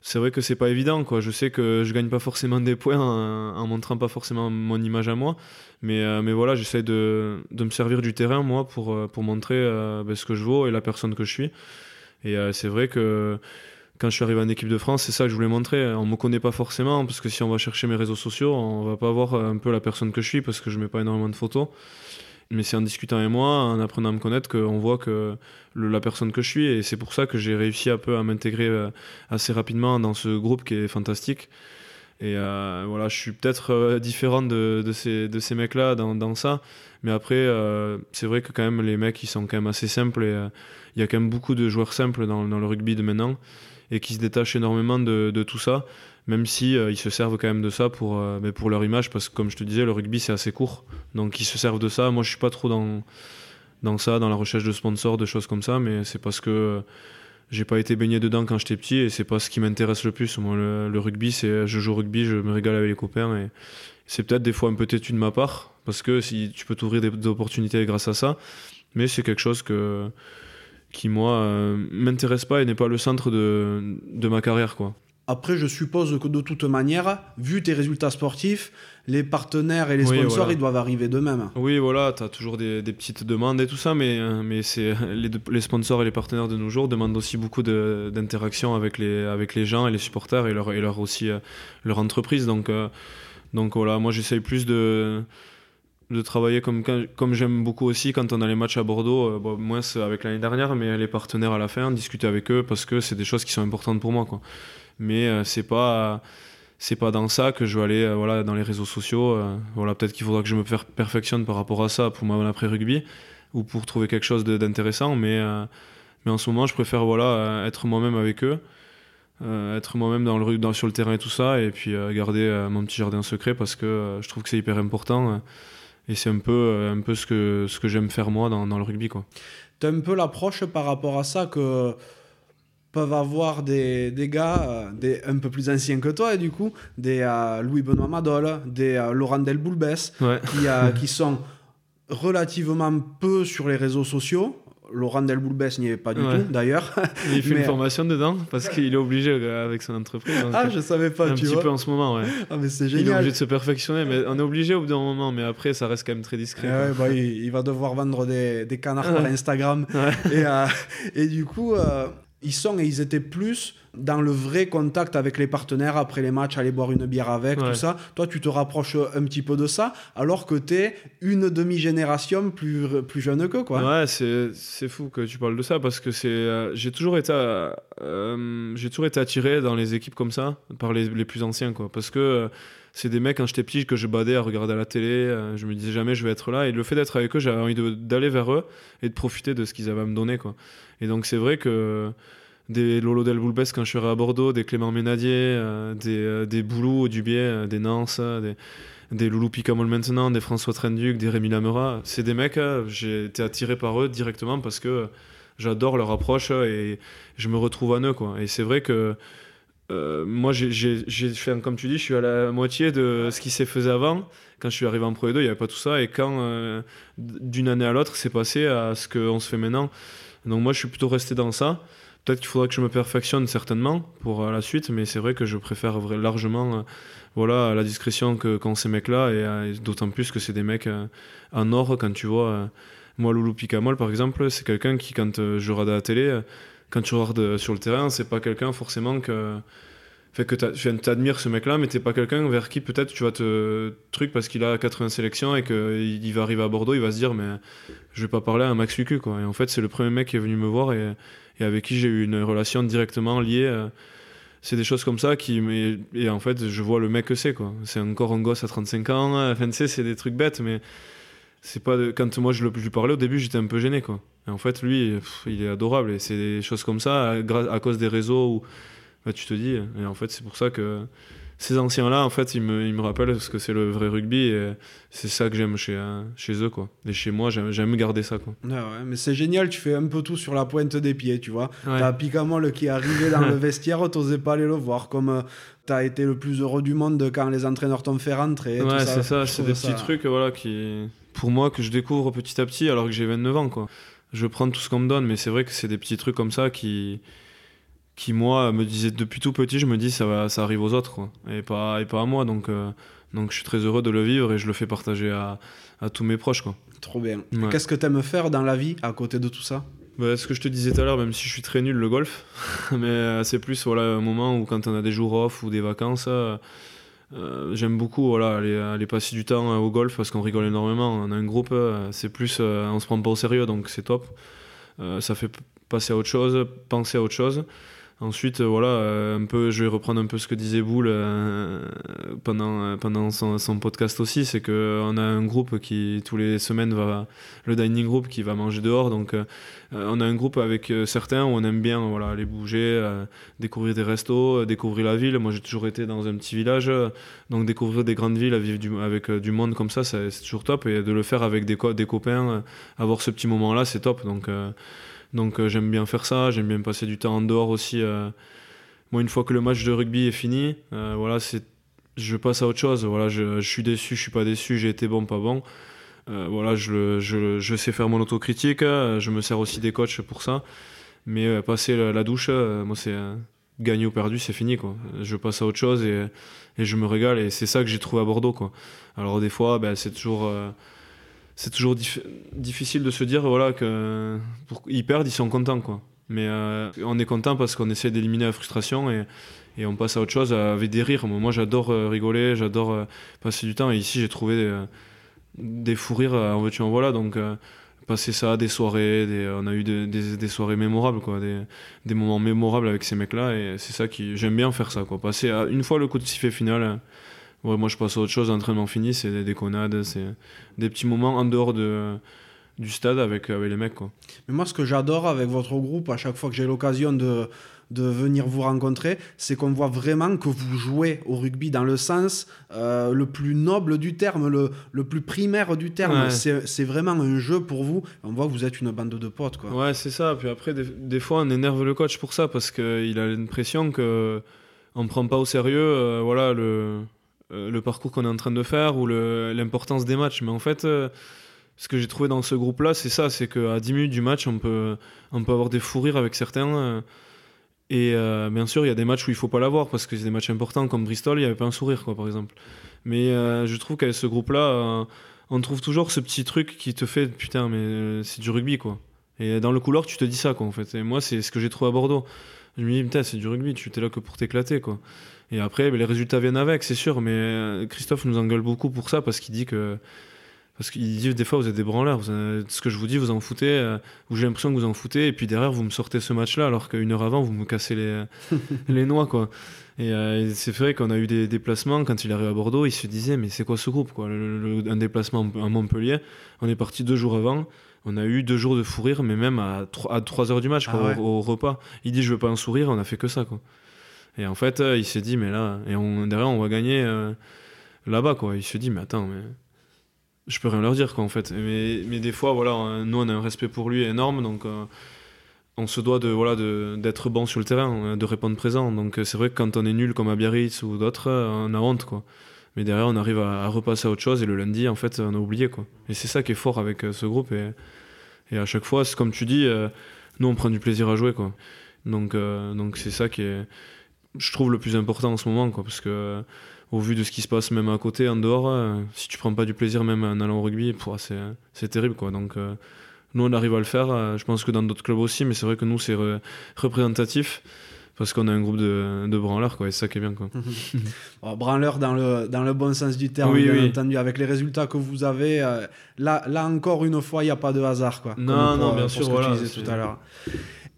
c'est vrai que c'est pas évident quoi. Je sais que je gagne pas forcément des points en, montrant pas forcément mon image à moi, mais, euh, mais voilà, j'essaie de, de, me servir du terrain moi pour, euh, pour montrer euh, ben, ce que je vaux et la personne que je suis. Et c'est vrai que quand je suis arrivé en équipe de France, c'est ça que je voulais montrer. On me connaît pas forcément parce que si on va chercher mes réseaux sociaux, on va pas voir un peu la personne que je suis parce que je mets pas énormément de photos. Mais c'est en discutant avec moi, en apprenant à me connaître, qu'on voit que la personne que je suis. Et c'est pour ça que j'ai réussi un peu à m'intégrer euh, assez rapidement dans ce groupe qui est fantastique. Et euh, voilà, je suis peut-être euh, différent de, ces, mecs-là dans, ça. Mais après, c'est vrai que quand même, les mecs, ils sont quand même assez simples. Et il y a quand même beaucoup de joueurs simples dans, le rugby de maintenant. et qui se détachent énormément de tout ça, même si ils se servent quand même de ça pour, mais pour leur image, parce que comme je te disais, le rugby c'est assez court, donc ils se servent de ça. Moi je suis pas trop dans, dans ça, dans la recherche de sponsors, de choses comme ça, mais c'est parce que j'ai pas été baigné dedans quand j'étais petit et c'est pas ce qui m'intéresse le plus. Moi, le, rugby, c'est je joue au rugby, je me régale avec les copains et c'est peut-être des fois un peu têtu de ma part parce que si tu peux t'ouvrir des, opportunités grâce à ça, mais c'est quelque chose que qui moi euh, m'intéresse pas et n'est pas le centre de, de ma carrière quoi. Après, je suppose que de toute manière, vu tes résultats sportifs, les partenaires et les sponsors, ils doivent arriver d'eux-mêmes. Oui, voilà, tu as toujours des, petites demandes et tout ça, mais, euh, mais c'est les, les, sponsors et les partenaires de nos jours demandent aussi beaucoup d'interaction avec les, avec les gens et les supporters et leur, et leur aussi euh, leur entreprise. Donc, euh, donc voilà, moi j'essaye plus de de travailler comme, comme j'aime beaucoup aussi quand on a les matchs à Bordeaux, bon, moins avec l'année dernière, mais les partenaires à la fin, discuter avec eux parce que c'est des choses qui sont importantes pour moi. Quoi mais euh, c'est pas c'est pas dans ça que je vais aller euh, voilà dans les réseaux sociaux euh, voilà peut-être qu'il faudra que je me perfectionne par rapport à ça pour mon après rugby ou pour trouver quelque chose d'intéressant mais mais en ce moment je préfère voilà être moi-même avec eux être moi-même dans le dans, sur le terrain et tout ça et puis garder mon petit jardin secret parce que je trouve que c'est hyper important et c'est un peu un peu ce que ce que j'aime faire moi dans, dans le rugby quoi. As un peu l'approche par rapport à ça que peuvent avoir des, des gars euh, des, un peu plus anciens que toi, et du coup, des euh, Louis-Benoît Madol, des euh, Laurent Delboulbès, qui, qui sont relativement peu sur les réseaux sociaux. Laurent Delboulbès n'y est pas du tout, d'ailleurs. Il fait une formation dedans parce qu'il est obligé avec son entreprise. ah, je savais pas, un tu petit vois. peu en ce moment, ouais. Ah, mais c'est génial. Il est obligé de se perfectionner, mais on est obligé au bout d'un moment, mais après, ça reste quand même très discret. Ouais, bah, il, va devoir vendre des, des canards par Instagram. Et, et, du coup, ils sont et ils étaient plus dans le vrai contact avec les partenaires après les matchs, aller boire une bière avec, tout ça. Toi, tu te rapproches un petit peu de ça, alors que tu es une demi-génération plus, plus jeune que quoi. Ouais, c'est fou que tu parles de ça parce que c'est euh, j'ai toujours été euh, j'ai toujours été attiré dans les équipes comme ça par les, les plus anciens quoi parce que euh, c'est des mecs quand j'étais petit que je badais à regarder à la télé, je me disais jamais je vais être là et le fait d'être avec eux, j'avais envie d'aller vers eux et de profiter de ce qu'ils avaient à me donner quoi. Et donc c'est vrai que des Lolo Del Boulbès quand je suis à Bordeaux, des Clément Ménadier, euh, des, euh, des Boulou Dubier, euh, des Nance, des, des Loulou Picamol maintenant, des François Trenduc, des Rémi Lamera. C'est des mecs, j'ai été attiré par eux directement parce que j'adore leur approche et je me retrouve en eux. Quoi. Et c'est vrai que moi, j'ai fait, comme tu dis, je suis à la moitié de ce qui s'est fait avant. Quand je suis arrivé en Pro 2, il n'y avait pas tout ça. Et quand, d'une année à l'autre, c'est passé à ce qu'on se fait maintenant. Donc moi, je suis plutôt resté dans ça. Peut-être qu'il faudra que je me perfectionne certainement pour euh, la suite, mais c'est vrai que je préfère largement euh, voilà, la discrétion quand ces mecs-là, et, euh, d'autant plus que c'est des mecs en or quand tu vois. moi, Loulou Picamol, par exemple, c'est quelqu'un qui, quand je regarde à la télé, quand tu regardes sur le terrain, c'est pas quelqu'un forcément que fait que tu admires ce mec-là, mais t'es pas quelqu'un vers qui peut-être tu vas te truc parce qu'il a 80 sélections et qu'il va arriver à Bordeaux, il va se dire mais je vais pas parler à un Max Lucu quoi. Et en fait c'est le premier mec qui est venu me voir et, avec qui j'ai eu une relation directement liée. Euh, c'est des choses comme ça qui et en fait je vois le mec que c'est quoi. C'est encore un gosse à 35 ans. Enfin tu c'est des trucs bêtes mais c'est pas quand moi je, lui parlais au début j'étais un peu gêné quoi. Et en fait lui il est adorable et c'est des choses comme ça à, à cause des réseaux bah, tu te dis. Et en fait, c'est pour ça que ces anciens-là, en fait, ils me, ils me rappellent ce que c'est le vrai rugby et c'est ça que j'aime chez, chez eux, quoi. Et chez moi, j'aime garder ça, quoi. ouais, mais c'est génial, tu fais un peu tout sur la pointe des pieds, tu vois. Ouais. T'as Picamol qui est arrivé dans le vestiaire, t'osais pas aller le voir, comme euh, t'as été le plus heureux du monde quand les entraîneurs t'ont fait rentrer. Ouais, c'est ça, c'est des petits trucs, voilà, qui, pour moi, que je découvre petit à petit alors que j'ai 29 ans, quoi. Je prends tout ce qu'on me donne, mais c'est vrai que c'est des petits trucs comme ça qui qui moi me disait depuis tout petit je me dis ça va ça arrive aux autres quoi, et pas et pas à moi donc euh, donc je suis très heureux de le vivre et je le fais partager à, à tous mes proches quoi. Trop bien. Qu'est-ce que tu aimes faire dans la vie à côté de tout ça? Bah, ce que je te disais tout à l'heure même si je suis très nul le golf. Mais euh, c'est plus voilà un moment où quand on a des jours off ou des vacances euh, j'aime beaucoup voilà aller, aller, passer du temps au golf parce qu'on rigole énormément. On a un groupe c'est plus on se prend pas au sérieux donc c'est top. Ça fait passer à autre chose penser à autre chose Ensuite, voilà, un peu, je vais reprendre un peu ce que disait Boule pendant, pendant son, podcast aussi, c'est qu'on a un groupe qui, tous les semaines, va, le dining group qui va manger dehors. Donc, on a un groupe avec certains où on aime bien voilà, aller bouger, découvrir des restos, découvrir la ville. Moi, j'ai toujours été dans un petit village, donc découvrir des grandes villes, vivre avec du monde comme ça, c'est toujours top. Et de le faire avec des, des copains, avoir ce petit moment-là, c'est top. Donc, donc euh, j'aime bien faire ça, j'aime bien passer du temps en dehors aussi. Euh. Moi, une fois que le match de rugby est fini, euh, voilà, c'est je passe à autre chose. Voilà, je, suis déçu, je suis pas déçu, j'ai été bon, pas bon. voilà, je, je, je, sais faire mon autocritique. je me sers aussi des coachs pour ça. Mais passer la, douche, moi, c'est gagné ou perdu, c'est fini. Quoi. Je passe à autre chose et, et je me régale. Et c'est ça que j'ai trouvé à Bordeaux. Quoi. Alors, des fois, ben, c'est toujours c'est toujours difficile de se dire voilà que ils perdent, ils sont contents quoi. Mais euh, on est content parce qu'on essaie d'éliminer la frustration et, et, on passe à autre chose avec des rires. Moi, j'adore euh, rigoler, j'adore euh, passer du temps. Et ici, j'ai trouvé des, fous rires en en voilà. Donc passer ça, des soirées, on a eu des, soirées mémorables, quoi, des, moments mémorables avec ces mecs-là. Et c'est ça qui j'aime bien faire ça, quoi. Passer une fois le coup de sifflet final moi, je passe à autre chose. Entraînement fini, c'est des déconnades, c'est des petits moments en dehors de, du stade avec, avec les mecs. Quoi. Mais moi, ce que j'adore avec votre groupe, à chaque fois que j'ai l'occasion de, de venir vous rencontrer, c'est qu'on voit vraiment que vous jouez au rugby dans le sens euh, le plus noble du terme, le, le plus primaire du terme. C'est vraiment un jeu pour vous. On voit que vous êtes une bande de potes. Quoi. Ouais, c'est ça. Puis après, des, des, fois, on énerve le coach pour ça parce qu'il a l'impression qu'on ne prend pas au sérieux euh, voilà, le, le parcours qu'on est en train de faire ou l'importance des matchs. Mais en fait, euh, ce que j'ai trouvé dans ce groupe-là, c'est ça, c'est qu'à 10 minutes du match, on peut, on peut avoir des fous rires avec certains. Euh, et bien sûr, il y a des matchs où il faut pas l'avoir parce que c'est des matchs importants comme Bristol, il n'y avait pas un sourire, quoi, par exemple. Mais je trouve qu'avec ce groupe-là, on trouve toujours ce petit truc qui te fait putain, mais c'est du rugby, quoi. Et dans le couloir, tu te dis ça, quoi, en fait. Et moi, c'est ce que j'ai trouvé à Bordeaux. Je me dis, putain, c'est du rugby, tu es là que pour t'éclater, quoi. Et après, ben, les résultats viennent avec, c'est sûr, mais euh, Christophe nous engueule beaucoup pour ça parce qu'il dit que. Parce qu'il dit des fois, vous êtes des branleurs, ce que je vous dis, vous en foutez, euh, ou j'ai l'impression que vous en foutez, et puis derrière, vous me sortez ce match-là, alors qu'une heure avant, vous me cassez les, les noix, quoi. Et, euh, c'est vrai qu'on a eu des déplacements, quand il arrive à Bordeaux, il se disait, mais c'est quoi ce groupe, quoi Un déplacement à Montpellier, on est parti deux jours avant, on a eu deux jours de fou rire, mais même à 3, à 3 heures du match, ah au, au, repas. Il dit, je veux pas un sourire, on a fait que ça, quoi. Et en fait, euh, il s'est dit, mais là, et derrière, on va gagner euh, là-bas, quoi. Il se dit, mais attends, mais je peux rien leur dire, quoi, en fait. Mais, mais des fois, voilà, nous, on a un respect pour lui énorme, donc euh, on se doit de voilà d'être bon sur le terrain, de répondre présent. Donc c'est vrai que quand on est nul comme à Biarritz ou d'autres, on a honte, quoi. Mais derrière, on arrive à, à, repasser à autre chose, et le lundi, en fait, on a oublié, quoi. Et c'est ça qui est fort avec ce groupe, et, et à chaque fois, c'est comme tu dis, nous, on prend du plaisir à jouer, quoi. Donc donc c'est ça qui est je trouve le plus important en ce moment, quoi, parce que au vu de ce qui se passe même à côté, en dehors, euh, si tu prends pas du plaisir même en allant au rugby, c'est terrible, quoi. Donc euh, nous, on arrive à le faire. Euh, je pense que dans d'autres clubs aussi, mais c'est vrai que nous, c'est représentatif parce qu'on a un groupe de, de branleurs, quoi, et c'est ça qui est bien. Quoi. branleurs dans le, dans le bon sens du terme, bien entendu, avec les résultats que vous avez. là, là, encore une fois, il n'y a pas de hasard. Quoi, non, non, bien sûr, voilà, tout à l'heure.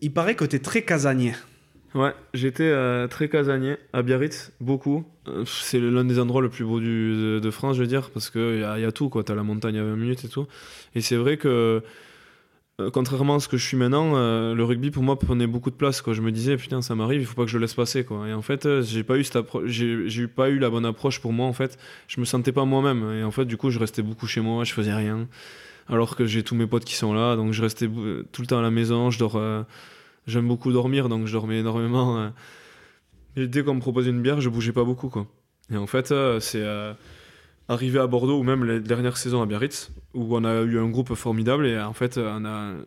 Il paraît que tu es très casanier. Ouais, j'étais euh, très casanier à Biarritz, beaucoup. Euh, c'est l'un des endroits le plus beau du, de, France, je veux dire, parce qu'il y a, tout, quoi. T'as la montagne à 20 minutes et tout. Et c'est vrai que, euh, contrairement à ce que je suis maintenant, le rugby pour moi prenait beaucoup de place, quoi. Je me disais, putain, ça m'arrive, il faut pas que je le laisse passer, quoi. Et en fait, j'ai pas eu pas eu la bonne approche pour moi, en fait. Je me sentais pas moi-même. Et en fait, du coup, je restais beaucoup chez moi, je faisais rien. Alors que j'ai tous mes potes qui sont là, donc je restais tout le temps à la maison, je dors j'aime beaucoup dormir, donc je dormais énormément. Euh. Et dès qu'on me proposait une bière, je bougeais pas beaucoup. Quoi. Et en fait, euh, c'est euh, arrivé à Bordeaux, ou même les dernières saisons à Biarritz, où on a eu un groupe formidable. Et en fait,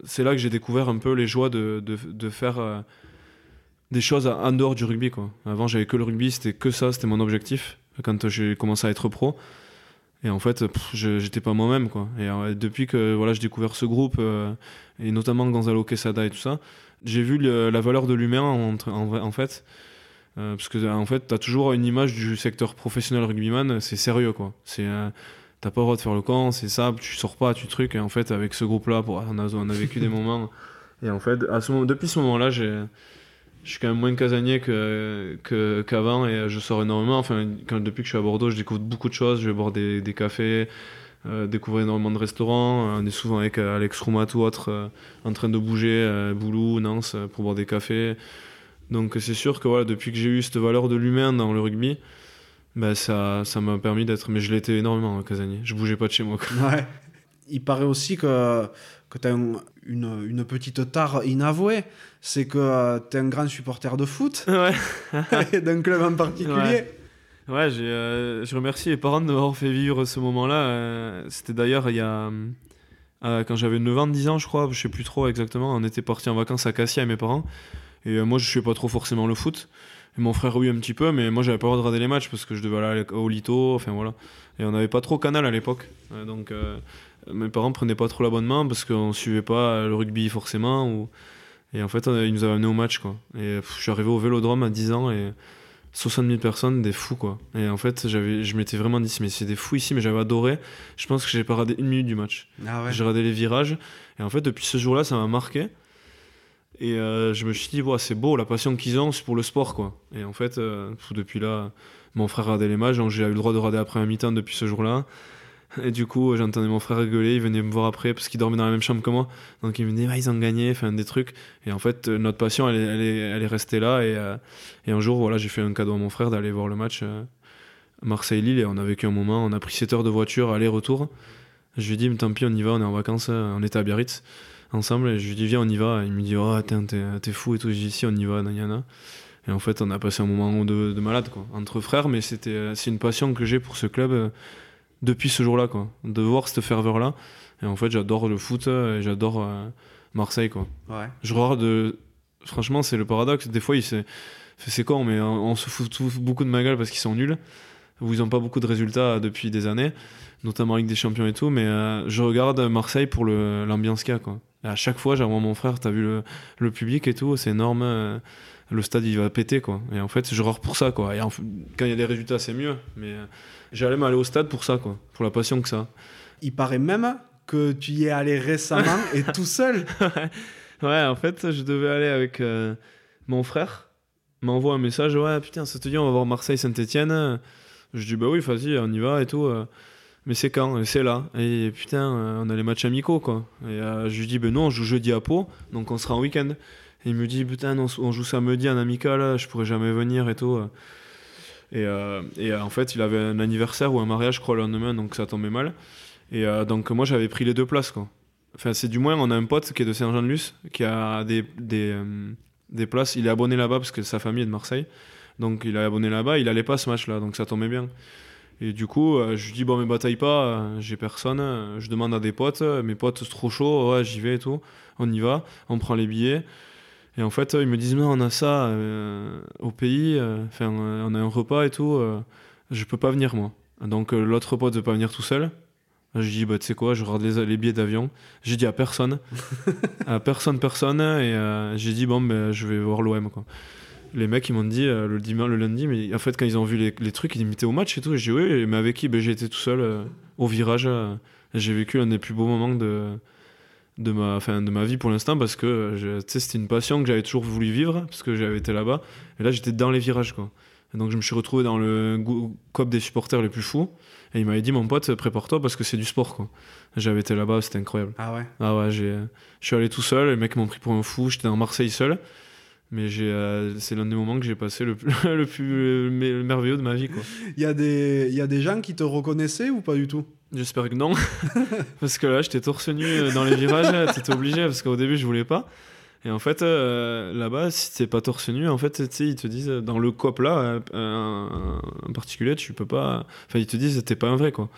c'est là que j'ai découvert un peu les joies de, de, faire des choses en dehors du rugby. Quoi. Avant, j'avais que le rugby, c'était que ça, c'était mon objectif quand j'ai commencé à être pro. Et en fait, je j'étais pas moi-même. quoi. Et depuis que voilà, j'ai découvert ce groupe, et notamment Gonzalo Quesada et tout ça, j'ai vu la valeur de l'humain en, fait. Euh, parce que en fait, t'as toujours une image du secteur professionnel rugbyman, c'est sérieux quoi. C'est euh, t'as pas le droit de faire le camp, c'est ça, tu sors pas, tu trucs. Et en fait, avec ce groupe-là, on a, on a vécu des moments. Et en fait, depuis ce moment-là, je suis quand même moins casanier que, qu'avant et je sors énormément. Enfin, depuis que je suis à Bordeaux, je découvre beaucoup de choses. Je vais boire des, cafés, découvrir énormément de restaurants. Euh, On est souvent avec euh, Alex Roumat ou autre euh, en train de bouger, euh, Boulou, Nance, euh, pour boire des cafés. Donc c'est sûr que voilà, depuis que j'ai eu cette valeur de l'humain dans le rugby, ben, ça, ça m'a permis d'être. Mais je l'étais énormément à casanier. Je bougeais pas de chez moi. Ouais. Il paraît aussi que, que tu as une, une petite tare inavouée. C'est que tu es un grand supporter de foot ouais. et d'un club en particulier. Ouais. Ouais, euh, je remercie les parents de m'avoir fait vivre ce moment-là. Euh, c'était d'ailleurs il y a. euh, quand j'avais 9 ans, 10 ans, je crois, je sais plus trop exactement. On était partis en vacances à Cassis avec mes parents. Et moi, je suis pas trop forcément le foot. Mon frère, oui, un petit peu, mais moi, j'avais pas le droit de regarder les matchs parce que je devais aller au Lito. Enfin voilà. Et on n'avait pas trop Canal à l'époque. Donc mes parents prenaient pas trop l'abonnement parce qu'on suivait pas le rugby forcément. Et en fait, ils nous avaient amenés au match, quoi. Et je suis arrivé au vélodrome à 10 ans 60 000 personnes, des fous, quoi. Et en fait, j'avais, je m'étais vraiment dit, mais c'est des fous ici, mais j'avais adoré. Je pense que j'ai pas raté une minute du match. Ah ouais. J'ai regardé les virages. Et en fait, depuis ce jour-là, ça m'a marqué. Et euh, je me suis dit, ouais, c'est beau, la passion qu'ils ont, c'est pour le sport, quoi. Et en fait, euh, depuis là, mon frère regardait les matchs, donc j'ai eu le droit de regarder après un mi-temps depuis ce jour-là. Et du coup, j'entendais mon frère rigoler, il venait me voir après parce qu'il dormait dans la même chambre que moi. Donc il me disait, ils ont gagné, enfin des trucs. Et en fait, euh, notre passion, elle elle est, elle est restée là. Et, euh, et un jour, voilà, j'ai fait un cadeau à mon frère d'aller voir le match euh, Marseille-Lille. Et on a vécu un moment, on a pris 7 heures de voiture, aller-retour. Je lui ai dit, tant pis, on y va, on est en vacances, euh, on était à Biarritz ensemble. Et je lui ai dit, viens, on y va. Et il me dit, oh, t'es, fou et tout. J'ai dit, si, on y va, Nayana. Et en fait, on a passé un moment de, de malade, quoi, entre frères. Mais c'était, euh, c'est une passion que j'ai pour ce club euh, depuis ce jour-là, quoi. De voir cette ferveur-là. Et en fait, j'adore le foot euh, et j'adore euh, Marseille, quoi. Ouais. Je regarde. euh, Franchement, c'est le paradoxe. Des fois, c'est con, mais on, se fout beaucoup de ma gueule parce qu'ils sont nuls. Ils n'ont pas beaucoup de résultats depuis des années, notamment avec des champions et tout. Mais euh, je regarde Marseille pour l'ambiance qu'il y a, quoi. Et à chaque fois, j'envoie mon frère, t'as vu le, le public et tout, c'est énorme. euh, le stade, il va péter, quoi. Et en fait, je regarde pour ça, quoi. Et en quand il y a des résultats, c'est mieux. Mais euh, j'allais m'aller au stade pour ça, quoi. Pour la passion que ça. Il paraît même que tu y es allé récemment et tout seul. Ouais, en fait, je devais aller avec euh, mon frère. M'envoie un message Ouais, putain, ça te dit, on va voir Marseille-Saint-Etienne. Je dis Bah oui, vas-y, on y va et tout. euh. Mais c'est quand? Et C'est là. Et putain, euh, on a les matchs amicaux, quoi. Et euh, je lui dis Ben non, on joue jeudi à Pau, donc on sera en week-end. Et il me dit Putain, on joue samedi en amical, je pourrais jamais venir et tout. Et, euh, euh, en fait, il avait un anniversaire ou un mariage, je crois, le lendemain, donc ça tombait mal. Et euh, donc, moi, j'avais pris les deux places. Enfin, c'est du moins, on a un pote qui est de Saint-Jean-de-Luz, qui a des, des, des places. Il est abonné là-bas parce que sa famille est de Marseille. Donc, il est abonné là-bas. Il allait pas ce match-là, donc ça tombait bien. Et du coup, je lui dis, bon, mais bataille pas, j'ai personne. Je demande à des potes, mes potes, c'est trop chaud, ouais, j'y vais et tout. On y va, on prend les billets. Et en fait, ils me disent, non, on a ça euh, au pays, euh, enfin, euh, on a un repas et tout, euh, je peux pas venir, moi. Donc, euh, l'autre pote veut pas venir tout seul. Je dis, bah, tu sais quoi, je regarde les, les billets d'avion. J'ai dit à personne. à personne, personne. Et j'ai dit, bon, ben, je vais voir l'OM, quoi. Les mecs, ils m'ont dit le dimanche, le lundi, mais en fait, quand ils ont vu les, les trucs, ils t'es au match et tout. J'ai dit, oui, mais avec qui? Ben, J'ai été tout seul au virage. j'ai vécu un des plus beaux moments de, de, ma, enfin, de ma vie pour l'instant parce que euh, c'était une passion que j'avais toujours voulu vivre parce que j'avais été là-bas. Et là, j'étais dans les virages, quoi. Et donc, je me suis retrouvé dans le COP des supporters les plus fous. Et il m'avait dit, mon pote, prépare-toi parce que c'est du sport, quoi. J'avais été là-bas, c'était incroyable. Ah ouais. Ah ouais, j'ai, je suis allé tout seul, les mecs m'ont pris pour un fou, j'étais dans Marseille seul. Mais j'ai, euh, c'est l'un des moments que j'ai passé le plus, le plus me- merveilleux de ma vie, quoi. Il y, a des- il y a des gens qui te reconnaissaient ou pas du tout? J'espère que non. parce que là, j'étais torse nu euh, dans les virages, t'étais obligé, parce qu'au début, je voulais pas. Et en fait, euh, là-bas, si t'es pas torse nu, en fait, ils te disent, euh, dans le COP là, euh, en particulier, tu peux pas. Enfin, ils te disent, t'es pas un vrai, quoi.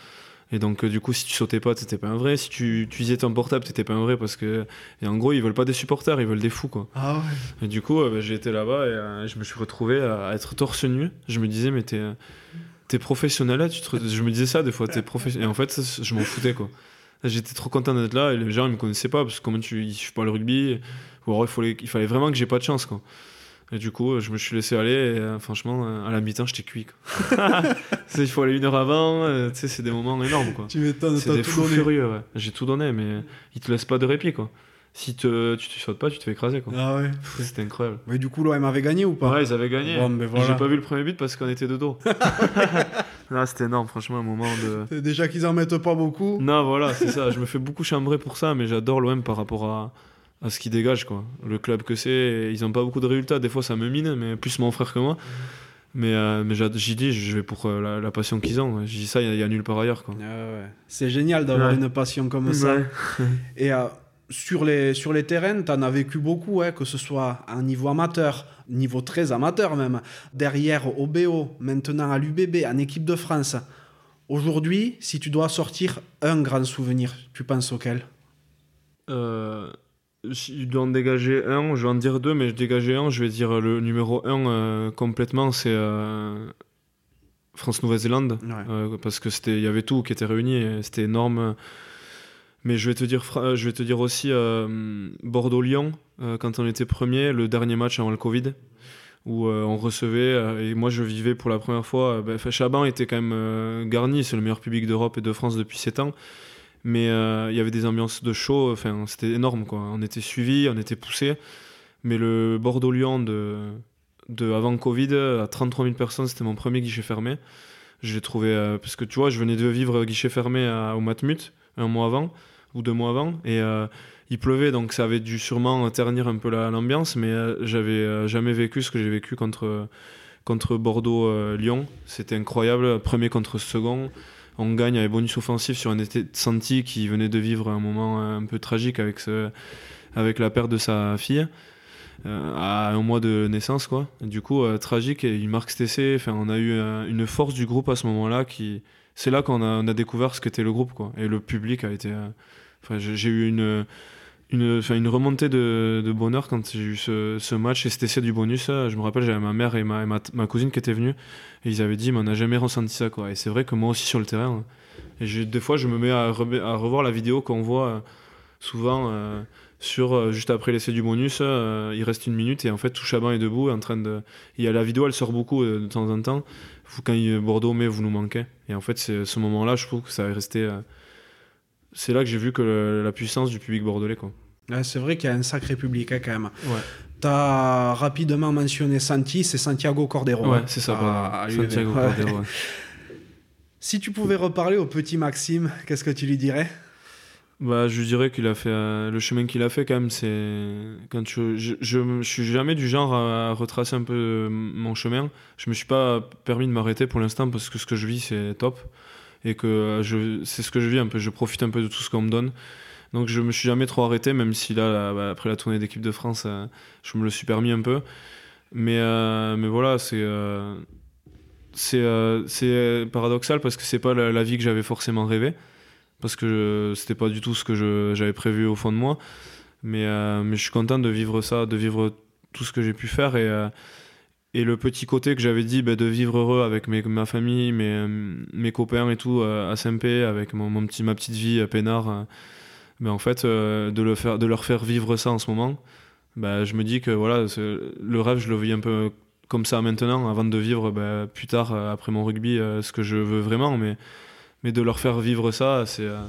Et donc, euh, du coup, si tu sautais pas, t'étais pas un vrai. Si tu utilisais ton portable, t'étais pas un vrai, parce que. Et en gros, ils veulent pas des supporters, ils veulent des fous, quoi. Ah ouais. Et du coup, bah, j'ai été là-bas et je me suis retrouvé à être torse nu. Je me disais, mais t'es, t'es professionnel là tu te Je me disais ça des fois, t'es professionnel. Et en fait, ça, je m'en foutais quoi. J'étais trop content d'être là et les gens ils me connaissaient pas parce que comment tu ils suivent pas le rugby ou alors il fallait, il fallait vraiment que j'ai pas de chance quoi. Et du coup, je me suis laissé aller et euh, franchement, euh, à la mi-temps, j'étais cuit. Il faut aller une heure avant, euh, tu sais, c'est des moments énormes quoi. Tu m'étonnes, C'est des fous furieux, ouais. J'ai tout donné, mais ils te laissent pas de répit quoi. Si te, tu te sautes pas, tu te fais écraser. Quoi. Ah ouais. C'était incroyable. Mais du coup, l'OM avait gagné ou pas? Ouais, ils avaient gagné. Bon, ben voilà. J'ai pas vu le premier but parce qu'on était de dos. Là, c'était énorme, franchement, un moment de. Déjà qu'ils en mettent pas beaucoup. Non, voilà, c'est ça. Je me fais beaucoup chambrer pour ça, mais j'adore l'OM par rapport à, à ce qu'ils dégagent, quoi. Le club que c'est, ils ont pas beaucoup de résultats. Des fois, ça me mine, mais plus mon frère que moi. Mais, euh, mais j'y dis, je vais pour euh, la, la passion qu'ils ont. J'ai dit ça, il y, a- il y a nulle part ailleurs, quoi. Ah ouais. C'est génial d'avoir Ouais. une passion comme ça. Ouais. Et euh, sur, les, sur les terrains, tu en as vécu beaucoup, ouais, que ce soit à un niveau amateur, niveau très amateur même, derrière au BO, maintenant à l'UBB, en équipe de France. Aujourd'hui, si tu dois sortir un grand souvenir, tu penses auquel? Euh, je dois en dégager un, je vais en dire deux, mais je dégageais un, je vais dire le numéro un euh, complètement, c'est euh, France-Nouvelle-Zélande. Ouais. Euh, parce que c'était il y avait tout qui était réuni c'était énorme mais je vais te dire Fra- je vais te dire aussi euh, Bordeaux Lyon euh, quand on était premier le dernier match avant le Covid où euh, on recevait euh, et moi je vivais pour la première fois euh, ben, Chaban était quand même euh, garni c'est le meilleur public d'Europe et de France depuis 7 ans. Mais euh, il y avait des ambiances de show c'était énorme quoi. On était suivis on était poussés. Mais le Bordeaux Lyon de de avant Covid à 33 000 personnes c'était mon premier guichet fermé. J'ai trouvé euh, parce que tu vois je venais de vivre guichet fermé au Matmut un mois avant ou deux mois avant. Et euh, il pleuvait donc ça avait dû sûrement ternir un peu la- l'ambiance mais euh, j'avais euh, jamais vécu ce que j'ai vécu contre contre Bordeaux euh, Lyon. C'était incroyable. Premier contre second. On gagne avec bonus offensif sur un été Santi qui venait de vivre un moment un peu tragique avec avec la perte de sa fille euh, à un mois de naissance quoi. Du coup tragique et il marque cet essai. Enfin on a eu une force du groupe à ce moment-là qui c'est là qu'on a, découvert ce qu'était le groupe quoi. Et le public a été enfin j'ai eu une une, une remontée de, bonheur quand j'ai eu ce, match et cet essai du bonus je me rappelle j'avais ma mère et ma, cousine qui étaient venues et ils avaient dit mais on n'a jamais ressenti ça et c'est vrai que moi aussi sur le terrain hein. des fois je me mets à, re- à revoir la vidéo qu'on voit euh, souvent euh, sur euh, juste après l'essai du bonus il reste une minute et en fait tout Chaban est debout en train de il y a la vidéo elle sort beaucoup de temps en temps. Quand il, Bordeaux mais vous nous manquez. Et en fait c'est ce moment là je trouve que ça est resté c'est là que j'ai vu que le- la puissance du public bordelais quoi Ouais, C'est vrai qu'il y a un sacré public hein, quand même. ouais Tu as rapidement mentionné Santi, c'est Santiago Cordero. ouais hein, c'est ça à- pardon. à l'UBB. Santiago. Cordero, ouais. Si tu pouvais reparler au petit Maxime, qu'est-ce que tu lui dirais? Bah, je dirais qu'il a fait euh, le chemin qu'il a fait quand même. C'est quand je, je, je, je suis jamais du genre à, retracer un peu euh, mon chemin. Je me suis pas permis de m'arrêter pour l'instant parce que ce que je vis c'est top et que euh, je c'est ce que je vis un peu. Je profite un peu de tout ce qu'on me donne. Donc je me suis jamais trop arrêté, même si là, bah, après la tournée d'équipe de France, euh, je me le suis permis un peu. Mais euh, mais voilà, c'est euh, c'est paradoxal parce que c'est pas la, la vie que j'avais forcément rêvé parce que c'était pas du tout ce que je- j'avais prévu au fond de moi. Mais, mais je suis content de vivre ça, de vivre tout ce que j'ai pu faire. Et, et le petit côté que j'avais dit bah, de vivre heureux avec ma famille, mes, mes copains et tout euh, à Saint-Pé, avec mon, petit, ma petite vie à Pénard, euh, ben, en fait, euh, de, le faire, de leur faire vivre ça en ce moment, bah, je me dis que voilà, le rêve, je le vis un peu comme ça maintenant, avant de vivre bah, plus tard, euh, après mon rugby, euh, ce que je veux vraiment. Mais, mais de leur faire vivre ça, c'est. euh,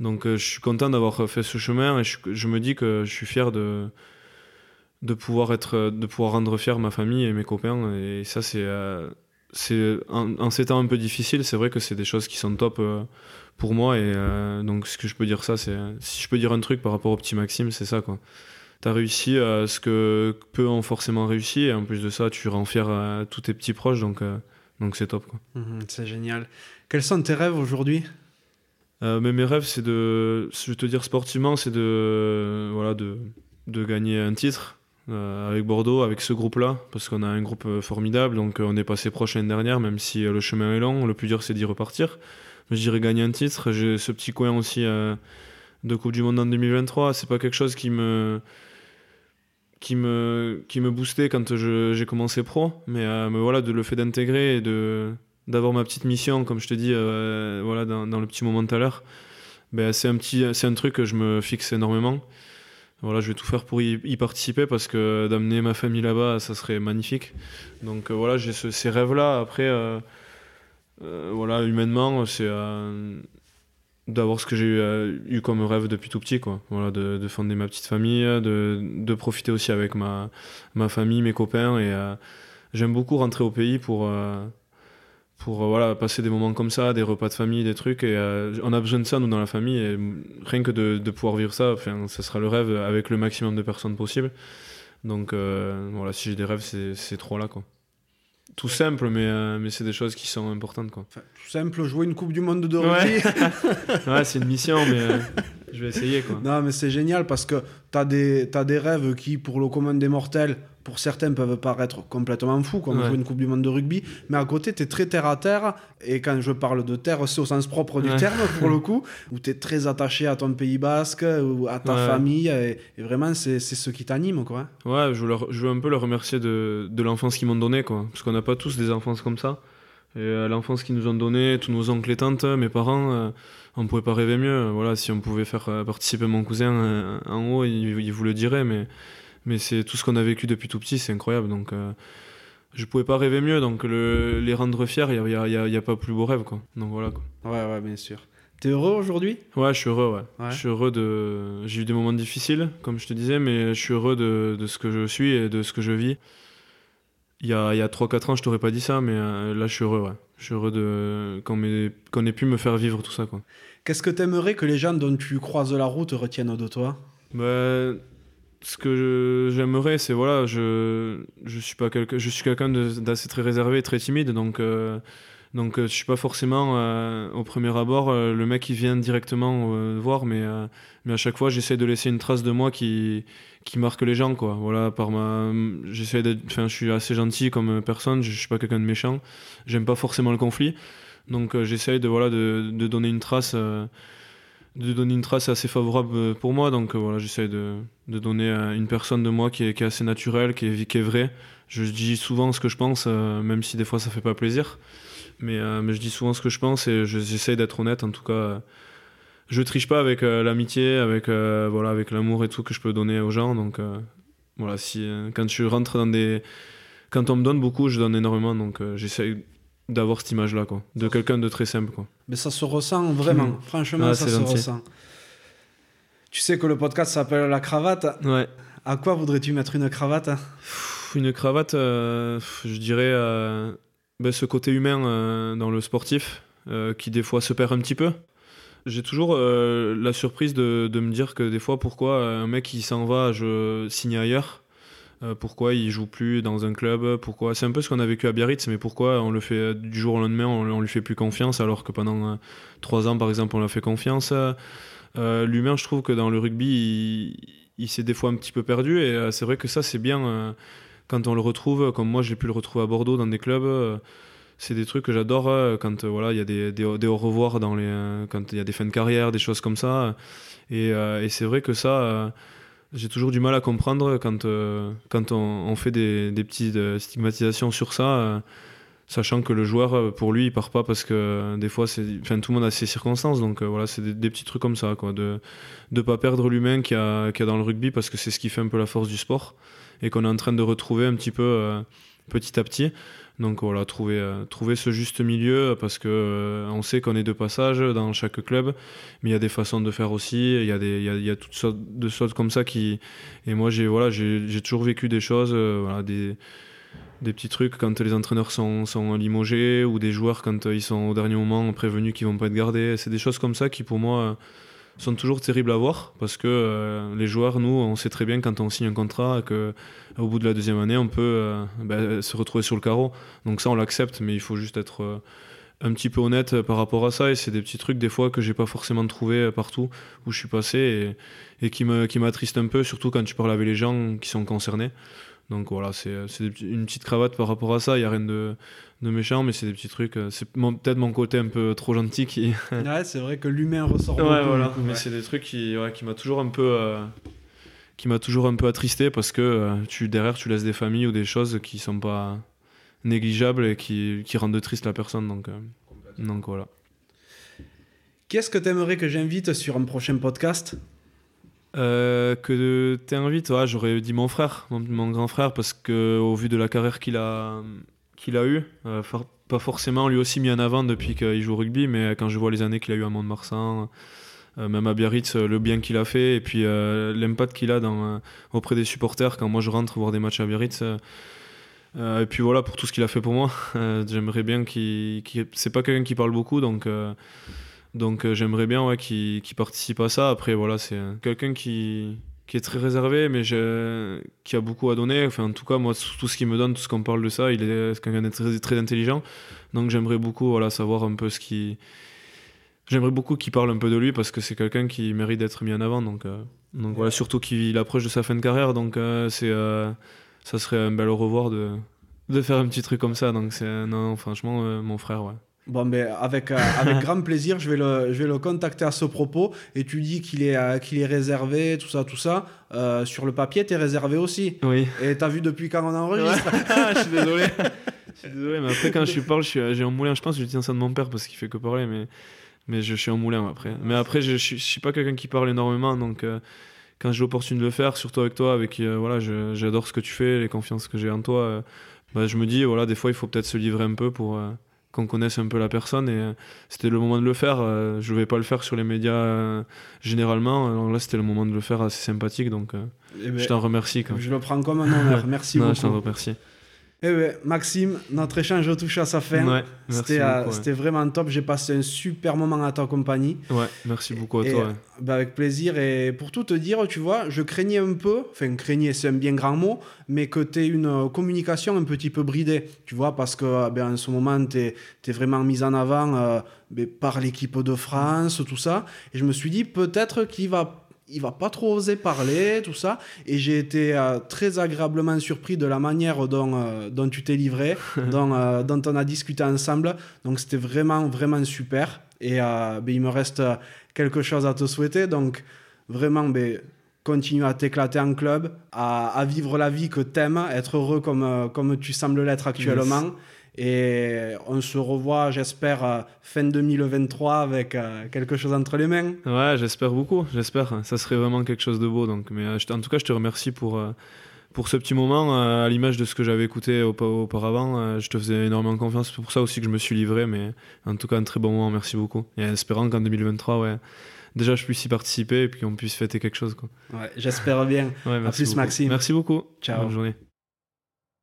donc euh, je suis content d'avoir fait ce chemin et je me dis que je suis fier de, de, pouvoir, être, de pouvoir rendre fier ma famille et mes copains. Et ça, c'est. euh, c'est en, en ces temps un peu difficiles, c'est vrai que c'est des choses qui sont top euh, pour moi. Et euh, donc, ce que je peux dire, ça, c'est. Si je peux dire un truc par rapport au petit Maxime, c'est ça, quoi. T'as réussi euh, ce que peu ont forcément réussi, et en plus de ça, tu rends fier à tous tes petits proches, donc euh, donc c'est top, quoi. Mhm, C'est génial. Quels sont tes rêves aujourd'hui? Euh, mais mes rêves, c'est de, je vais te dire sportivement, c'est de, voilà, de, de gagner un titre euh, avec Bordeaux, avec ce groupe-là, parce qu'on a un groupe euh, formidable, donc euh, on est passé proche l'année dernière, même si le chemin est long, le plus dur c'est d'y repartir. Mais je dirais gagner un titre. J'ai ce petit coin aussi de Coupe du Monde en 2023. C'est pas quelque chose qui me qui me qui me boostait quand j'ai commencé pro, mais, voilà, de le fait d'intégrer et de d'avoir ma petite mission, comme je te dis, voilà, dans, dans le petit moment tout à l'heure, ben, c'est un petit, c'est un truc que je me fixe énormément. Voilà, je vais tout faire pour y, participer parce que d'amener ma famille là-bas, ça serait magnifique. Donc euh, voilà, j'ai ce- ces rêves-là. Après, euh, euh, voilà, humainement, c'est d'avoir ce que j'ai eu, eu comme rêve depuis tout petit quoi voilà de, de fonder ma petite famille de, de profiter aussi avec ma, ma famille mes copains et j'aime beaucoup rentrer au pays pour pour euh, voilà passer des moments comme ça des repas de famille des trucs et euh, on a besoin de ça nous dans la famille et rien que de, de pouvoir vivre ça enfin ça sera le rêve avec le maximum de personnes possible. Donc euh, voilà si j'ai des rêves c'est ces trois là quoi. Tout simple mais euh, mais c'est des choses qui sont importantes quoi. Enfin, tout simple, jouer une Coupe du Monde de rugby. ouais. C'est une mission mais je vais essayer quoi Non, mais c'est génial parce que tu as des, t'as des rêves qui, pour le commun des mortels, pour certains peuvent paraître complètement fous, comme Ouais. jouer une Coupe du Monde de rugby. Mais à côté, tu es très terre à terre. Et quand je parle de terre, c'est au sens propre du Ouais. terme, pour le coup, où tu es très attaché à ton Pays basque, ou à ta Ouais. famille. Et, et vraiment, c'est, c'est ce qui t'anime, quoi. Ouais, je veux, leur- je veux un peu leur remercier de, de l'enfance qu'ils m'ont donnée, quoi. Parce qu'on n'a pas tous des enfances comme ça. Et euh, l'enfance qu'ils nous ont donnée, tous nos oncles et tantes, mes parents, euh, on pouvait pas rêver mieux. Voilà, si on pouvait faire euh, participer mon cousin euh, en haut, il, il vous le dirait, mais, mais c'est tout ce qu'on a vécu depuis tout petit, c'est incroyable. Donc, euh, je pouvais pas rêver mieux. Donc, le- les rendre fiers, il n'y a, y a- y a pas plus beau rêve, quoi. Donc, voilà, quoi. Ouais, ouais, bien sûr. T'es heureux aujourd'hui? Ouais, je suis heureux, ouais. Ouais. Je suis heureux de. J'ai eu des moments difficiles, comme je te disais, mais je suis heureux de, de ce que je suis et de ce que je vis. Il y a, il y a 3-4 ans, je t'aurais pas dit ça, mais euh, là, je suis heureux, ouais. Je suis heureux de... qu'on qu'on ait pu me faire vivre tout ça, quoi. Qu'est-ce que t'aimerais que les gens dont tu croises la route retiennent de toi? Bah, ce que je- j'aimerais, c'est voilà, je, je suis pas quelqu'un, je suis quelqu'un de- d'assez très réservé, très timide, donc euh, donc euh, je suis pas forcément euh, au premier abord euh, le mec qui vient directement voir, mais mais à chaque fois j'essaie de laisser une trace de moi qui qui marque les gens quoi. Voilà, par ma, je suis assez gentil comme personne, je, je suis pas quelqu'un de méchant, j'aime pas forcément le conflit, donc j'essaie de voilà de, de donner une trace. de donner une trace assez favorable pour moi. Donc euh, voilà, j'essaie de, de donner une personne de moi qui est, assez naturelle, qui est, qui est vraie. Je dis souvent ce que je pense, même si des fois ça fait pas plaisir. Mais, euh, mais je dis souvent ce que je pense et je- j'essaie d'être honnête. En tout cas, je triche pas avec euh, l'amitié, avec euh, voilà, avec l'amour et tout que je peux donner aux gens. Donc voilà, si quand je rentre dans des, quand on me donne beaucoup, je donne énormément. Donc j'essaie d'avoir cette image là, quoi, de quelqu'un de très simple, quoi. Mais ça se ressent vraiment. Mhm. Franchement, Ah, ça se gentil. ressent. Tu sais que le podcast s'appelle La Cravate. Ouais. À quoi voudrais-tu mettre une cravate? Pff, Une cravate, je dirais ben, ce côté humain euh, dans le sportif euh, qui des fois se perd un petit peu. J'ai toujours euh, la surprise de, de me dire que des fois, pourquoi un mec qui s'en va je signe ailleurs pourquoi il joue plus dans un club Pourquoi C'est un peu ce qu'on a vécu à Biarritz, mais pourquoi on le fait du jour au lendemain, on, on lui fait plus confiance alors que pendant trois ans, par exemple, on l'a fait confiance. L'humain, je trouve que dans le rugby, il, s'est des fois un petit peu perdu et c'est vrai que ça, c'est bien quand on le retrouve, comme moi j'ai pu le retrouver à Bordeaux dans des clubs. euh, c'est des trucs que j'adore euh, quand euh, voilà il y a des, des, au revoir dans les quand il y a des fins de carrière des choses comme ça et, c'est vrai que ça j'ai toujours du mal à comprendre quand, quand on, fait des, petites stigmatisations sur ça, sachant que le joueur, pour lui, il part pas parce que des fois, enfin, tout le monde a ses circonstances. Donc voilà, c'est des, petits trucs comme ça, quoi, de ne pas perdre l'humain qu'il y, qu'il y a dans le rugby parce que c'est ce qui fait un peu la force du sport et qu'on est en train de retrouver un petit peu euh, petit à petit. Donc voilà, trouver, euh, trouver ce juste milieu parce que euh, on sait qu'on est de passage dans chaque club, mais il y a des façons de faire aussi. Il y a y a, toutes sortes de choses comme ça qui. Et moi, j'ai voilà, toujours vécu des choses, voilà, des des petits trucs quand les entraîneurs sont, sont limogés ou des joueurs quand ils sont au dernier moment prévenus qu'ils vont pas être gardés. C'est des choses comme ça qui pour moi sont toujours terribles à voir parce que euh, les joueurs, nous, on sait très bien quand on signe un contrat que au bout de la deuxième année, on peut euh, ben, se retrouver sur le carreau. Donc ça, on l'accepte, mais il faut juste être euh, un petit peu honnête par rapport à ça. Et c'est des petits trucs des fois que j'ai pas forcément trouvé euh, partout où je suis passé et, et qui me qui un peu, surtout quand tu parles avec les gens qui sont concernés. Donc voilà, c'est une petite cravate par rapport à ça. Il y a rien de, de méchant, mais c'est des petits trucs. euh, C'est peut-être mon côté un peu trop gentil qui. Ouais, c'est vrai que l'humain ressort Ouais, beaucoup, voilà. coup, Mais ouais. c'est des trucs qui, ouais, qui m'a toujours un peu, euh, qui m'a toujours un peu attristé parce que euh, tu derrière tu laisses des familles ou des choses qui sont pas négligeables et qui, qui rendent triste la personne. Donc, euh, donc voilà. Qu'est-ce que tu aimerais que j'invite sur un prochain podcast? Euh, que t'invites, ouais, j'aurais dit mon frère, mon, mon grand frère, parce que au vu de la carrière qu'il a, qu'il a eue, euh, pas forcément lui aussi mis en avant depuis qu'il joue au rugby, mais quand je vois les années qu'il a eu à Mont-de-Marsan, euh, même à Biarritz, euh, le bien qu'il a fait et puis l'impact qu'il a auprès des supporters quand moi je rentre voir des matchs à Biarritz. et puis voilà pour tout ce qu'il a fait pour moi. j'aimerais bien qu'il. c'est pas quelqu'un qui parle beaucoup donc. donc j'aimerais bien ouais, qu'il participe à ça. Après voilà, c'est quelqu'un qui, qui est très réservé, mais qui a beaucoup à donner. Enfin, en tout cas, moi, tout ce qu'il me donne, tout ce qu'on parle de ça, il est quelqu'un de très, très intelligent. Donc, j'aimerais beaucoup voilà, savoir un peu ce qui. J'aimerais beaucoup qu'il parle un peu de lui parce que c'est quelqu'un qui mérite d'être mis en avant. Donc, euh, donc voilà, surtout qu'il approche de sa fin de carrière. Donc, euh, c'est, euh, ça serait un bel au revoir de, de faire un petit truc comme ça. Donc, c'est, non, franchement, mon frère, ouais. Bon, ben, avec, euh, avec grand plaisir, je vais, le, je vais le contacter à ce propos. Et tu dis qu'il est, euh, qu'il est réservé, tout ça, tout ça. Euh, sur le papier, tu es réservé aussi. Oui. Et tu as vu depuis quand on enregistre Je suis désolé. je suis désolé, mais après, quand je parle, j'ai un moulin. Je pense que je tiens ça de mon père parce qu'il fait que parler, mais, mais je suis en moulin après. Mais après, je, je, suis pas quelqu'un qui parle énormément, donc quand j'ai l'opportunité de le faire, surtout avec toi, avec voilà, j'adore ce que tu fais, les confiances que j'ai en toi, bah, je me dis, voilà, des fois, il faut peut-être se livrer un peu pour qu'on connaisse un peu la personne et euh, c'était le moment de le faire. Euh, je ne vais pas le faire sur les médias euh, généralement. Alors là, c'était le moment de le faire assez sympathique, donc eh ben, je t'en remercie. Je le prends comme un honneur. Merci beaucoup. Je t'en remercie. Eh bien, Maxime, notre échange touche à sa fin. Euh, c'était vraiment top. J'ai passé un super moment à ta compagnie. Ouais, merci beaucoup à toi. Bah, avec plaisir. Et pour tout te dire, tu vois, je craignais un peu, enfin, craignais, c'est un bien grand mot, mais que tu aies une euh, communication un petit peu bridée. Tu vois, parce que euh, ben, en ce moment, tu es, vraiment mise en avant ben, par l'équipe de France, tout ça. Et je me suis dit, peut-être qu'il va il va pas trop oser parler, tout ça. Et j'ai été euh, très agréablement surpris de la manière dont, euh, dont tu t'es livré, dont, euh, dont, on a discuté ensemble. Donc c'était vraiment, vraiment super. Et ben, il me reste quelque chose à te souhaiter. Donc vraiment, ben, continue à t'éclater en club, à, à, vivre la vie que t'aimes, être heureux comme, comme tu sembles l'être actuellement. Et on se revoit, j'espère, euh, fin 2023 avec euh, quelque chose entre les mains. Ouais, j'espère beaucoup, j'espère. Ça serait vraiment quelque chose de beau. Donc. Mais euh, en tout cas, je te remercie pour, pour ce petit moment. à l'image de ce que j'avais écouté auparavant, je te faisais énormément confiance. C'est pour ça aussi que je me suis livré. Mais en tout cas, un très bon moment. Merci beaucoup. Et espérant qu'en 2023, ouais, déjà je puisse y participer et puis qu'on puisse fêter quelque chose. Quoi. Ouais, j'espère bien. Ouais, merci à plus, Maxime. Merci beaucoup. Ciao. Bonne journée.